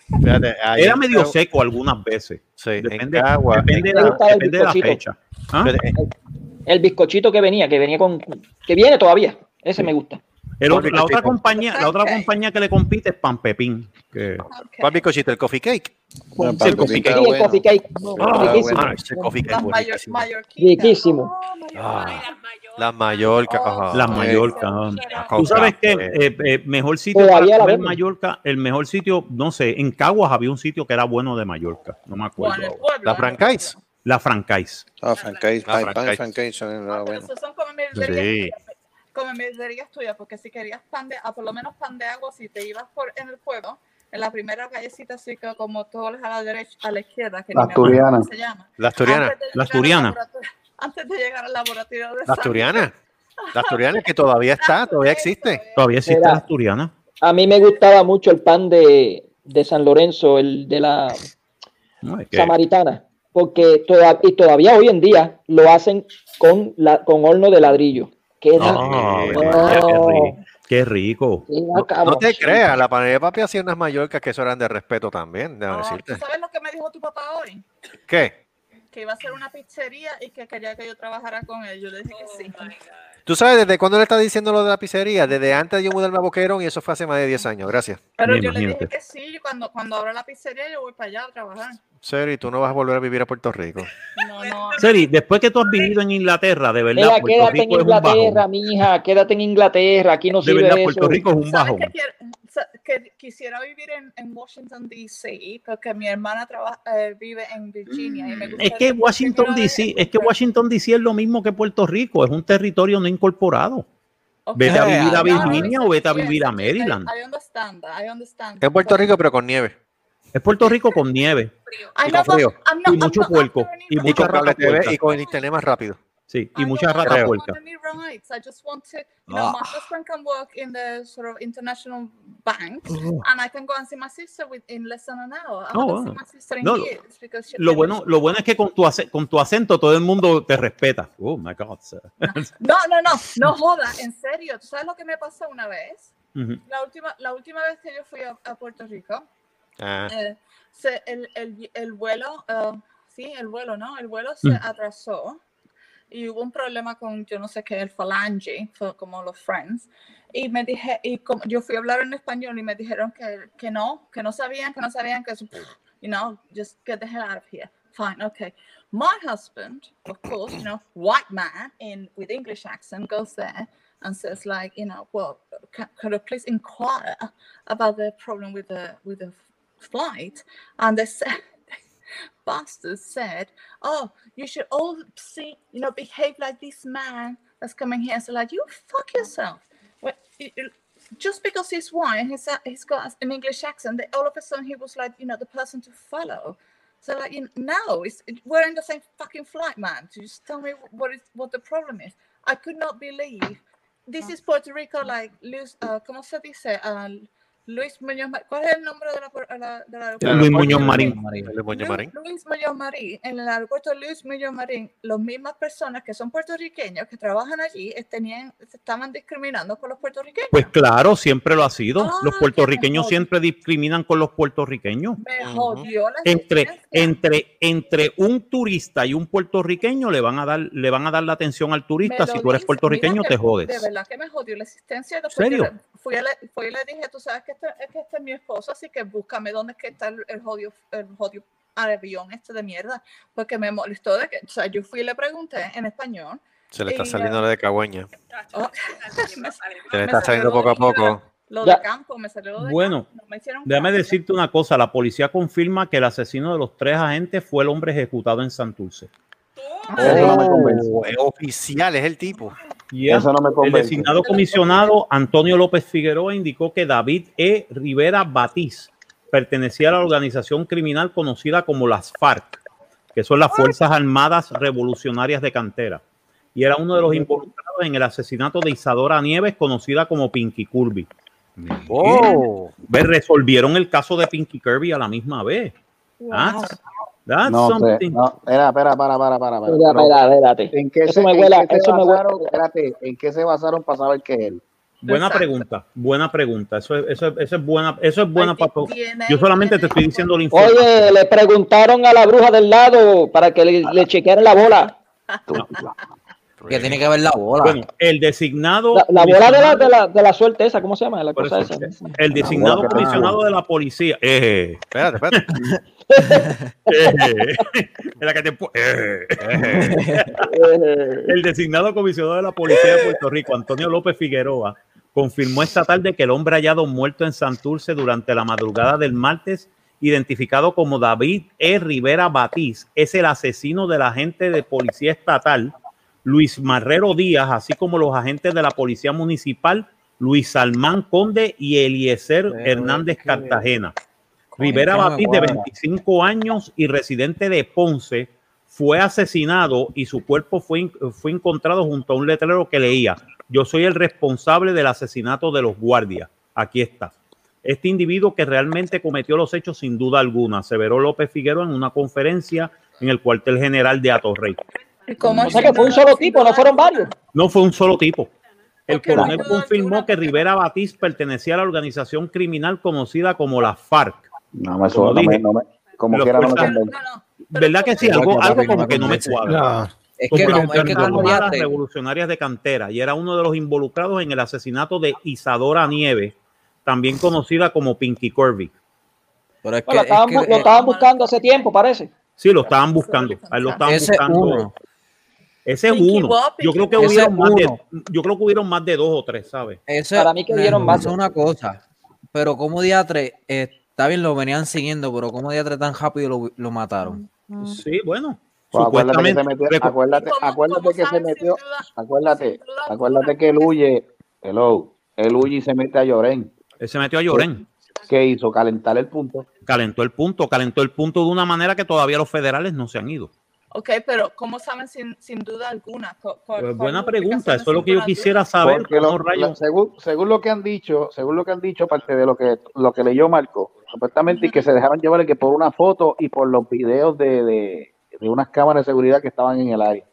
B: Fíjate, ahí
C: Era medio seco algunas veces.
B: Sí, en
C: Depende,
B: Cagua.
C: depende de la, depende de fecha. ¿Ah?
B: En-
I: El bizcochito que venía, que venía con. que viene todavía. Ese me gusta.
C: El otro-
B: ¿Cuál
C: la otra compañía, la otra compañía que le compite es Pan Pepín. Que,
H: Ok.
B: ¿Cuál bizcochito? ¿El coffee cake?
J: Bueno,
C: el coffee
I: Sí, el coffee cake.
B: Ah,
I: Riquísimo.
B: coffee cake
H: Las.
I: Riquísimo.
H: Oh.
B: Ah, Las Mallorca. ajá.
C: las
H: Oh,
C: Mallorca. Tú sabes que eh, eh, mejor sitio
I: Todavía
C: para
I: la
C: comer. Mallorca, el mejor sitio, no sé, en Caguas había un sitio que era bueno de Mallorca, no me acuerdo.
H: Bueno, pueblo,
B: La
H: ¿no?
B: franchise.
C: La Francais.
J: Ah, Francais,
B: Ah,
J: pan, pan
B: Francais.
J: Francais, son
H: Pero
J: bueno.
H: esos son como
B: Sí.
H: Como milderías tuyas, porque si querías pan de, ah, por lo menos pan de agua, si te ibas por en el pueblo, en la primera callecita así que como todos a la derecha, a la izquierda, que
K: La
H: me acuerdo
K: asturiana.
H: cómo se llama.
B: La asturiana.
H: Antes de
C: La
H: llegar al
C: asturiana.
H: laboratorio- antes de llegar al laboratorio de
B: La asturiana. La asturiana que todavía está, todavía existe.
C: Todavía existe
I: Mira.
C: la asturiana.
I: A mí me gustaba mucho el pan de, de San Lorenzo, el de la
C: No, es que-
I: samaritana, porque toda- y todavía hoy en día lo hacen con, la, con horno de ladrillo. Queda,
C: qué
I: no,
C: rico. Qué rico.
B: No, no te creas, la panadería de papi hacía unas mallorcas que eso eran de respeto también,
H: No, ¿tú
B: decirte.
H: sabes lo que me dijo tu papá hoy?
B: ¿Qué?
H: Que iba a hacer una pizzería y que quería que yo trabajara con él. Yo le dije que sí.
B: ¿Tú sabes desde cuándo le está diciendo lo de la pizzería? Desde antes de yo mudarme a Boquerón y eso fue hace más de 10 años. Gracias.
H: Pero
C: Me
H: yo le dije que sí. Cuando, cuando abra la pizzería, yo voy para allá a trabajar.
B: Seri, tú no vas a volver a vivir a Puerto Rico.
H: No, no.
C: Seri, después que tú has vivido en Inglaterra, de verdad,
I: Mira,
C: Puerto
I: quédate en
C: es un.
I: Inglaterra, mija, quédate en Inglaterra, aquí no
C: De
I: sirve
C: verdad,
I: eso.
C: Puerto Rico es un
H: ¿Sabes
C: bajón.
H: que, quiero- sa- que quisiera vivir en, en Washington, D.C., porque mi hermana trabaja, eh, vive en Virginia. Y me
C: Es
H: gustaría
C: que Washington DC, es que Washington DC es lo mismo que Puerto Rico, es un territorio no incorporado.
H: Ok.
C: Vete a vivir a
E: no, no,
C: Virginia
H: no,
C: o vete a vivir a Maryland.
H: I, I understand I understand.
B: En Puerto Rico, pero con nieve.
C: Es Puerto Rico con nieve
B: y con frío.
H: not-
C: y mucho
H: not
C: puerco y mucha
B: con cable
C: rata
B: TV
C: puerca.
B: y con internet más rápido.
C: Sí, y
H: I
C: mucha
H: don't- I
C: rata
H: don't
C: puerca.
H: want any rights. I just want to, you know, my
E: Ah.
H: husband can work in the sort of international bank,
C: Oh.
H: and I can go and see my sister with, in less than an hour. I
C: Oh,
H: haven't
C: wow.
H: seen my sister in
C: No, lo-
H: years because she
C: Lo bueno, lo bueno es que con tu, con tu acento todo el mundo te respeta. Oh my God. sir.
H: No, no, no, no joda, en serio. ¿Tú sabes lo que me pasó una vez? La última, la última vez que yo fui a, a Puerto Rico,
B: Ah,
H: eh, se- el, el, el vuelo, eh, sí, el vuelo, ¿no? El vuelo se
C: Mm.
H: atrasó y hubo un problema con, yo no sé qué, el falange, como los friends. Y me dije, y como yo fui a hablar en español y me dijeron que, que no, que no sabían, que no sabían, que eso, you know, just get the hell out of here. Fine, okay. My husband, of course, you know, white man in with English accent goes there and says like, you know, well, could I please inquire about the problem with the with the flight? And they said, bastards said, oh, you should all see, you know, behave like this man that's coming here. So like, you fuck yourself. Well, it- it- just because he's white and he's, he's got an English accent, that all of a sudden he was like, you know, the person to follow. So like, you know, no, it's, it, we're in the same fucking flight, man. So just tell me what is what the problem is. I could not believe this is Puerto Rico, like Luis, uh, ¿cómo se dice? Uh, Luis Muñoz, Mar- ¿cuál es el nombre de la, puer- la-?
C: Luis Muñoz Marín.
B: el Muñoz
H: Luis,
B: Marín.
H: Luis Muñoz Marín, en el aeropuerto Luis Muñoz Marín, las mismas personas que son puertorriqueños que trabajan allí eh, tenían, se estaban discriminando con los puertorriqueños.
C: Pues claro, siempre lo ha sido.
H: Ah,
C: Los puertorriqueños siempre discriminan con los puertorriqueños.
H: Me jodió la
C: Entre,
H: existencia.
C: entre, entre un turista y un puertorriqueño le van a dar, le van a dar la atención al turista. Si tú eres
H: dice,
C: puertorriqueño, te jodes.
H: De verdad que me jodió la existencia. y después
C: ¿Serio?
H: Fui, a le- fui y le dije, tú sabes que este, es que este es mi esposo, así que búscame dónde es que está el, el jodio, el jodio avión este de mierda, porque me molestó de que, o sea, yo fui y le pregunté en español.
B: Se le está
H: y,
B: saliendo la de cagüeña.
H: oh,
B: Se le está saliendo poco a poco.
H: Lo de campo, me salió lo de
C: Bueno,
H: campo, no me hicieron
C: Déjame decirte una cosa, la policía confirma que el asesino de los tres agentes fue el hombre ejecutado en Santurce.
B: Oh, es oficial, es el tipo.
C: Ya.
K: Eso no me
C: El designado comisionado Antonio López Figueroa indicó que David E. Rivera Batiz pertenecía a la organización criminal conocida como las FARC, que son las Fuerzas Armadas Revolucionarias de Cantera, y era uno de los involucrados en el asesinato de Isadora Nieves, conocida como Pinky Kirby.
B: Oh,
C: Resolvieron el caso de Pinky Kirby a la misma vez. That's, that's
K: No
C: something.
K: no, espera, espera, para, para, para. para.
I: Espera, espera, espérate.
K: ¿En qué
I: Eso
K: se,
I: me
K: en
I: huele-
K: qué se
I: eso me huele-
K: basaron? Espérate, ¿en qué se basaron para saber que es él?
C: Buena
H: Exacto.
C: pregunta, buena pregunta. Eso es, eso es, eso es buena, eso es buena para Yo solamente te estoy diciendo la información.
I: Oye, le preguntaron a la bruja del lado para que le, le chequearan la bola.
E: Que tiene que ver la bola.
C: Bueno, el designado.
I: La, la bola de la, de, la, de la suerte esa, ¿cómo se llama? La
C: por
I: cosa
C: eso,
I: esa.
C: El designado comisionado de la policía. Eh,
B: espérate, espérate.
C: eh, que te eh.
I: Eh,
C: El designado comisionado de la policía de Puerto Rico, Antonio López Figueroa, confirmó esta tarde que el hombre hallado muerto en Santurce durante la madrugada del martes, identificado como David E. Rivera Batiz, es el asesino del agente de policía estatal Luis Marrero Díaz, así como los agentes de la policía municipal Luis Salmán Conde y Eliezer Hernández Cartagena. Rivera Batiz, de
E: guarda.
C: 25 años y residente de Ponce, fue asesinado y su cuerpo fue, fue encontrado junto a un letrero que leía, yo soy el responsable del asesinato de los guardias. Aquí está. Este individuo que realmente cometió los hechos sin duda alguna, aseveró López Figueroa en una conferencia en el cuartel general de Atorrey.
H: ¿Y cómo
I: O sea que fue un solo tipo, no fueron varios.
C: No fue un solo tipo. El coronel confirmó que Rivera Batiz pertenecía a la organización criminal conocida como la FARC.
K: No me
C: Como dije,
K: no me- no me.
C: ¿Verdad que sí?
E: Pero
C: Algo, algo como que no me cuadra.
F: No.
E: Es que, como, es que
C: revolucionarias de cantera y era uno de los involucrados en el asesinato de Isadora Nieves, también conocida como Pinky Corby.
E: pero es que,
I: Lo
E: es
I: estaban,
E: que,
I: bu- lo estaban buscando hace tiempo, parece.
C: Sí, lo estaban buscando. a él lo estaban
E: ese
C: buscando.
E: uno.
C: Ese es
H: Pinky
C: uno.
H: Bob,
C: Yo creo que hubieron más de, yo creo que hubieron más de dos o tres, ¿sabes?
E: Eso,
I: Para mí que dieron más.
E: eso es una cosa. Pero como diatre, eh, está bien, lo venían siguiendo, pero como diatre tan rápido lo, lo mataron.
C: Sí, bueno.
K: Pues acuérdate que se metió, acuérdate,
H: ¿Cómo-
K: acuérdate que se metió, acuérdate, acuérdate que él huye, hello, él huye y se mete a Llorén.
C: Él se metió a Llorén.
K: ¿Qué hizo? Calentar el punto.
C: Calentó el punto, calentó el punto de una manera que todavía los federales no se han ido.
H: Ok, pero ¿cómo saben sin, sin duda alguna? ¿Cu- cu-
C: Pues
H: cuál
C: buena pregunta,
H: es
C: eso es lo que yo quisiera saber.
K: Porque
C: ¿cómo
K: lo-
C: rayos?
K: lo- según, según lo que han dicho, según lo que han dicho, aparte de lo que lo que leyó Marco, supuestamente y que se dejaron llevar que por una foto y por los videos de, de, de unas cámaras de seguridad que estaban en el área.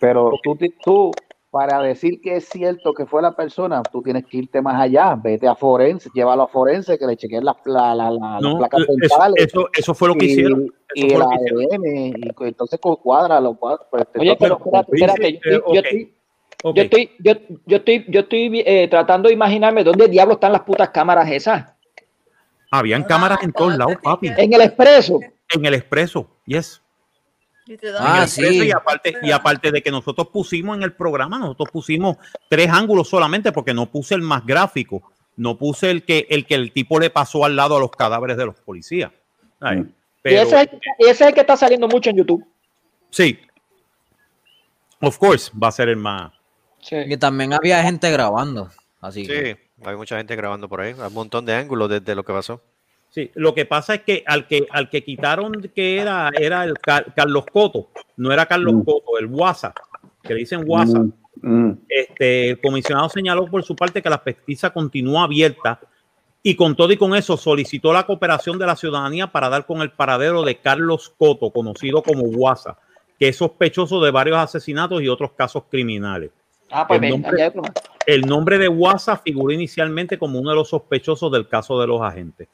K: Pero tú, tú, para decir que es cierto que fue la persona, tú tienes que irte más allá, vete a forense, llévalo a forense, que le chequeen las, la, la- la- las
C: No,
K: placas
C: eso,
K: dentales.
C: eso, eso fue lo que
K: y,
C: hicieron.
K: y el. ADN, y entonces cuadra, pues,
I: Oye, pero
K: entonces-
I: espérate, espérate. Yo
C: Eh,
I: estoy, yo
C: ok.
I: estoy-
C: Ok.
I: yo estoy, yo, yo estoy, yo estoy eh, tratando de imaginarme dónde diablos están las putas cámaras esas.
C: Habían cámaras en todos lados, papi.
I: En el expreso.
C: En el expreso, yes.
H: Y te dan-
C: En el
E: Ah, sí.
C: Y aparte, y aparte de que nosotros pusimos en el programa, nosotros pusimos tres ángulos solamente porque no puse el más gráfico. No puse el que el que el tipo le pasó al lado a los cadáveres de los policías. Ay,
K: Mm.
I: y ese es, y ese es el que está saliendo mucho en YouTube.
C: sí. Of course, va a ser el más.
E: Y también había gente grabando. Así que.
B: Sí, hay mucha gente grabando por ahí. Hay un montón de ángulos desde lo que pasó.
C: Sí, lo que pasa es que al que al que quitaron que era era el Car- Carlos Coto, no era Carlos
K: Mm.
C: Coto, el WhatsApp, que le dicen WhatsApp.
K: Mm, mm.
C: Este, el comisionado señaló por su parte que la pesquisa continúa abierta y con todo y con eso solicitó la cooperación de la ciudadanía para dar con el paradero de Carlos Coto, conocido como WhatsApp, que es sospechoso de varios asesinatos y otros casos criminales.
I: Ah, pues
C: El
I: venga,
C: nombre-. El nombre de WhatsApp figuró inicialmente como uno de los sospechosos del caso de los agentes.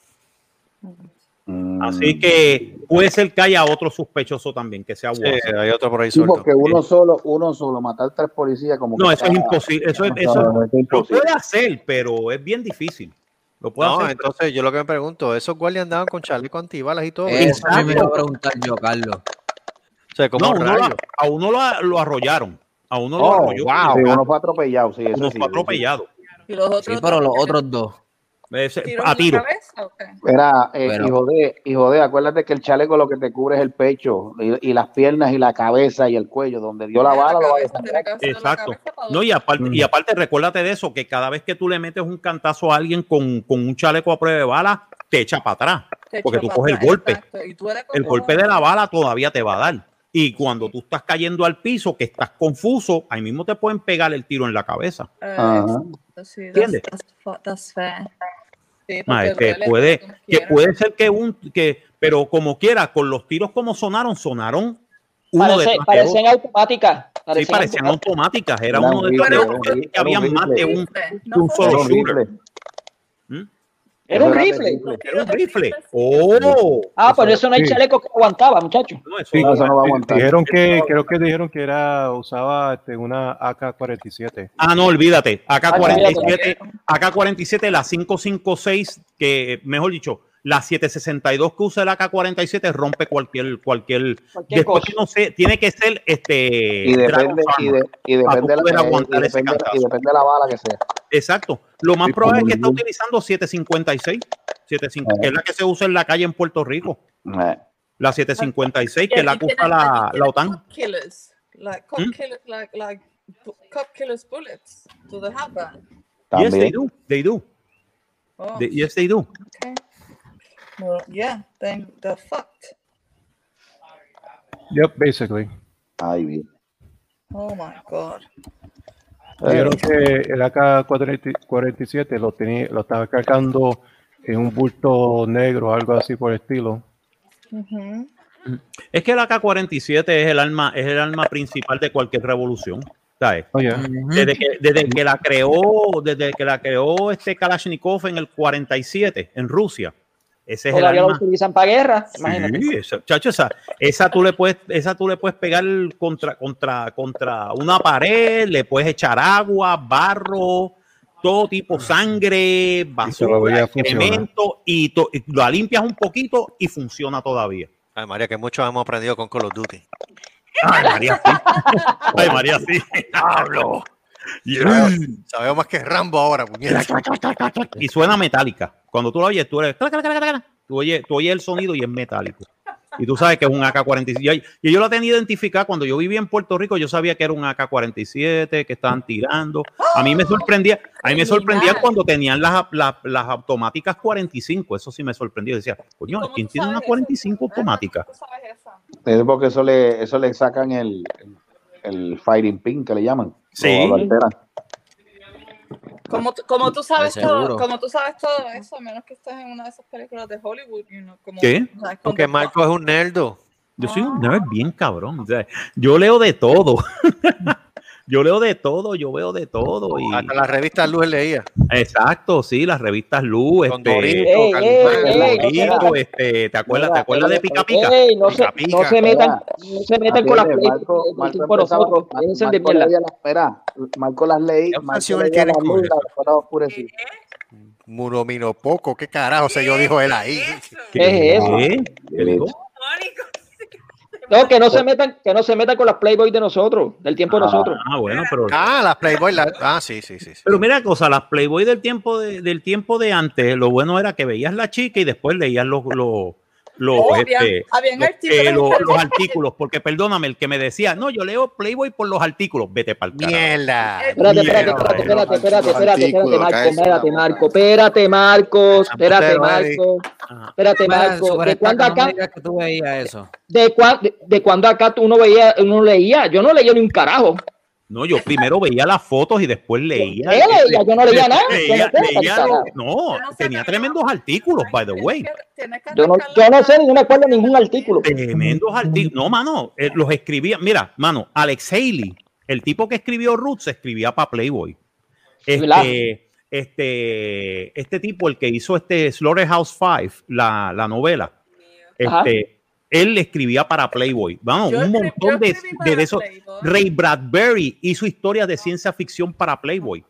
K: Mm.
C: Así que puede ser que haya otro sospechoso también, que sea
B: Sí,
C: WhatsApp.
B: hay otro por ahí
K: Sí, porque uno solo, uno solo, matar tres policías como
C: No,
K: que
C: eso es imposible. Eso es, eso lo
K: imposible.
C: puede hacer, pero es bien difícil. Lo puede
B: No,
C: hacer. pero-
B: entonces yo lo que me pregunto, esos guardias andaban con chaleco antibalas y todo.
E: Eso
C: Exacto.
E: me iba a preguntar yo, Carlos.
B: O sea, como
C: No, uno
B: rayos.
C: lo- a uno lo, lo arrollaron. A uno lo
K: Oh,
C: arrolló.
K: wow. Sí, uno fue atropellado, sí, eso
C: Uno
K: sí,
C: fue
K: sí.
C: atropellado.
H: Y los otros
E: Sí, pero los
H: dos,
E: otros dos.
C: Ese-
H: ¿tiros
C: a tiro.
H: Cabeza o qué?
K: Era, eh, hijo de, hijo de, acuérdate que el chaleco lo que te cubre es el pecho y, y las piernas y la cabeza y el cuello. Donde dio la bala lo va a
H: cabeza,
C: Exacto. No, y aparte,
K: Mm.
C: y aparte, recuérdate de eso, que cada vez que tú le metes un cantazo a alguien con, con un chaleco a prueba de bala, te echa para atrás.
H: Te
C: porque tú coges el golpe.
H: exacto, y tú eres
C: El golpe de la bala todavía te va a dar. Y cuando tú estás cayendo al piso, que estás confuso, ahí mismo te pueden pegar el tiro en la cabeza.
K: Ajá.
H: sí,
C: ¿Entiendes?
H: that's- that's fu- that's fair. Sí, duele
C: puede, que puede ser que un, que, pero como quiera, con los tiros como sonaron, sonaron uno
I: Parece,
C: de
I: parecen
C: otro.
I: automáticas.
C: Sí,
I: Parecen
C: parecían
I: automáticas.
C: automáticas, era
K: Era
C: uno de
K: era
C: que había más de un, un
H: no fue
C: solo shooter. ¿Mm?
I: Era un rifle.
C: Era un rifle. ¡Oh!
I: Ah, por eso no hay chaleco que aguantaba, muchachos.
C: No, eso
F: Sí,
K: No, eso no va a aguantar.
F: dijeron que, creo que dijeron que era, usaba este, una AK-47.
C: Ah, no, olvídate. AK-47,
H: olvídate.
C: AK-47, la 556, que mejor dicho, la 762 que usa el AK-47 rompe cualquier, cualquier,
I: Cualquier
C: después
I: cosa.
C: no sé, tiene que ser este
K: Y depende, y, de, y depende,
C: poder
K: la, y depende, y depende de la bala que sea.
C: Exacto. Lo más
K: Sí,
C: probable es que está utilizando 756, 75, que es la que se usa en la calle en Puerto Rico.
K: Eh,
C: La 756, que es la que usa la, la OTAN.
H: Cop killers, like cop
C: ¿Mm?
H: killers, like like cop killers bullets. Do they have that?
C: Yes, they do. They do.
H: Oh,
C: They- yes, they do.
H: okay. Well, yeah, then they're fucked.
F: Yep, basically.
K: Ay, bien.
H: Oh my God.
F: Creo que el AK-47 lo, tenía, lo estaba cargando en un bulto negro, algo así por el estilo.
H: Ujú.
C: Es que el AK-47 es el arma, es el arma principal de cualquier revolución. ¿sabes?
F: Oh, yeah.
C: Desde que, desde que la creó, desde que la creó este Kalashnikov en el 47 en Rusia. Ese es el
I: Todavía lo
C: arma.
I: utilizan para guerra, imagínate.
C: Sí, esa, chacho, esa, esa tú le puedes, esa tú le puedes pegar contra, contra, contra una pared, le puedes echar agua, barro, todo tipo sangre, basura, excremento, y, to- y la limpias un poquito y funciona todavía.
B: Ay, María, que muchos hemos aprendido con Call of Duty.
C: Ay, María, sí. Ay, María, sí.
B: Hablo. Sabemos más que Rambo ahora, puñeta.
C: Y suena metálica. Cuando tú la oyes, tú eres. Tú oyes, tú oyes el sonido y es metálico. Y tú sabes que es un AK-47. Y- Y yo lo tenía identificado cuando yo vivía en Puerto Rico. Yo sabía que era un AK-47 que estaban tirando. A mí me sorprendía. A mí me sorprendía cuando tenían las, las, las automáticas 45. Eso sí me sorprendió. Decía, coño, ¿quién tiene una 45 automática?
K: Es porque eso le, eso le sacan el, el, el fighting pin que le llaman.
C: Sí.
H: Como, tú- como tú sabes todo, como tú sabes todo eso, a menos que estés en una de esas películas de Hollywood, you know, como,
C: ¿Qué?
H: o sea, con
B: Porque Marco es un nerdo.
C: Yo soy un nerd bien cabrón. o sea, yo leo de todo. yo leo de todo, yo veo de todo. Y...
B: Hasta las revistas Luz leía.
C: Exacto, sí, las revistas Luz,
B: Con
C: este,
B: Dorito,
I: Ey,
B: Calimán,
I: ey, ey,
C: Dorito,
I: no se
C: este, ¿te acuerdas,
I: Mira,
C: ¿te acuerdas de Pica Pica?
I: ey, no, se,
B: Pica
I: no se metan, no se metan con las
K: Marco,
I: del
K: Marco
I: nosotros. Déjense de mierda.
K: Marco las leí,
B: ¿Qué
K: Marco leía
B: tienen
K: la
B: con
K: luz y
B: eso?
K: la después la oscurecí.
B: Muromino poco, qué carajo se yo dijo él ahí.
I: ¿Qué es eso?
C: ¿Qué? ¿Qué dijo?
I: No, que no se metan, que no se metan con las Playboy de nosotros, del tiempo de nosotros.
C: Ah, bueno, pero
B: Ah, las Playboy. la- Ah, sí, sí, sí. sí.
C: Pero mira cosa, las Playboy del tiempo de, del tiempo de antes, lo bueno era que veías la chica y después leías los los los,
H: Oh,
C: este,
H: habían-
C: eh, los- artículos, porque perdóname, el que me decía, no, yo leo Playboy por los artículos, vete para el carajo.
B: Mierda.
I: Espérate, espérate, espérate, espérate, espérate,
J: Los
I: espérate, espérate,
J: artículos,
I: Marco,
J: la
I: espérate. Marco, espérate, Marcos, espérate. Marco, espérate, Marco, ¿de cuándo acá, de cuándo acá tú no veías, uno leía? Yo no leía ni un carajo.
C: No, yo primero veía las fotos y después leía.
I: ¿Qué leía? Yo no leía nada.
C: Leía-
I: no
C: leía tenía tremendos artículos, by the way.
H: Que- que
I: Yo no, yo sé, ni no me acuerdo de ningún artículo.
C: Tremendos artículos. No, mano, eh, los escribía. Mira, mano, Alex Haley, el tipo que escribió Roots, escribía para Playboy. Este, este, este tipo, el que hizo este Slaughterhouse Five, la, la novela,
I: Ajá.
C: este, él escribía para Playboy. Vamos,
H: Yo
C: un montón de, de
H: para
C: eso.
H: Playboy.
C: Ray Bradbury hizo historias de ciencia ficción para Playboy.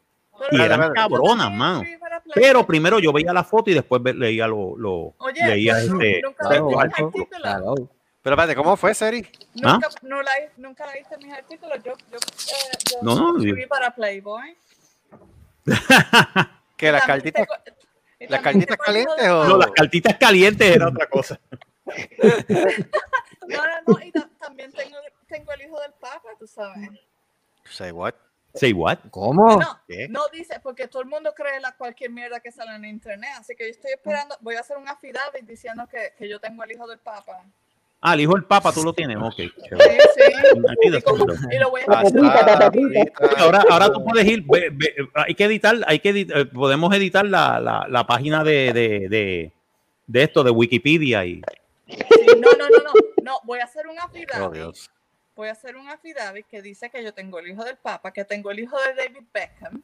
H: Pero
C: Y eran cabronas, mano. Pero primero yo veía la foto y después leía lo, lo-
H: Oye,
C: leía
H: pues,
C: este.
E: Claro.
B: Pero espérate, ¿cómo fue, Seri?
C: ¿Ah?
H: Nunca, no la, nunca leíste mis artículos. Yo, yo, eh, yo
C: No, no,
H: escribí
C: yo-
H: para Playboy.
B: ¿Que las cartitas, las cartitas calientes o...?
C: No, las cartitas calientes era otra cosa.
H: No, no, no. Y ta- también tengo, tengo el hijo del Papa, tú sabes.
B: Say what?
C: Say what?
E: ¿Cómo?
H: No,
B: ¿Qué?
H: no dice, porque todo el mundo cree la cualquier mierda que sale en internet. Así que yo estoy esperando, voy a hacer un affidavit diciendo que, que yo tengo el hijo del Papa.
C: Ah, el hijo del Papa, tú lo tienes. Ok.
H: Sí, sí. Y, como-
C: fondo.
H: y lo voy a
I: patatita.
C: Ahora, ahora tú puedes ir, ve- ve- hay que editar, hay que editar, eh, podemos editar la, la, la página de, de, de, de esto, de Wikipedia y
H: Sí, no, no, no, no, no, voy a hacer un affidavit.
B: Oh, Dios.
H: Voy a hacer un affidavit que dice que yo tengo el hijo del Papa, que tengo el hijo de David Beckham,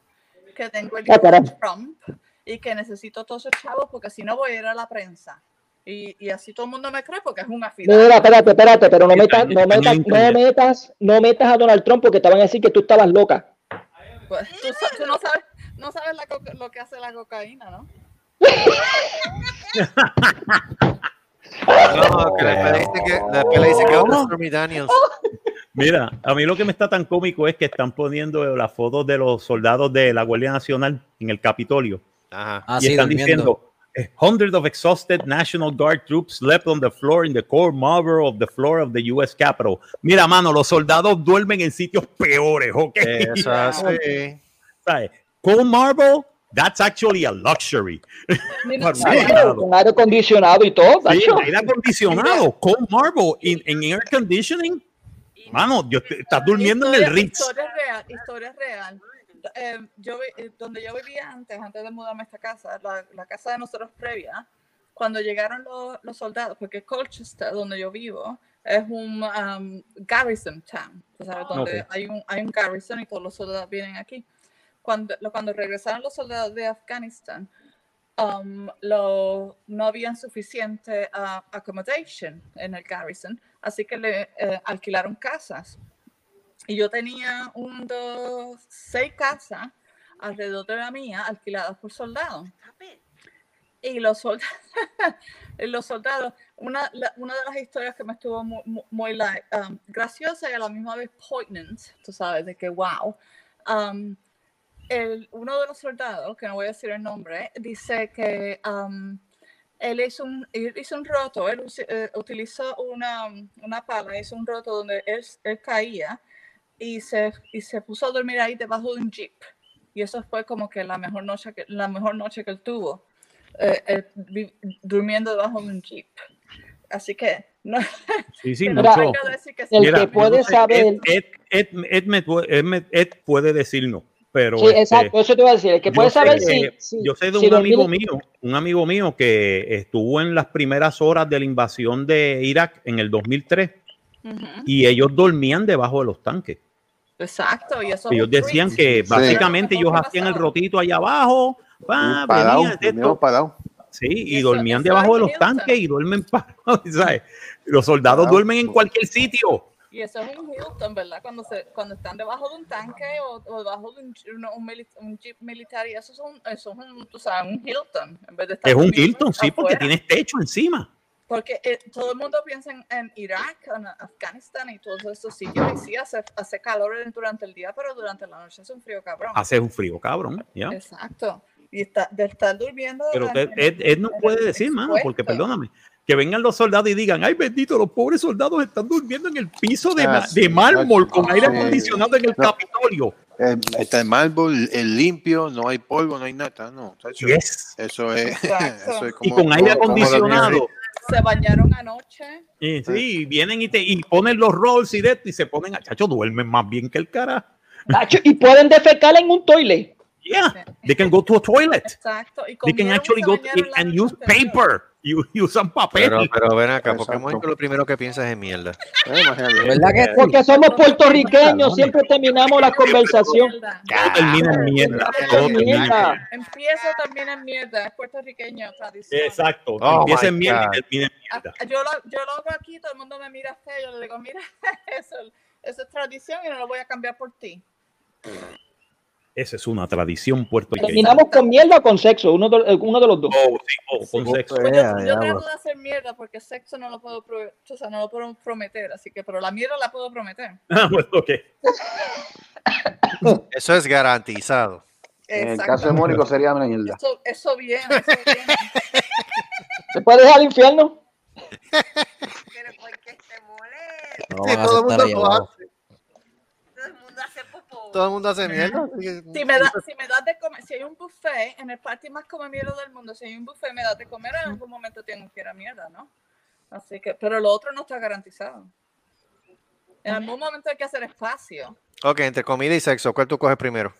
H: que tengo el
I: Ah,
H: hijo de. Trump y que necesito todos esos chavos porque si no voy a ir a la prensa. Y, y así todo el mundo me cree porque es un affidavit.
I: Mira, espérate, espérate, pero no metas, no metas, no metas, no metas a Donald Trump porque te van a decir que tú estabas loca.
H: Pues, tú, no sabes, no sabes la coca- lo que hace la cocaína, ¿no?
B: No, que después le dice que, después le dice que otro Stormy Daniels.
C: Mira, a mí lo que me está tan cómico es que están poniendo las fotos de los soldados de la Guardia Nacional en el Capitolio
B: Ajá.
E: Ah,
C: y
E: sí,
C: están
E: durmiendo.
C: diciendo eh, hundreds of exhausted National Guard troops slept on the floor in the core Marlboro of the floor of the U.S. Capitol. Mira, mano, los soldados duermen en sitios peores, ¿ok?
B: Eso es así.
C: ¿Sabes? Cole Marlboro That's actually a luxury.
H: Mira,
I: Claro, con aire acondicionado y todo,
C: Sí, aire acondicionado, con marble, en, air conditioning. Mano, yo te- estás durmiendo en el
H: Historia-
C: Ritz.
H: Historia real, historia real. Eh, yo, eh, donde yo vivía antes, antes de mudarme a esta casa, la, la casa de nosotros previa, cuando llegaron los, los soldados, porque Colchester, donde yo vivo, es un um, garrison town, sabes, donde
C: Ok.
H: hay, un, hay un garrison y todos los soldados vienen aquí. Cuando, cuando regresaron los soldados de Afganistán, um, lo- no habían suficiente uh, accommodation en el garrison, así que le eh, alquilaron casas. Y yo tenía un, dos, seis casas alrededor de la mía alquiladas por soldados. Y los soldados, los soldados una, la- una de las historias que me estuvo muy, muy, muy, um, graciosa y a la misma vez poignant, tú sabes, de que wow. um, el, uno de los soldados, que no voy a decir el nombre, dice que um, él hizo un, él hizo un roto, él usi- eh, utilizó una, una pala, hizo un roto donde él, él caía y se, y se puso a dormir ahí debajo de un jeep. Y eso fue como que la mejor noche que, la mejor noche que él tuvo, eh, eh, vi- durmiendo debajo de un jeep. Así que no,
C: Sí, sí,
H: no
C: mucho.
H: decir que
I: El
H: sí,
I: que puede saber-
C: Ed, Ed, Ed, Ed puede decirnos, pero.
I: Sí,
C: este,
I: exacto, eso te iba a decir. El que
C: yo
I: puede
C: sé
I: saber
C: que-
I: si, si-
C: yo sé de
I: si
C: un amigo mío, un amigo mío que estuvo en las primeras horas de la invasión de Irak en el 2003
H: Ujú,
C: y ellos dormían debajo de los tanques.
H: Exacto, y eso es
C: Ellos decían que básicamente
H: Lo
C: ellos hacían el rotito allá abajo, pa,
J: Parado,
C: venían sí, y
H: Eso-
C: dormían debajo de
H: es
C: los tanques y duermen parados, ¿sabes? Los soldados
J: Parado.
C: duermen en cualquier sitio.
H: Y eso es un Hilton, ¿verdad? Cuando, se, cuando están debajo de un tanque o, o debajo de un, un, mili- un jeep militar, y eso es un, eso es un, tú sabes, un Hilton. En vez de estar
C: Es un Hilton, sí, porque tienes techo encima.
H: Porque eh, todo el mundo piensa en, en Irak, en Afganistán y todos estos sitios, y sí hace, hace calor durante el día, pero durante la noche es un frío cabrón.
C: Hace un frío, cabrón. ¿ya?
H: Exacto. Y está, de estar durmiendo.
C: Pero Ed,
H: en-
C: Ed- Ed no puede decir, mano, porque
H: expuesto.
C: perdóname, que vengan los soldados y digan, ay, bendito, los pobres soldados están durmiendo en el piso de,
J: Ah, sí,
C: de mármol
J: no,
C: con aire
J: sí.
C: acondicionado en el
J: No.
C: Capitolio.
J: Eh, está el mármol, el limpio, no hay polvo, no hay nada. No.
C: Yes.
J: Eso es, eso es
C: Y
J: como,
C: con aire
J: como- como
C: acondicionado.
H: Se bañaron anoche.
C: Y sí, vienen y, te, y ponen los rolls y de esto y se ponen a chacho, duermen más bien que el cara.
I: Tacho, y pueden defecar en un toilet.
C: Yeah, they can go to a toilet.
H: Exacto. Y
C: They can actually
H: se
C: go
H: la
C: and use paper. Y, y usan papel.
B: Pero, pero ven acá,
J: Exacto.
B: Pokémon que lo primero que piensas es en mierda.
J: Eh.
E: ¿Verdad que?
I: Porque somos puertorriqueños, siempre terminamos la conversación.
C: Todo termina en mierda. Todo
I: Mierda.
H: Empiezo también en mierda, es puertorriqueño, tradición.
C: Exacto.
B: Oh
C: Empieza en mierda y termina en
H: Ah,
C: mierda.
H: Yo lo, yo lo hago aquí, todo el mundo me mira feo, yo le digo, mira, eso, eso es tradición y no lo voy a cambiar por ti.
C: Esa es una tradición puertorriqueña.
I: Terminamos con mierda o con sexo, uno de, uno de los dos.
C: Oh, sí, oh, con sexo.
H: Pues yo, yo trato de hacer mierda porque sexo no lo puedo, pro- o sea, no lo puedo prometer, así que, pero la mierda la puedo prometer.
C: Ah, bueno, ok.
B: Eso es garantizado.
K: En el caso de Mónico sería mierda.
H: Eso, eso bien, eso bien.
I: ¿Se puede dejar al infierno?
D: Pero ¿por qué se molesta?
E: No
B: Sí, todo el mundo
E: ahí
B: lo
E: abajo.
B: hace.
D: Todo el mundo hace popó.
B: Todo el mundo hace mierda.
H: Si me, da, si me das de comer, si hay un buffet en el party más come mierda del mundo, si hay un buffet me das de comer, en algún momento tengo que ir a mierda, ¿no? Así que, pero lo otro no está garantizado. En algún momento hay que hacer espacio.
B: Ok, entre comida y sexo, ¿cuál tú coges primero?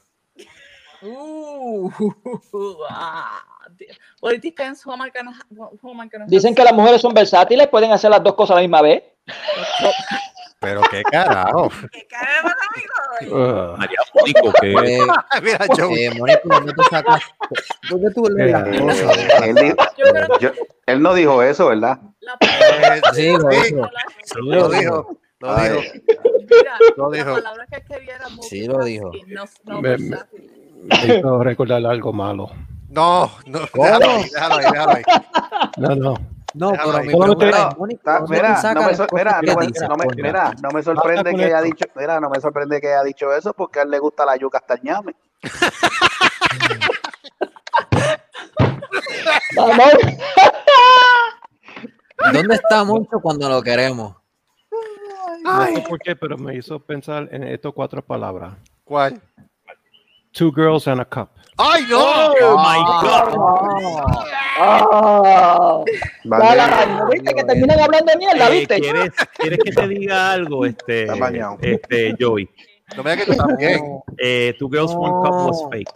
H: Uh, ah, di- well, it depends who am I gonna, ha- who am I gonna
I: Dicen que las mujeres son versátiles, pueden hacer las dos cosas a la misma vez.
B: Pero qué carajo.
D: ¿Qué cara me vas a
F: Uh,
C: María Mónico, que
B: Mira, Joe.
E: eh, Mónico, ¿dónde tú sacas? ¿Dónde tú lees las cosas?
K: Él,
H: Yo
K: yo- no dijo eso, ¿verdad?
H: la
B: Eh,
E: Sí, dijo.
B: lo
E: lo
B: dijo. Lo
K: Ay.
B: dijo.
H: Mira,
B: Lo dijo.
H: palabra que quería era
E: Sí, lo dijo.
H: No, no
F: Me-
H: versátil.
F: me hizo recordar algo malo.
B: No, no, déjalo ahí, déjalo ahí, déjalo ahí.
F: No, no.
E: No, pero mi pregunta es, Mónico,
K: Está-
E: ¿dónde tú
K: mira, no me, sorprende que haya dicho, mira, no me sorprende que haya dicho eso porque a él le gusta la yuca hasta el ñame.
E: ¿Dónde está Moncho cuando lo queremos?
F: No sé por qué, pero me hizo pensar en estas cuatro palabras.
B: ¿Cuál?
F: Two girls and a cup.
B: ¡Ay, no!
C: Oh my God.
I: Ah,
J: Vale.
I: la- la- ¿Viste que terminan hablando de mierda,
C: Eh,
I: viste?
C: ¿quieres, ¿Quieres que te diga algo, este,
J: Está bañado.
C: este Joey?
B: No me digas que tú también.
C: Eh, Two Girls One Cup was fake.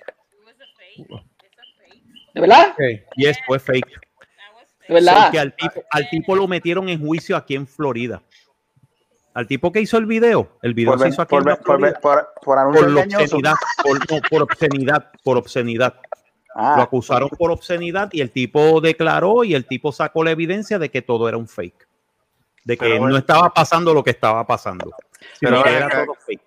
I: ¿De verdad?
F: Okay.
C: Yes, fue fake.
I: ¿De verdad?
C: Porque al tipo, al tipo lo metieron en juicio aquí en Florida. Al tipo que hizo el video, el video
K: Por,
C: se hizo aquí
K: por,
C: en
K: por, por, por
C: obscenidad, por, obscenidad, por obscenidad. Lo
K: Ah,
C: acusaron por obscenidad y el tipo declaró y el tipo sacó la evidencia de que todo era un fake. De que
B: bueno.
C: no estaba pasando lo que estaba pasando.
B: Pero
C: que era todo fake.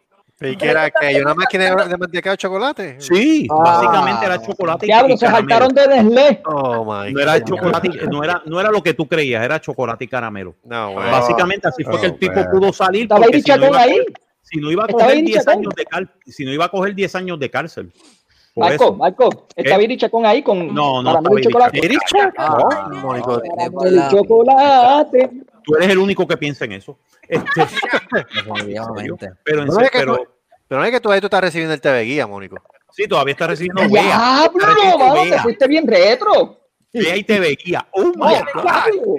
B: ¿Y qué era? ¿Que hay una máquina de de manteca de chocolate?
C: Sí,
I: Ah.
C: básicamente era chocolate y-
I: Diablo,
C: y
I: se saltaron de Nestlé.
B: Oh, my
C: No era
B: God.
C: chocolate, no era, no era lo que tú creías, era chocolate y caramelo.
B: No, güey.
C: Básicamente así fue que el
B: Oh,
C: tipo
B: man.
C: pudo salir.
I: ¿Estaba
C: si no
I: Chacón
C: iba a
I: ahí?
C: coger- Si no iba a
I: ¿Estaba
C: coger
I: ahí
C: 10
I: Chacón?
C: años de cárcel, si no iba a coger 10 años de cárcel.
I: Marco,
C: eso.
I: Marco, está. Viri Chacón ahí con
C: No, no,
I: caramelo y chocolate.
C: Viri
B: Ah,
I: y chocolate.
C: Tú eres el único que piensa en eso. Este, pero en serio,
B: que
C: pero
B: Pero no es que tú ahí tú estás recibiendo el TV Guía, Mónico.
C: sí, todavía está recibiendo.
I: Diablo,
C: Está recibiendo
I: mano, te fuiste bien retro.
C: Vea y te veía. Oh my God.
I: diablo.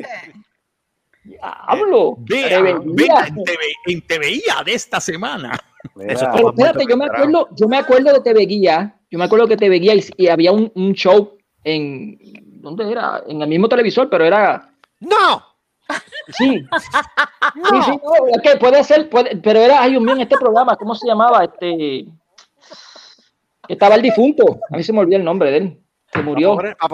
I: Diablo.
C: Vea, vea en TV, en TV Guía de esta semana. Eso
I: Pero espérate, yo me acuerdo, yo me acuerdo de TV Guía, yo me acuerdo que TV Guía y, y había un, un show en, ¿dónde era? En el mismo televisor, pero era,
B: ¡No!
I: Sí, sí, sí, no, es puede ser, puede, pero era, ay Dios mío, en este programa, ¿cómo se llamaba? Este, estaba el difunto, a mí se me olvidó el nombre de él, que murió.
B: A.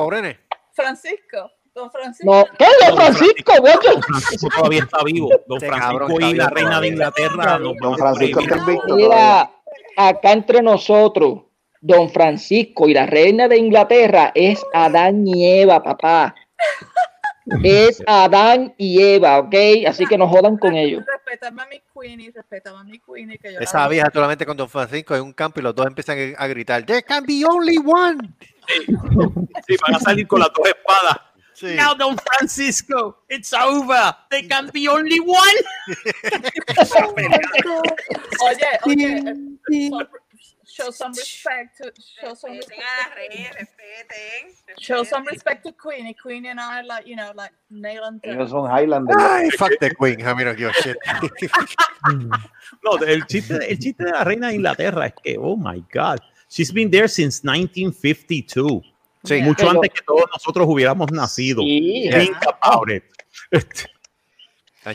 H: Francisco, don Francisco.
I: No, ¿qué? Don Francisco?
C: Don Francisco todavía está vivo. Don Francisco y la reina de. Inglaterra.
K: Don Francisco está.
I: Mira, acá entre nosotros, Don Francisco y la reina de Inglaterra es Adán y Eva, papá. Es Adán y Eva, ¿ok? Así que no jodan con ellos.
H: Respetame a mi Queenie, respetame a mi Queenie. Que yo
B: Esa vieja solamente con Don Francisco en un campo y los dos empiezan a gritar, There can be only one.
C: Sí, van a salir con las dos espadas.
B: Sí.
C: Now, Don Francisco, it's over. There can be only one.
H: Oye, oye, eh, show some respect to show some respect. Show some respect to Queenie. Queenie and I like, you know, like nail and
K: Ellos son Highlanders.
B: Ay, fuck the queen. I mean, a shit.
C: No, el chiste, el chiste de la reina de Inglaterra es que, oh my God, she's been there since 1952.
B: Sí.
C: Mucho
I: Pero-
C: antes que todos nosotros hubiéramos nacido.
I: Sí.
C: Think about it.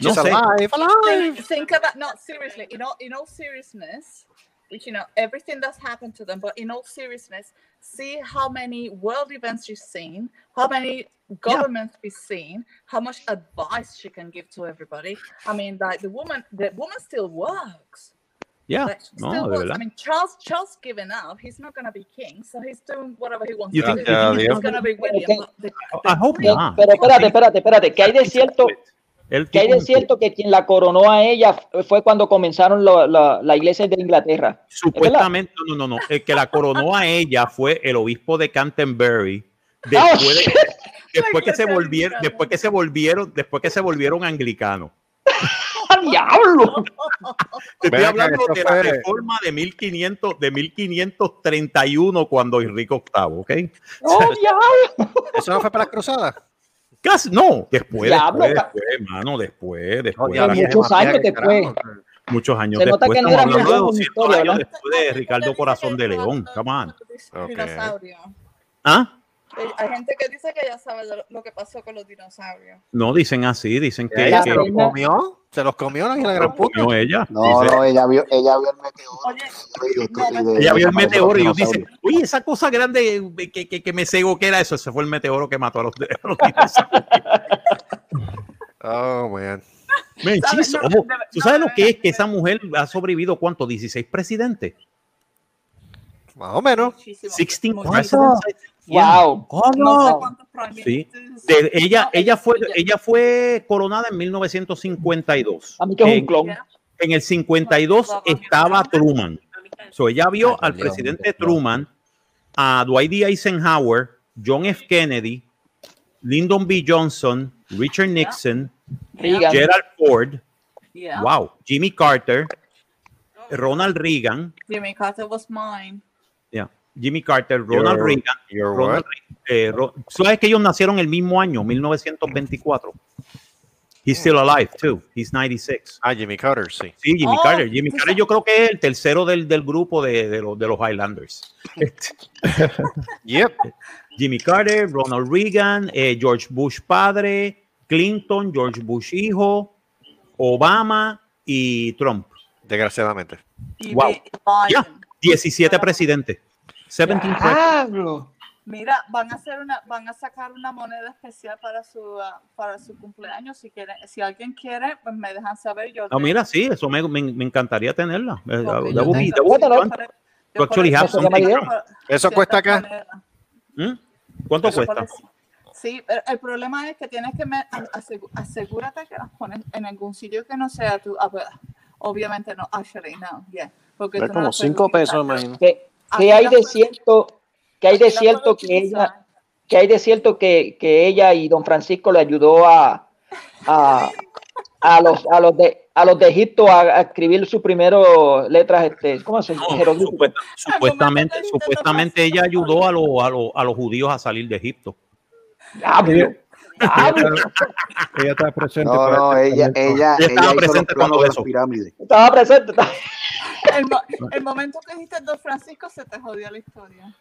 C: No
B: alive, alive.
H: think, think about no seriously in all in all seriousness you know everything that's happened to them. But in all seriousness see how many world events she's seen how many governments she's seen how much advice she can give to everybody. I mean like the woman the woman still works.
C: Yeah,
H: like, she
C: no,
H: still
C: de
H: works. i mean charles charles given up he's not going to be king so he's doing whatever he wants
C: You
H: to
C: think-
H: do.
B: you think
H: he's
B: he's
H: going to be william
I: Okay.
H: but the,
C: I hope not.
I: Pero espérate, espérate, espérate, que hay de cierto,
C: El
I: que hay de cierto que quien la coronó a ella fue cuando comenzaron lo- la, la iglesia de Inglaterra.
C: Supuestamente, no, no, no, el que la coronó a ella fue el obispo de Canterbury. Después, de- después que se volvieron, después que se volvieron, después que se volvieron anglicanos.
I: ¡Ah, diablo!
C: Te estoy hablando de la reforma de 1500, de 1531 cuando Enrique VIII, ¿ok?
I: ¡Oh, diablo!
B: ¿Eso no fue para las cruzadas?
C: Casi, no, después,
I: Diablo,
C: después,
I: ca-
C: después, mano, después, después.
B: ya,
I: Muchos años después.
C: muchos años
I: Se nota
C: después.
I: que no
C: Estamos hablando de
I: bueno en
C: 200
I: historia,
C: años después de Ricardo Corazón de León. Come on.
B: Ok.
H: dinosaurio
C: ¿Ah?
H: Hay gente que dice que ya sabe lo, lo que pasó con los dinosaurios.
C: No, dicen así, dicen que,
B: ¿Ella
C: que
B: se los comió? ¿Se los comió la gran puta?
C: comió ella.
K: No,
C: Dice-
K: no, ella vio, ella vio el meteoro.
H: Oye,
K: y de-
H: no,
K: y de-
C: Ella vio el meteoro y
K: los
C: ellos dicen, oye, esa cosa grande que, que, que me cegó, ¿qué era eso? Ese fue el meteoro que mató a los, a los dinosaurios.
B: Oh, man.
C: Men,
H: ¿Sabes? No,
C: ¿Tú
H: no,
C: sabes lo que es que esa mujer ha sobrevivido cuánto? 16 presidentes.
B: Más o menos.
H: muchísimo,
C: 16
H: muchísimo.
I: ¡Wow!
C: Sí. De- ella, ella, fue,
H: ella-
C: fue coronada en 1952.
I: A mí que es un
C: En-
I: clon.
C: En el 52 estaba Truman. So, ella vio al presidente. Truman, a Dwight D. Eisenhower, John F. Kennedy, Lyndon B. Johnson, Richard Nixon,
I: Reagan.
C: Gerald Ford,
H: Yeah.
C: wow, Jimmy Carter, Ronald Reagan,
H: Jimmy Carter was mine.
C: Yeah. Jimmy Carter, Ronald
B: You're-
C: Reagan.
B: you're
C: Ronald? Reagan, eh, Ro- ¿Sabes que ellos nacieron el mismo año, 1924? He's still alive, too. He's 96.
B: Ah, Jimmy Carter, sí.
C: Sí, Jimmy
H: Oh,
C: Carter. Jimmy
H: tú
C: Carter yo creo que es el tercero del, del grupo de, de los, de los Highlanders.
B: Yep.
C: Jimmy Carter, Ronald Reagan, eh, George Bush padre, Clinton, George Bush hijo, Obama y Trump.
B: Desgraciadamente.
C: Wow. Ya, 17 presidentes. 17 presidentes.
I: Diablo.
H: Mira, van a hacer una, van a sacar una moneda especial para su, ah, para su cumpleaños. Si quieren, si alguien quiere, pues me dejan saber. Yo
C: Ah, mira, sí, eso me, me, me encantaría tenerla.
H: Eso-
C: something.
B: ¿Eso
H: de
B: cuesta
H: esta
B: acá?
C: ¿Mm? ¿Cuánto
H: Eso
C: cuesta?
H: parece- Sí, el, el problema es que tienes que me- asegu- asegúrate que las pones en algún sitio que no sea tu. ah, pues, Obviamente no, actually no, yeah. Porque
J: Es
H: no
J: como
H: las puedes
J: 5 pesos, imagino.
I: Que, que hay de cierto, que hay de cierto que ella, que hay de cierto que, que ella y don Francisco le ayudó a, a, a los a los de a los de Egipto a, a escribir sus primeros letras este ¿cómo se dice?
C: No, supuesta- supuestamente, supuestamente ella ayudó a, los a, los- a los judíos a salir de Egipto.
I: Diablo,
F: Ella, ella está presente.
J: No, no, ella, ella,
C: Ella estaba presente cuando eso.
I: Estaba presente.
H: El, mo- el momento que dijiste Don Francisco se te jodió la historia.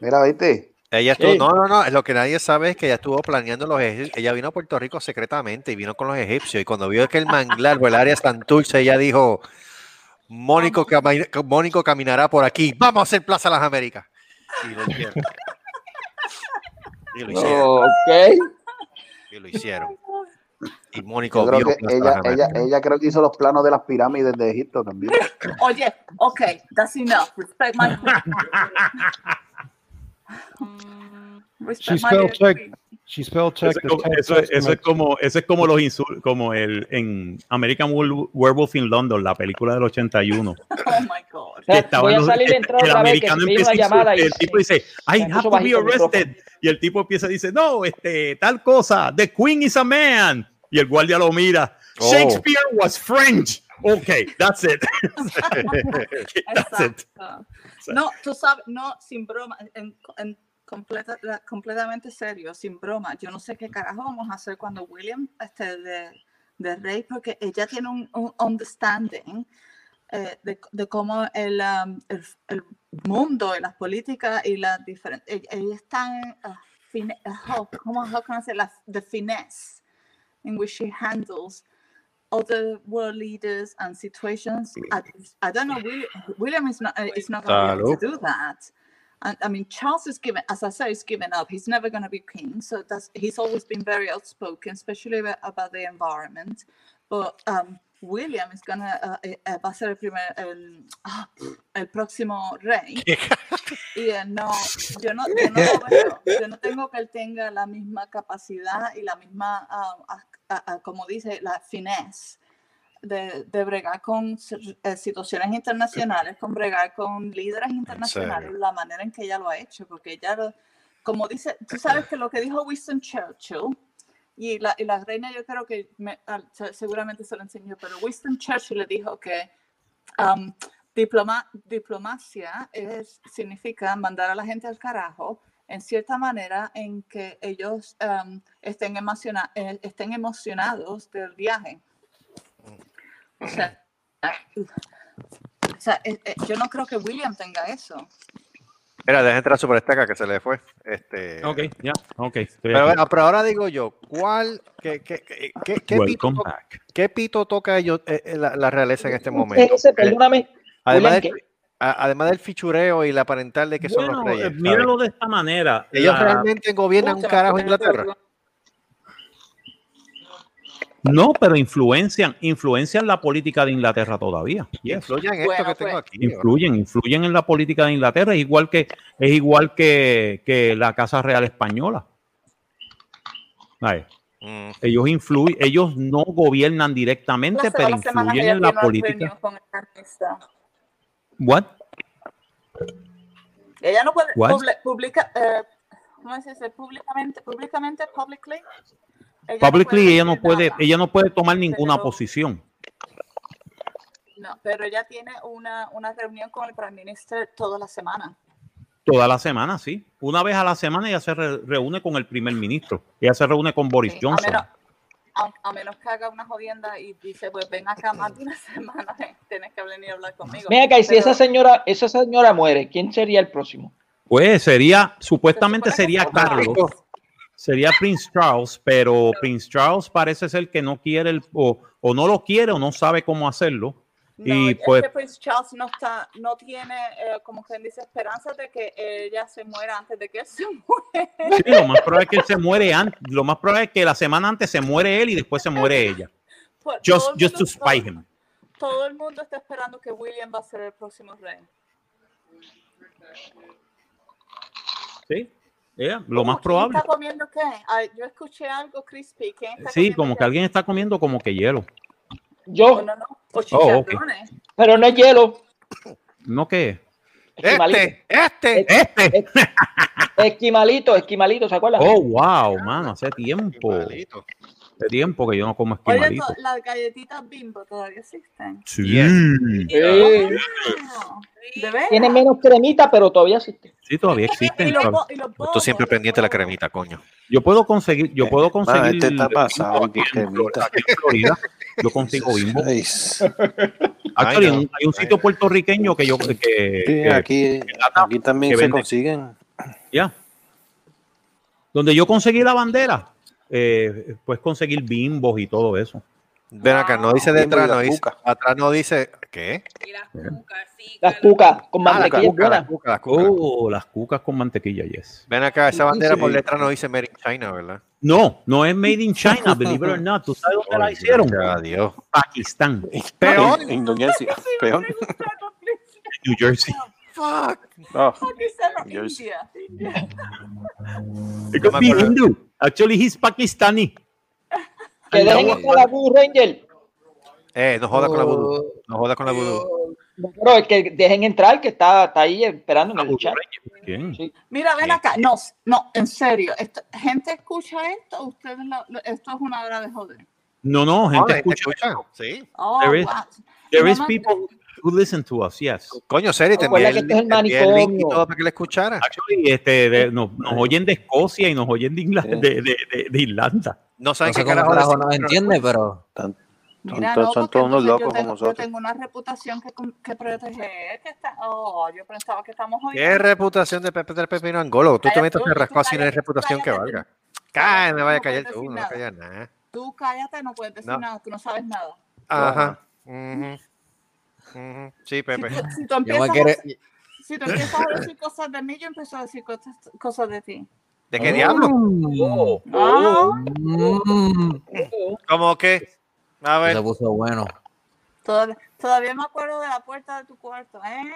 J: Mira, ¿viste?
B: Ella estuvo,
I: Sí.
B: no, no, no, lo que nadie sabe es que ella estuvo planeando los egipcios. Ella vino a Puerto Rico secretamente y vino con los egipcios. Y cuando vio que el manglar o el área Santurce, ella dijo: Mónico, cami- Mónico caminará por aquí. Vamos a hacer Plaza Las Américas. Y lo hicieron. Y lo hicieron. Y lo hicieron. Y Mónico
J: creo que ella, ella, ella creo que hizo los planos de las pirámides de Egipto también.
H: Oye, ok, that's enough. Respect my Mm,
F: She
H: respect my
F: spell check.
H: queen.
F: She spell
C: como,
F: Ten
C: eso es- eso es como, eso es como los insul- como el en American Werewolf in London, la película del 81.
H: Oh my God.
C: que
I: Voy a salir
C: el, americano empieza a
I: llamada y
C: el tipo dice, I have to be arrested. Y el tipo empieza a decir, no, este, tal cosa, the queen is a man. Y el guardia lo mira,
B: Oh.
C: Shakespeare was French. Okay, that's it. that's it.
H: No, tú sabes, no, sin broma, en, en completa, completamente serio, sin broma. Yo no sé qué carajo vamos a hacer cuando William esté de, de rey, porque ella tiene un, un understanding eh, de, de cómo el, um, el, el mundo y las políticas y las diferentes. Ella, ella está en. uh, fine- uh, how- ¿Cómo I say? La, the finesse in which she handles other world leaders and situations. I, I don't know. William, William is not uh, is not going to to do that. And I mean, Charles is given, as I say, he's given up. He's never going to be king. So that's he's always been very outspoken, especially about, about the environment. But um, William is gonna uh, eh, eh, va a ser el primer el, ah, el próximo rey. y él no, yo no, yo no lo veo. Yo no tengo que él tenga la misma capacidad y la misma, ah, como dice, la finesse de, de bregar con eh, situaciones internacionales, con bregar con líderes internacionales, la manera en que ella lo ha hecho, porque ella, como dice, tú sabes que lo que dijo Winston Churchill, y la, y la reina yo creo que me- seguramente se lo enseñó, pero Winston Churchill le dijo que um, diploma, diplomacia es, significa mandar a la gente al carajo en cierta manera en que ellos um, estén, emociona- eh, estén emocionados del viaje. O sea, o sea, eh, eh, yo no creo que William tenga eso.
B: Mira, deja entrar Super Esteca que se le fue. Este,
C: Ok, ya, ok. estoy
B: Pero, bueno, pero ahora digo yo, ¿cuál, qué, qué, qué, qué- qué pito,
C: Welcome
B: to-
C: back.
B: qué pito toca ellos, eh, eh, la, la realeza en este momento?
I: Ese, perdóname.
B: además,
I: William,
B: además del fichureo y la parental de que son los reyes.
C: eh,
B: ¿sabes?
C: míralo de esta manera.
B: Ellos
C: la-
B: realmente gobiernan un carajo Inglaterra.
C: No, pero influencian, influencian la política de Inglaterra todavía. Yes.
B: Influyen en esto
H: Bueno,
B: que tengo
H: pues.
C: Influyen, influyen en la política de Inglaterra, es igual que, es igual que, que la Casa Real Española.
B: Mm.
C: ellos influyen, ellos no gobiernan directamente, pero influyen
H: ella
C: en la política. What?
H: Ella no puede
C: What?
H: publi- publica, eh, ¿cómo se dice? Públicamente, públicamente, publicly. Ella no
C: Publicly
H: puede
C: ella no puede,
H: nada.
C: ella no puede tomar ninguna
H: Pero-
C: posición.
H: No, pero ella tiene una, una reunión con el Prime Minister toda la semana.
C: Toda la semana, sí. Una vez a la semana ella se re- reúne con el primer ministro. Ella se reúne con Boris Johnson.
H: menos, a, a menos que haga una jodienda y dice, pues ven acá más de una semana, eh, tienes que venir a hablar conmigo.
I: Mira y si
H: Pero-
I: esa señora, esa señora muere, ¿quién sería el próximo?
C: Pues sería, supuestamente
H: Se que
C: sería Carlos, sería Prince Charles, pero Prince Charles parece ser que no quiere el, o, o no lo quiere o no sabe cómo hacerlo.
H: No,
C: y
H: es
C: pues
H: Prince Charles no está, no tiene, eh, como quien dice, esperanza de que ella se muera antes de que él se muera.
C: sí, lo más probable es que él se muere antes, lo más probable es que la semana antes se muere él y después se muere ella.
H: Pues,
C: Just,
H: todo
C: just to
H: mundo-
C: spite him.
H: Todo el mundo está esperando que William va a ser el próximo rey.
C: Sí, ella, lo más
H: ¿Quién
C: probable.
H: está comiendo qué? Ay, yo escuché algo crispy. ¿Quién está
C: Sí, como que alguien está comiendo como que hielo.
I: Yo,
H: No, no, o
C: Oh, ok.
H: chicharrones.
I: pero no es hielo.
C: ¿No qué?
I: Esquimalito.
B: Este,
C: Este.
I: Esquimalito, esquimalito, ¿se acuerdan?
C: Oh, wow, mano, hace tiempo.
B: Malito.
C: Hace tiempo que yo no como
H: Oye,
C: esquimalito.
H: to- las galletitas bimbo todavía existen.
C: Sí.
I: Tiene menos cremita, pero todavía existe.
C: sí, todavía
H: Y
C: existen.
H: los,
C: todavía.
H: bo- y los
B: Tú siempre pendiente de la cremita, coño.
C: Yo puedo conseguir, yo puedo conseguir.
J: este está pasado,
C: aquí
J: qué
C: en
J: cremita.
C: aquí en Florida. Yo consigo bimbo.
J: Ay,
C: Actually,
B: Ay, no.
C: hay un sitio puertorriqueño que yo que,
J: sí,
C: que-
J: aquí, aquí también
C: que
J: se consiguen.
C: ya. Donde yo conseguí la bandera, eh, pues conseguir bimbos y todo eso.
B: Ven acá, no dice detrás, no dice, atrás no dice, ¿qué?
L: Y las cucas, sí.
I: Las cucas con
B: Ah, la
I: mantequilla
B: cuca, la
I: buena.
B: cuca, la cuca.
C: Oh, las cucas con mantequilla, yes.
B: Ven acá, esa bandera
J: Sí.
B: por detrás no dice Made in China, ¿verdad?
C: No, no es made in China, believe it or not. ¿Tú sabes dónde la hicieron?
B: Dios.
C: Pakistán,
B: Peor.
J: Indonesia, peor.
C: New Jersey.
B: Fuck.
J: No,
H: Pakistán. India.
C: It could be. Hindu. Actually, he's Pakistani.
I: Que dejen entrar a Blue Ranger.
B: Eh, no jodas con la
I: Oh.
B: vudú. No jodas con la vudú.
I: Pero es que dejen entrar, que está, está ahí esperando en el chat.
C: ¿Quién?
I: Sí.
H: Mira, ven acá. No, no, en serio. Esto- gente escucha esto, ustedes lo- lo- esto es una hora de joder.
C: No, no, gente
B: ¿te
C: escucha.
B: escuchan? Sí.
H: Oh,
C: There is-
H: wow.
C: There is people who listen to us, yes.
B: Coño, serio, te envié
I: que
B: el,
I: este es el
B: el link y todo para que le escuchara.
C: Actually, este, de- nos, nos oyen de Escocia y nos oyen de, Ingla-
J: Sí.
C: de, de, de- de Irlanda.
B: No saben
E: No sé
B: qué carajo
E: nos
B: pero-
E: entiende, pero
J: Son,
H: Mira,
J: to-
H: no,
J: son todos unos
H: yo
J: locos
H: tengo-
J: como
H: Yo
J: nosotros.
H: tengo una reputación que, que proteger. Que está, oh, yo pensaba que estamos
B: ¿Qué
H: oyendo.
B: reputación de Pepe del Pepino Angolo? Tú te
H: Cállate,
B: metes
H: tú,
B: en rasco
H: tú
B: así, no hay reputación que valga. Cállate, me vaya a
H: no
B: callar tú, no callas nada.
H: Tú cállate, no puedes decir
B: No.
H: nada, tú no sabes nada.
B: Ajá. Sí, Pepe.
H: Si tú, si tú empiezas, a, si tú empiezas a decir cosas de mí, yo empiezo a decir cosas, cosas de ti.
B: ¿De qué diablo?
C: Oh,
H: Ah,
E: Mm,
B: ¿Cómo que? A ver,
E: se puso bueno.
H: todavía, todavía me acuerdo de la puerta de tu cuarto. ¿eh?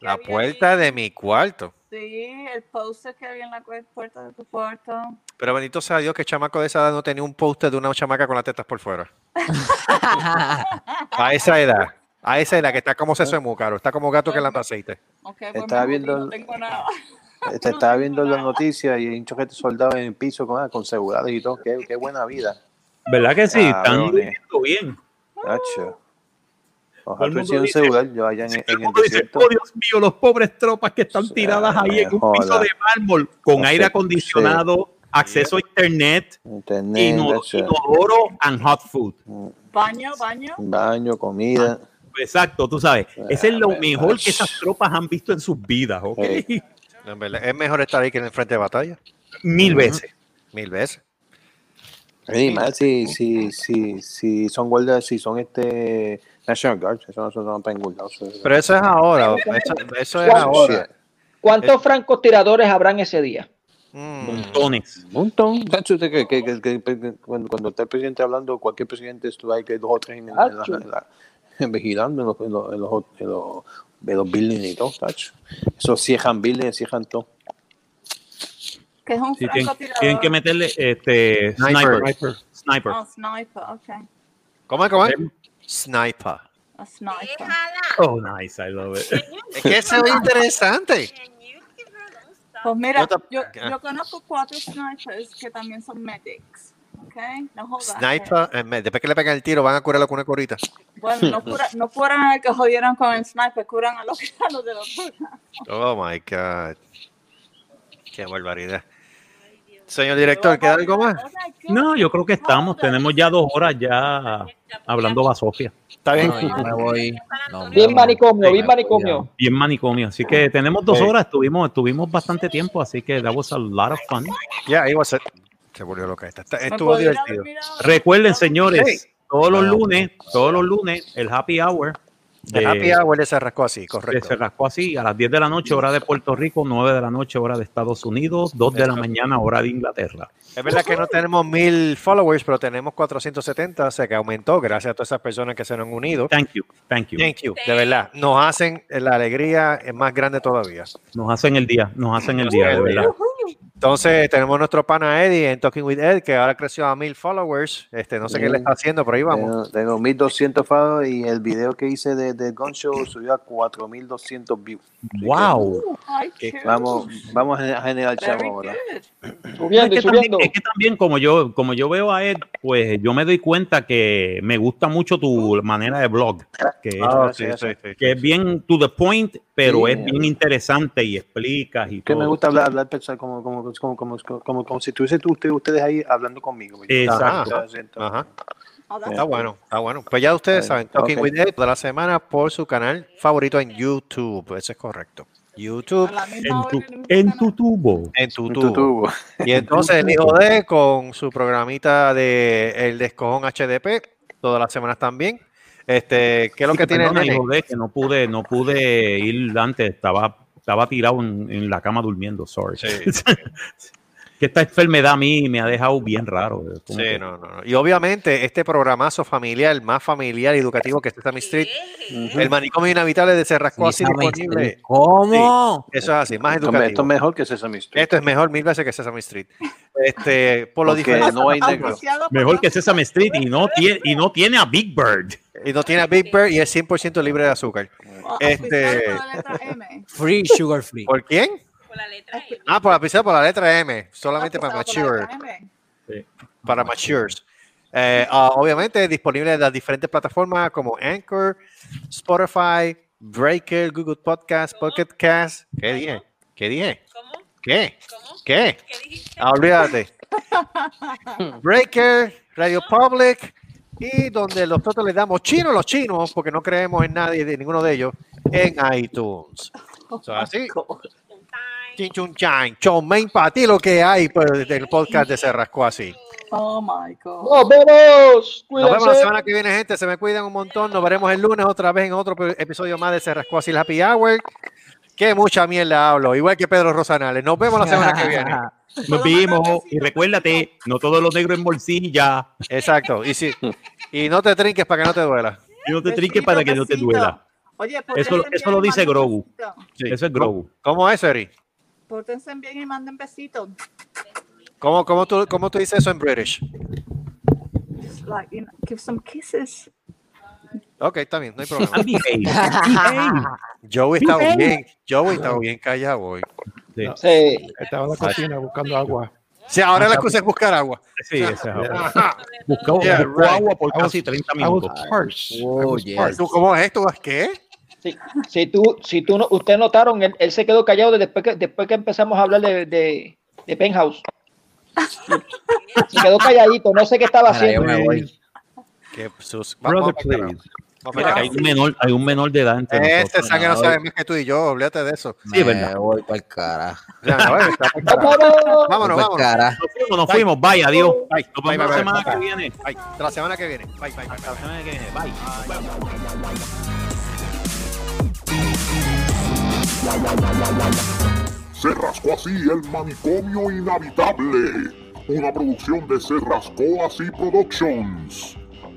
B: la puerta
H: ahí.
B: de mi cuarto.
H: Sí, el poster que había en la puerta de tu cuarto.
B: Pero bendito sea Dios que chamaco de esa edad no tenía un póster de una chamaca con las tetas por fuera. A esa edad. A esa edad que está como seso de múcaro. Está como gato que lamba aceite.
H: Ok, pues
J: Estaba viendo
H: no tengo nada.
J: Este, estaba viendo las noticias y hay un choquete soldado en el piso con, ah, con seguridad y todo. Qué, qué buena vida.
C: ¿Verdad que sí? Están viviendo bien. Todo
J: Ojalá
C: el mundo
J: tuviera un celular yo allá en,
C: el dice, oh Dios mío, los pobres tropas que están tiradas ahí en un
J: joda.
C: piso de mármol con
J: No
C: aire
J: sé,
C: acondicionado, acceso a internet,
J: Internet,
C: ino-
J: tacho.
C: inodoro and hot food.
H: Baño, baño.
J: baño, comida.
C: Exacto, tú sabes. Ese es lo
J: Ah,
C: mejor que esas tropas han visto en sus vidas, ¿ok?
J: Sí.
B: No, en verdad, Es mejor estar ahí que en el frente de batalla.
C: Mil veces.
B: Mil veces.
J: Más si, si, si, si son guardias, si son este National Guard, eso no son para ningún lado.
B: Pero eso es ahora. Eso, eso es ahora.
I: ¿Cuántos francotiradores habrán ese día?
B: Mm.
C: Montones.
J: Un montón. Que, que, que- que- que- cuando, cuando está el presidente hablando, cualquier presidente, esto hay que dos o tres en, en la- en la- en la- vigilando en los, en los, en los, en los, en los buildings y todo, tacho. Eso cierran buildings, cierran todo.
H: Que es un
C: Sí, tienen, tienen que meterle este
B: Sniper.
C: sniper. Sniper.
H: Oh, sniper, ok.
B: ¿Cómo es? ¿Cómo es? Sniper.
H: A sniper.
C: Oh, nice, I love it.
B: Es que eso es interesante.
H: Pues mira,
B: Yo
H: yo conozco cuatro snipers que también son medics. Okay, no back.
B: Sniper, eh, después que le pegan el tiro, van a curarlo con una corita.
H: Bueno, no, cura, no curan al que jodieron con el sniper, curan a los, a los de los
B: Oh my God. Qué barbaridad. Señor director, ¿queda algo más?
C: No, yo creo que estamos. Tenemos ya dos horas ya hablando basofia.
B: Está bien.
E: No, me voy. no,
I: Bien manicomio, bien manicomio.
C: Bien manicomio. Así que tenemos dos horas. Estuvimos, estuvimos bastante tiempo. Así que that was a lot of fun.
B: Ya, ahí va a. Se volvió loca esta. Está-
H: ¿Me
B: Estuvo divertido.
C: Recuerden, señores, todos los lunes, todos los lunes, el happy hour
B: De Happy Hour se rascó así, correcto.
C: se rascó así a las 10 de la noche, hora de Puerto Rico, 9 de la noche, hora de Estados Unidos, 2 de la mañana, hora de Inglaterra.
B: Es verdad que no tenemos mil followers, pero tenemos 470, o sea que aumentó gracias a todas esas personas que se nos han unido.
C: Thank you, thank you.
B: Thank you, de verdad. Nos hacen la alegría es más grande todavía.
C: Nos hacen el día, nos hacen el día, de verdad.
B: Entonces tenemos nuestro pana Eddie en Talking with Ed, que ahora creció a mil followers. Este, no sé qué le está haciendo, pero ahí vamos.
J: Tengo, tengo 1200 followers y el video que hice de, de Gun Show subió a 4200 views.
C: Wow.
H: Ay,
B: Que.
J: Vamos, vamos a generar
H: Very
J: chavo ahora.
I: Subiendo
C: es, que también,
I: subiendo.
C: es que también como yo, como yo veo a Ed, pues yo me doy cuenta que me gusta mucho tu manera de blog, que,
B: Ah,
J: sí, sí, sí.
C: que es bien to the point, pero
J: Sí.
C: es bien interesante y explicas y
J: Que
C: todo.
J: me gusta hablar, hablar personal, como, como, como, como, como, como si estuviese tú, ustedes, ustedes ahí hablando conmigo.
C: Exacto.
J: Ajá.
B: Está bueno, está bueno. Pues ya ustedes saben, Talking
J: Ok.
B: with Ed de la semana por su canal favorito en YouTube. Eso es correcto. YouTube
C: En tu,
H: en
C: tu tubo.
B: en tu tubo. Y entonces el hijo de con su programita de El Descojón HDP, todas las semanas también. Este, ¿qué es lo
C: Sí,
B: que tiene el
C: hijo de, que no pude, no pude ir antes, estaba, estaba tirado en, en la cama durmiendo, sorry.
B: Sí.
C: que esta enfermedad a mí me ha dejado bien raro.
B: Sí,
C: que-
B: no, no. Y obviamente este programazo familiar, más familiar y educativo que es Sesame Street, el manicomio inhabitable de Cerrasco así disponible.
E: ¿Cómo?
B: Eso es así, más
J: me- esto
B: educativo.
J: es mejor que Sesame Street.
B: Esto es mejor mil veces que Sesame Street. Este, por lo diferente.
J: no hay negro.
C: Mejor que Sesame Street y no tiene, y no tiene a Big Bird.
B: Y no tiene Big Bear y es 100% libre de azúcar.
H: auspiciado
B: este-
H: por la letra M.
E: Free sugar free.
B: ¿Por quién?
L: Por la letra M.
B: Ah, por la piscina por la letra M, solamente para mature. para matures. Eh, ah, obviamente disponible en las diferentes plataformas como Anchor, Spotify, Breaker, Google Podcast, Pocket Cast. ¿Qué dije? ¿Qué dije?
L: ¿Cómo?
B: ¿Qué?
L: ¿Cómo?
B: ¿Qué?
L: ¿Qué dijiste?
B: Ah, olvídate. Breaker, Radio Public y donde nosotros le damos chino a los chinos porque no creemos en nadie de ninguno de ellos en iTunes. So, así. Chin chun chan, chomain para ti lo que hay pues, del podcast de Cerrasco así.
H: Oh my God.
I: Nos vemos.
B: Nos vemos la semana que viene, gente. Se me cuidan un montón. Nos veremos el lunes otra vez en otro episodio más de Cerrasco así el Happy Hour. Que mucha mierda hablo, igual que Pedro Rosanales. Nos vemos la semana que viene.
C: Nos vimos y recuérdate, no todo lo negro en bolsilla.
B: Exacto. Y, si, y no te trinques para que no te duela.
C: Y no te trinques para que no te duela.
H: Oye,
C: Eso, eso lo dice Grogu.
B: Sí.
C: Eso es Grogu.
B: ¿Cómo es, Eri?
H: Pórtense bien y manden besitos.
B: ¿Cómo, cómo, tú, ¿Cómo tú dices eso en British?
H: Like, you know, give some kisses.
B: Ok, está bien, no hay problema. Joey está bien. Joey está bien callado hoy.
C: Sí,
I: Sí.
F: Estaba en la cocina buscando agua.
B: Sí, ahora la excusa es buscar agua.
C: sí, ese es agua.
B: Ajá.
C: Buscó,
B: Yeah,
C: buscó
B: right.
C: agua por casi 30
F: I was
C: minutos.
E: Oh, yes.
B: ¿Tú cómo es esto? ¿Qué?
I: Sí. Si tú, si tú no, ustedes notaron, él, él se quedó callado después que, después que empezamos a hablar de, de, de Penthouse. Se quedó calladito, no sé qué estaba haciendo.
E: me voy.
B: Qué sus- vamos-
C: Brother, please. Mira, hay un menor, hay un menor de edad entre
B: Este
C: nosotros.
B: sangre no
E: no,
B: sabe más que tú y yo, olvídate de eso.
C: Sí, es verdad.
E: Voy para el carajo.
B: Ya, no, eh, está por
I: ¡Nos
B: carajo.
I: vemos!
B: Vámonos, vámonos.
E: carajo.
C: Nos fuimos, nos fuimos. Bye, adiós.
B: Bye,
C: Nos
B: bye,
C: vemos
B: bye,
C: la
B: bye.
C: semana que viene.
B: Bye. Hasta la semana que viene. Bye, bye, bye.
C: La semana que viene. Bye.
A: Se rascó así el manicomio inhabitable. Una producción de Se rascó así Productions.